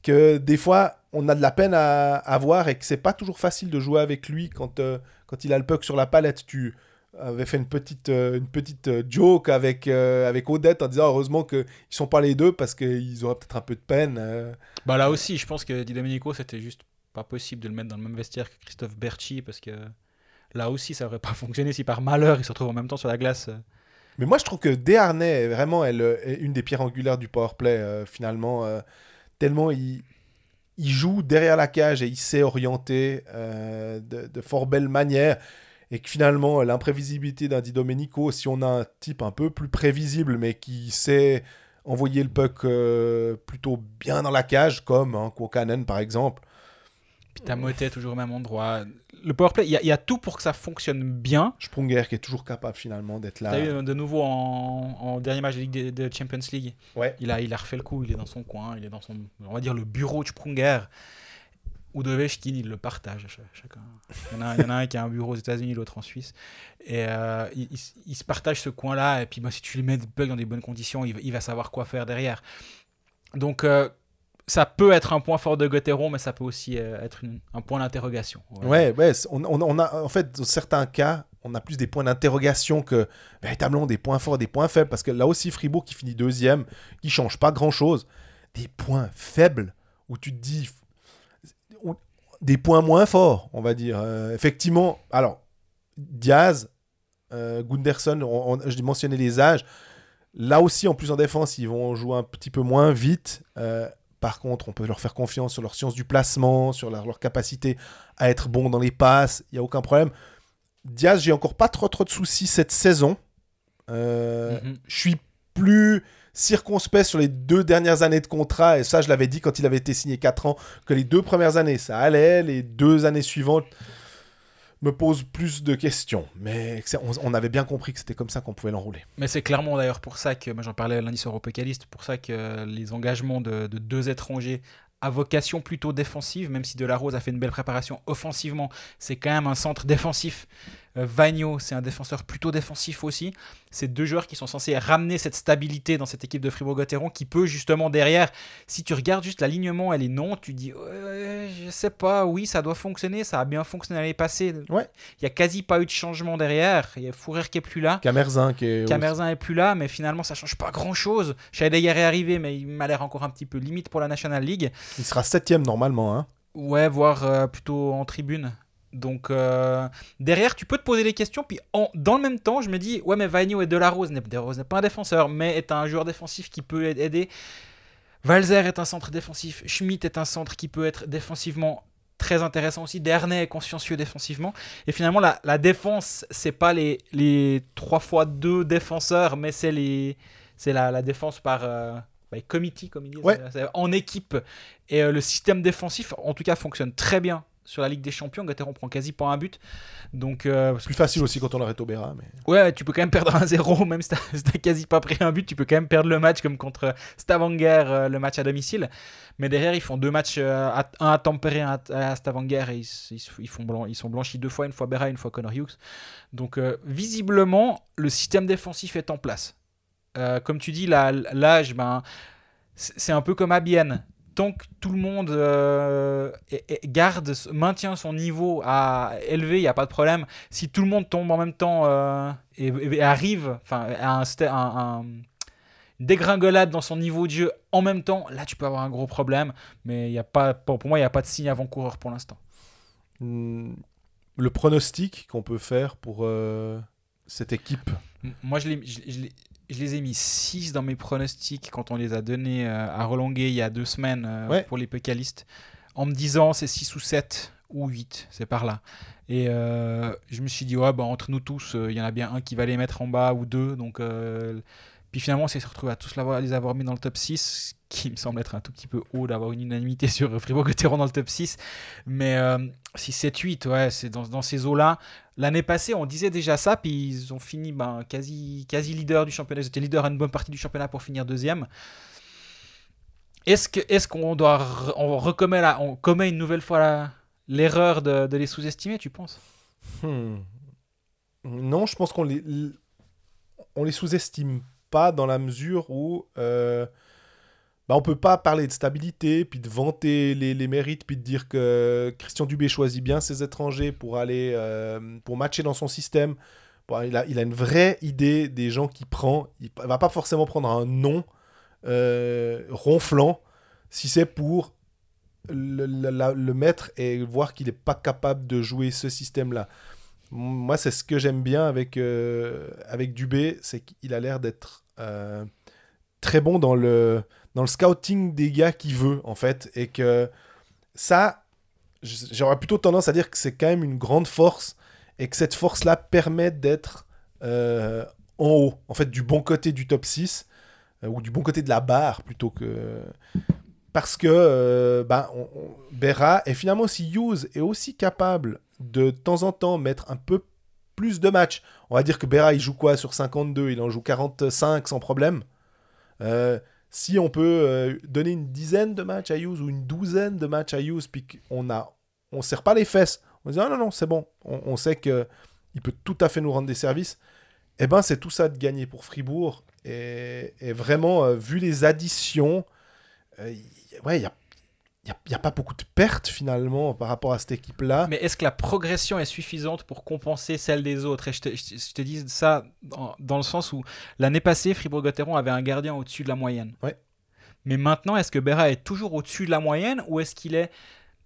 que des fois on a de la peine à, à voir et que c'est pas toujours facile de jouer avec lui quand, quand il a le puck sur la palette. Tu, avait fait une petite, euh, une petite euh, joke avec, euh, avec Odette en disant heureusement qu'ils sont pas les deux parce qu'ils auraient peut-être un peu de peine. Bah là aussi, je pense que Di Domenico, c'était juste pas possible de le mettre dans le même vestiaire que Christophe Berchi parce que là aussi, ça aurait pas fonctionné si par malheur il se retrouve en même temps sur la glace. Mais moi, je trouve que Desharnais est vraiment elle, une des pierres angulaires du powerplay, finalement. tellement il, il joue derrière la cage et il sait orienter de, de, fort belle manière et que finalement l'imprévisibilité d'un Di Domenico, si on a un type un peu plus prévisible mais qui sait envoyer le puck euh, plutôt bien dans la cage, comme hein, par exemple. Puis t'as Motet toujours au même endroit. Le powerplay, il y, a tout pour que ça fonctionne bien. Sprunger qui est toujours capable finalement d'être là. T'as eu de nouveau en, dernier match de Ligue de, Champions League. Ouais. Il a, il a refait le coup, il est dans son coin, il est dans son, on va dire, le bureau de Sprunger. Udovechkin, il le partage chacun. Il y, en a, un qui a un bureau aux États-Unis, l'autre en Suisse. Et euh, il, se partage ce coin-là. Et puis, moi, si tu lui mets bug dans des bonnes conditions, il, va savoir quoi faire derrière. Donc, euh, ça peut être un point fort de Gauthieron, mais ça peut aussi euh, être un point d'interrogation. Ouais, ouais. On, on, a, en fait, dans certains cas, on a plus des points d'interrogation que véritablement des points forts, des points faibles. Parce que là aussi, Fribourg qui finit deuxième, qui change pas grand-chose. Des points faibles où tu te dis des points moins forts, on va dire. Euh, effectivement, alors, Diaz, euh, Gunderson, je mentionnais les âges. Là aussi, en plus en défense, ils vont jouer un petit peu moins vite. Par contre, on peut leur faire confiance sur leur science du placement, sur leur, capacité à être bon dans les passes. Il n'y a aucun problème. Diaz, j'ai encore pas trop, trop de soucis cette saison. Mm-hmm. Je suis plus circonspect sur les deux dernières années de contrat, et ça je l'avais dit quand il avait été signé 4 ans, que les deux premières années ça allait, les deux années suivantes me posent plus de questions. Mais on, avait bien compris que c'était comme ça qu'on pouvait l'enrouler. Mais c'est clairement d'ailleurs pour ça que, moi j'en parlais lundi sur Europécaliste, pour ça que les engagements de, de deux étrangers à vocation plutôt défensive, même si Delarose a fait une belle préparation offensivement, c'est quand même un centre défensif Vagno, c'est un défenseur plutôt défensif aussi. C'est deux joueurs qui sont censés ramener cette stabilité dans cette équipe de Fribourg-Gotteron qui peut justement derrière, si tu regardes juste l'alignement, elle est non, tu dis je sais pas, oui, ça doit fonctionner, ça a bien fonctionné l'année passée. Ouais. Il y a quasi pas eu de changement derrière. Il y a Fourer qui est plus là. Camerzin qui est. Camerzin est plus là, mais finalement ça change pas grand chose. Scheidegger est arrivé, mais il m'a l'air encore un petit peu limite pour la National League. Il sera septième normalement, hein. Ouais, voire euh, plutôt en tribune. Donc euh, derrière, tu peux te poser des questions. Puis en, dans le même temps, je me dis, ouais, mais Vagno et Delarose n'est pas un défenseur, mais est un joueur défensif qui peut aider. Valzer est un centre défensif. Schmidt est un centre qui peut être défensivement très intéressant aussi. Dernay est consciencieux défensivement. Et finalement, la, la défense, c'est pas les, les 3 fois 2 défenseurs, mais c'est les c'est la, la, défense par, euh, committee, comme ils disent, en équipe. Et euh, le système défensif, en tout cas, fonctionne très bien sur la Ligue des Champions. Gauthieron prend quasi pas un but. Donc, euh, plus facile aussi quand on arrête au Béra. Mais... Ouais, tu peux quand même perdre un 0, même si t'as quasi pas pris un but, tu peux quand même perdre le match comme contre Stavanger, euh, le match à domicile. Mais derrière, ils font deux matchs, euh, un à Tampere, un à, Stavanger, et ils, font blanc, ils sont blanchis deux fois, une fois Béra, une fois Connor Hughes. Donc visiblement, le système défensif est en place. comme tu dis, l'âge, ben, c'est un peu comme à Bienne tant que tout le monde euh, garde, maintient son niveau à élevé, il n'y a pas de problème. Si tout le monde tombe en même temps euh, et, arrive enfin, à un, dégringolade dans son niveau de jeu en même temps, là tu peux avoir un gros problème. Mais y a pas, pour, moi, il n'y a pas de signe avant-coureur pour l'instant. Hmm, le pronostic qu'on peut faire pour euh, cette équipe? Moi, je l'ai je les ai mis 6 dans mes pronostics quand on les a donnés euh, à Rolonguet il y a deux semaines euh, pour les pécalistes, en me disant c'est 6 ou 7 ou 8, c'est par là. Et euh, je me suis dit, ouais, bah, entre nous tous, il y en a bien un qui va les mettre en bas ou deux. Donc, puis finalement, on s'est retrouvé à tous les avoir mis dans le top 6, qui me semble être un tout petit peu haut d'avoir une unanimité sur Fribourg-Gotteron dans le top 6. Mais 6, 7, 8, ouais, c'est dans, ces eaux-là. L'année passée, on disait déjà ça, puis ils ont fini ben, quasi, quasi leader du championnat. Ils étaient leader à une bonne partie du championnat pour finir deuxième. Est-ce que est-ce qu'on doit on recommet là, on commet une nouvelle fois l'erreur de, les sous-estimer, tu penses? Hmm. Non, je pense qu'on les on les sous-estime pas dans la mesure où euh, bah on peut pas parler de stabilité, puis de vanter les, mérites, puis de dire que Christian Dubé choisit bien ses étrangers pour aller euh, pour matcher dans son système. il, a, il, a, une vraie idée des gens qu'il prend. Il va pas forcément prendre un nom euh, ronflant si c'est pour le, le, mettre et voir qu'il n'est pas capable de jouer ce système-là. Moi, c'est ce que j'aime bien avec, euh, avec Dubé, c'est qu'il a l'air d'être euh, très bon dans le, dans le scouting des gars qu'il veut, en fait. Et que ça, j'aurais plutôt tendance à dire que c'est quand même une grande force et que cette force-là permet d'être euh, en haut, en fait, du bon côté du top 6 ou du bon côté de la barre plutôt que parce que bah, on, Berra et finalement si Hughes est aussi capable de temps en temps mettre un peu plus de matchs. On va dire que Berra, il joue quoi sur 52 Il en joue 45 sans problème. Euh, si on peut euh, donner une dizaine de matchs à Hughes ou une douzaine de matchs à Hughes, puis qu'on a, on serre pas les fesses, on dit ah non, non, c'est bon, on, sait que il peut tout à fait nous rendre des services, eh ben c'est tout ça de gagner pour Fribourg. Et, vraiment, euh, vu les additions, ouais, il y a il n'y a, pas beaucoup de pertes finalement par rapport à cette équipe-là. Mais est-ce que la progression est suffisante pour compenser celle des autres? Et je te, je, te dis ça dans, le sens où l'année passée, Fribourg-Gotteron avait un gardien au-dessus de la moyenne. Ouais. Mais maintenant, est-ce que Berra est toujours au-dessus de la moyenne ou est-ce qu'il est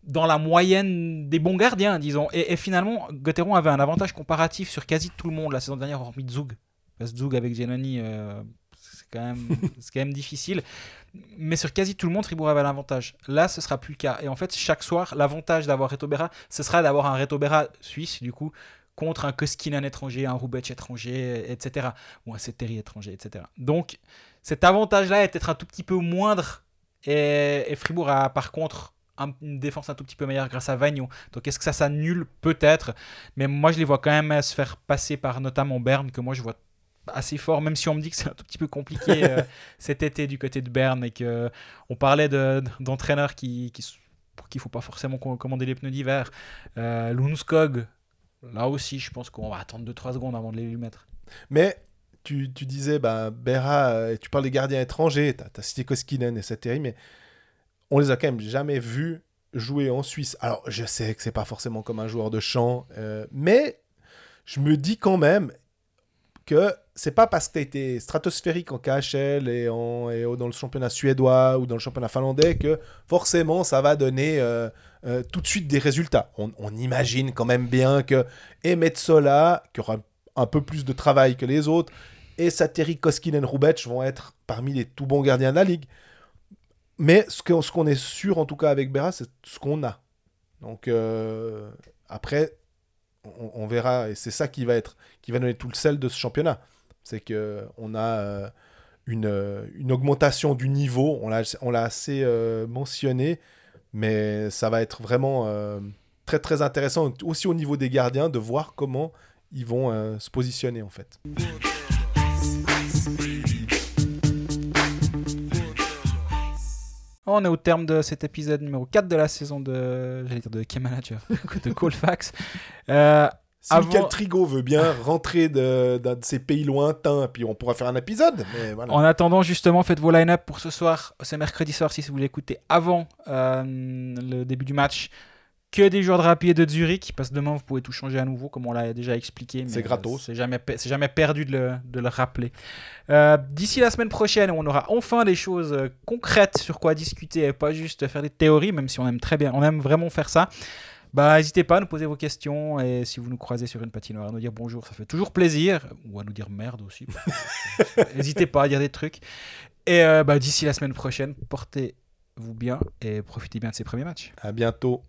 dans la moyenne des bons gardiens, disons? Et, finalement, Gotteron avait un avantage comparatif sur quasi tout le monde la saison dernière, hormis Zug. Parce que Zug avec Giannoni, euh, quand, même, quand même difficile mais sur quasi tout le monde, Fribourg avait l'avantage. Là, ce sera plus le cas. Et en fait, chaque soir, l'avantage d'avoir Retobera, ce sera d'avoir un Retobera suisse, du coup, contre un Koskinen étranger, un Roubec étranger, etc. Ou un Seteri étranger, etc. Donc, cet avantage-là est peut-être un tout petit peu moindre. Et, Fribourg a par contre une défense un tout petit peu meilleure grâce à Vagnon. Donc est-ce que ça s'annule Peut-être. Mais moi je les vois quand même se faire passer par notamment Berne, que moi je vois assez fort, même si on me dit que c'est un tout petit peu compliqué euh, cet été du côté de Berne et que on parlait d'entraîneurs qui, qui pour qui il faut pas forcément commander les pneus d'hiver. Euh, Lundskog, là aussi, je pense qu'on va attendre 2-3 secondes avant de les lui mettre. Mais tu, tu disais, bah, Berra, euh, tu parles des gardiens étrangers, tu as, cité Koskinen et Sateri, mais on les a quand même jamais vus jouer en Suisse. Alors, je sais que c'est pas forcément comme un joueur de chant, euh, mais je me dis quand même que c'est pas parce que tu as été stratosphérique en KHL et, en, et dans le championnat suédois ou dans le championnat finlandais que forcément ça va donner euh, euh, tout de suite des résultats. On, imagine quand même bien que et Metsola, qui aura un peu plus de travail que les autres, et Sateri Koskinen Rubec vont être parmi les tout bons gardiens de la ligue. Mais ce qu'on ce qu'on est sûr en tout cas avec Berra, c'est ce qu'on a. Donc euh, après, on, on, verra, et c'est ça qui va être, qui va donner tout le sel de ce championnat. C'est qu'on a euh, une, une, augmentation du niveau, on l'a assez euh, mentionné, mais ça va être vraiment euh, très très intéressant aussi au niveau des gardiens de voir comment ils vont se positionner en fait. On est au terme de cet épisode numéro 4 de la saison de, j'allais dire de K-Manager, de Colfax. Euh, si Michael Trigo veut bien rentrer de, de, ces pays lointains, puis on pourra faire un épisode. En attendant, justement, faites vos line-up pour ce soir. C'est mercredi soir si vous l'écoutez avant euh, le début du match. Que des joueurs de et de Zurich, parce que demain vous pouvez tout changer à nouveau, comme on l'a déjà expliqué. C'est gratos. c'est jamais, jamais perdu de le, de le rappeler. Euh, d'ici la semaine prochaine, on aura enfin des choses euh, concrètes sur quoi discuter et pas juste faire des théories, même si on aime très bien, on aime vraiment faire ça. Bah, n'hésitez pas à nous poser vos questions et si vous nous croisez sur une patinoire, à nous dire bonjour, ça fait toujours plaisir. Ou à nous dire merde aussi. N'hésitez pas à dire des trucs. Et euh, bah, d'ici la semaine prochaine, portez-vous bien et profitez bien de ces premiers matchs. À bientôt.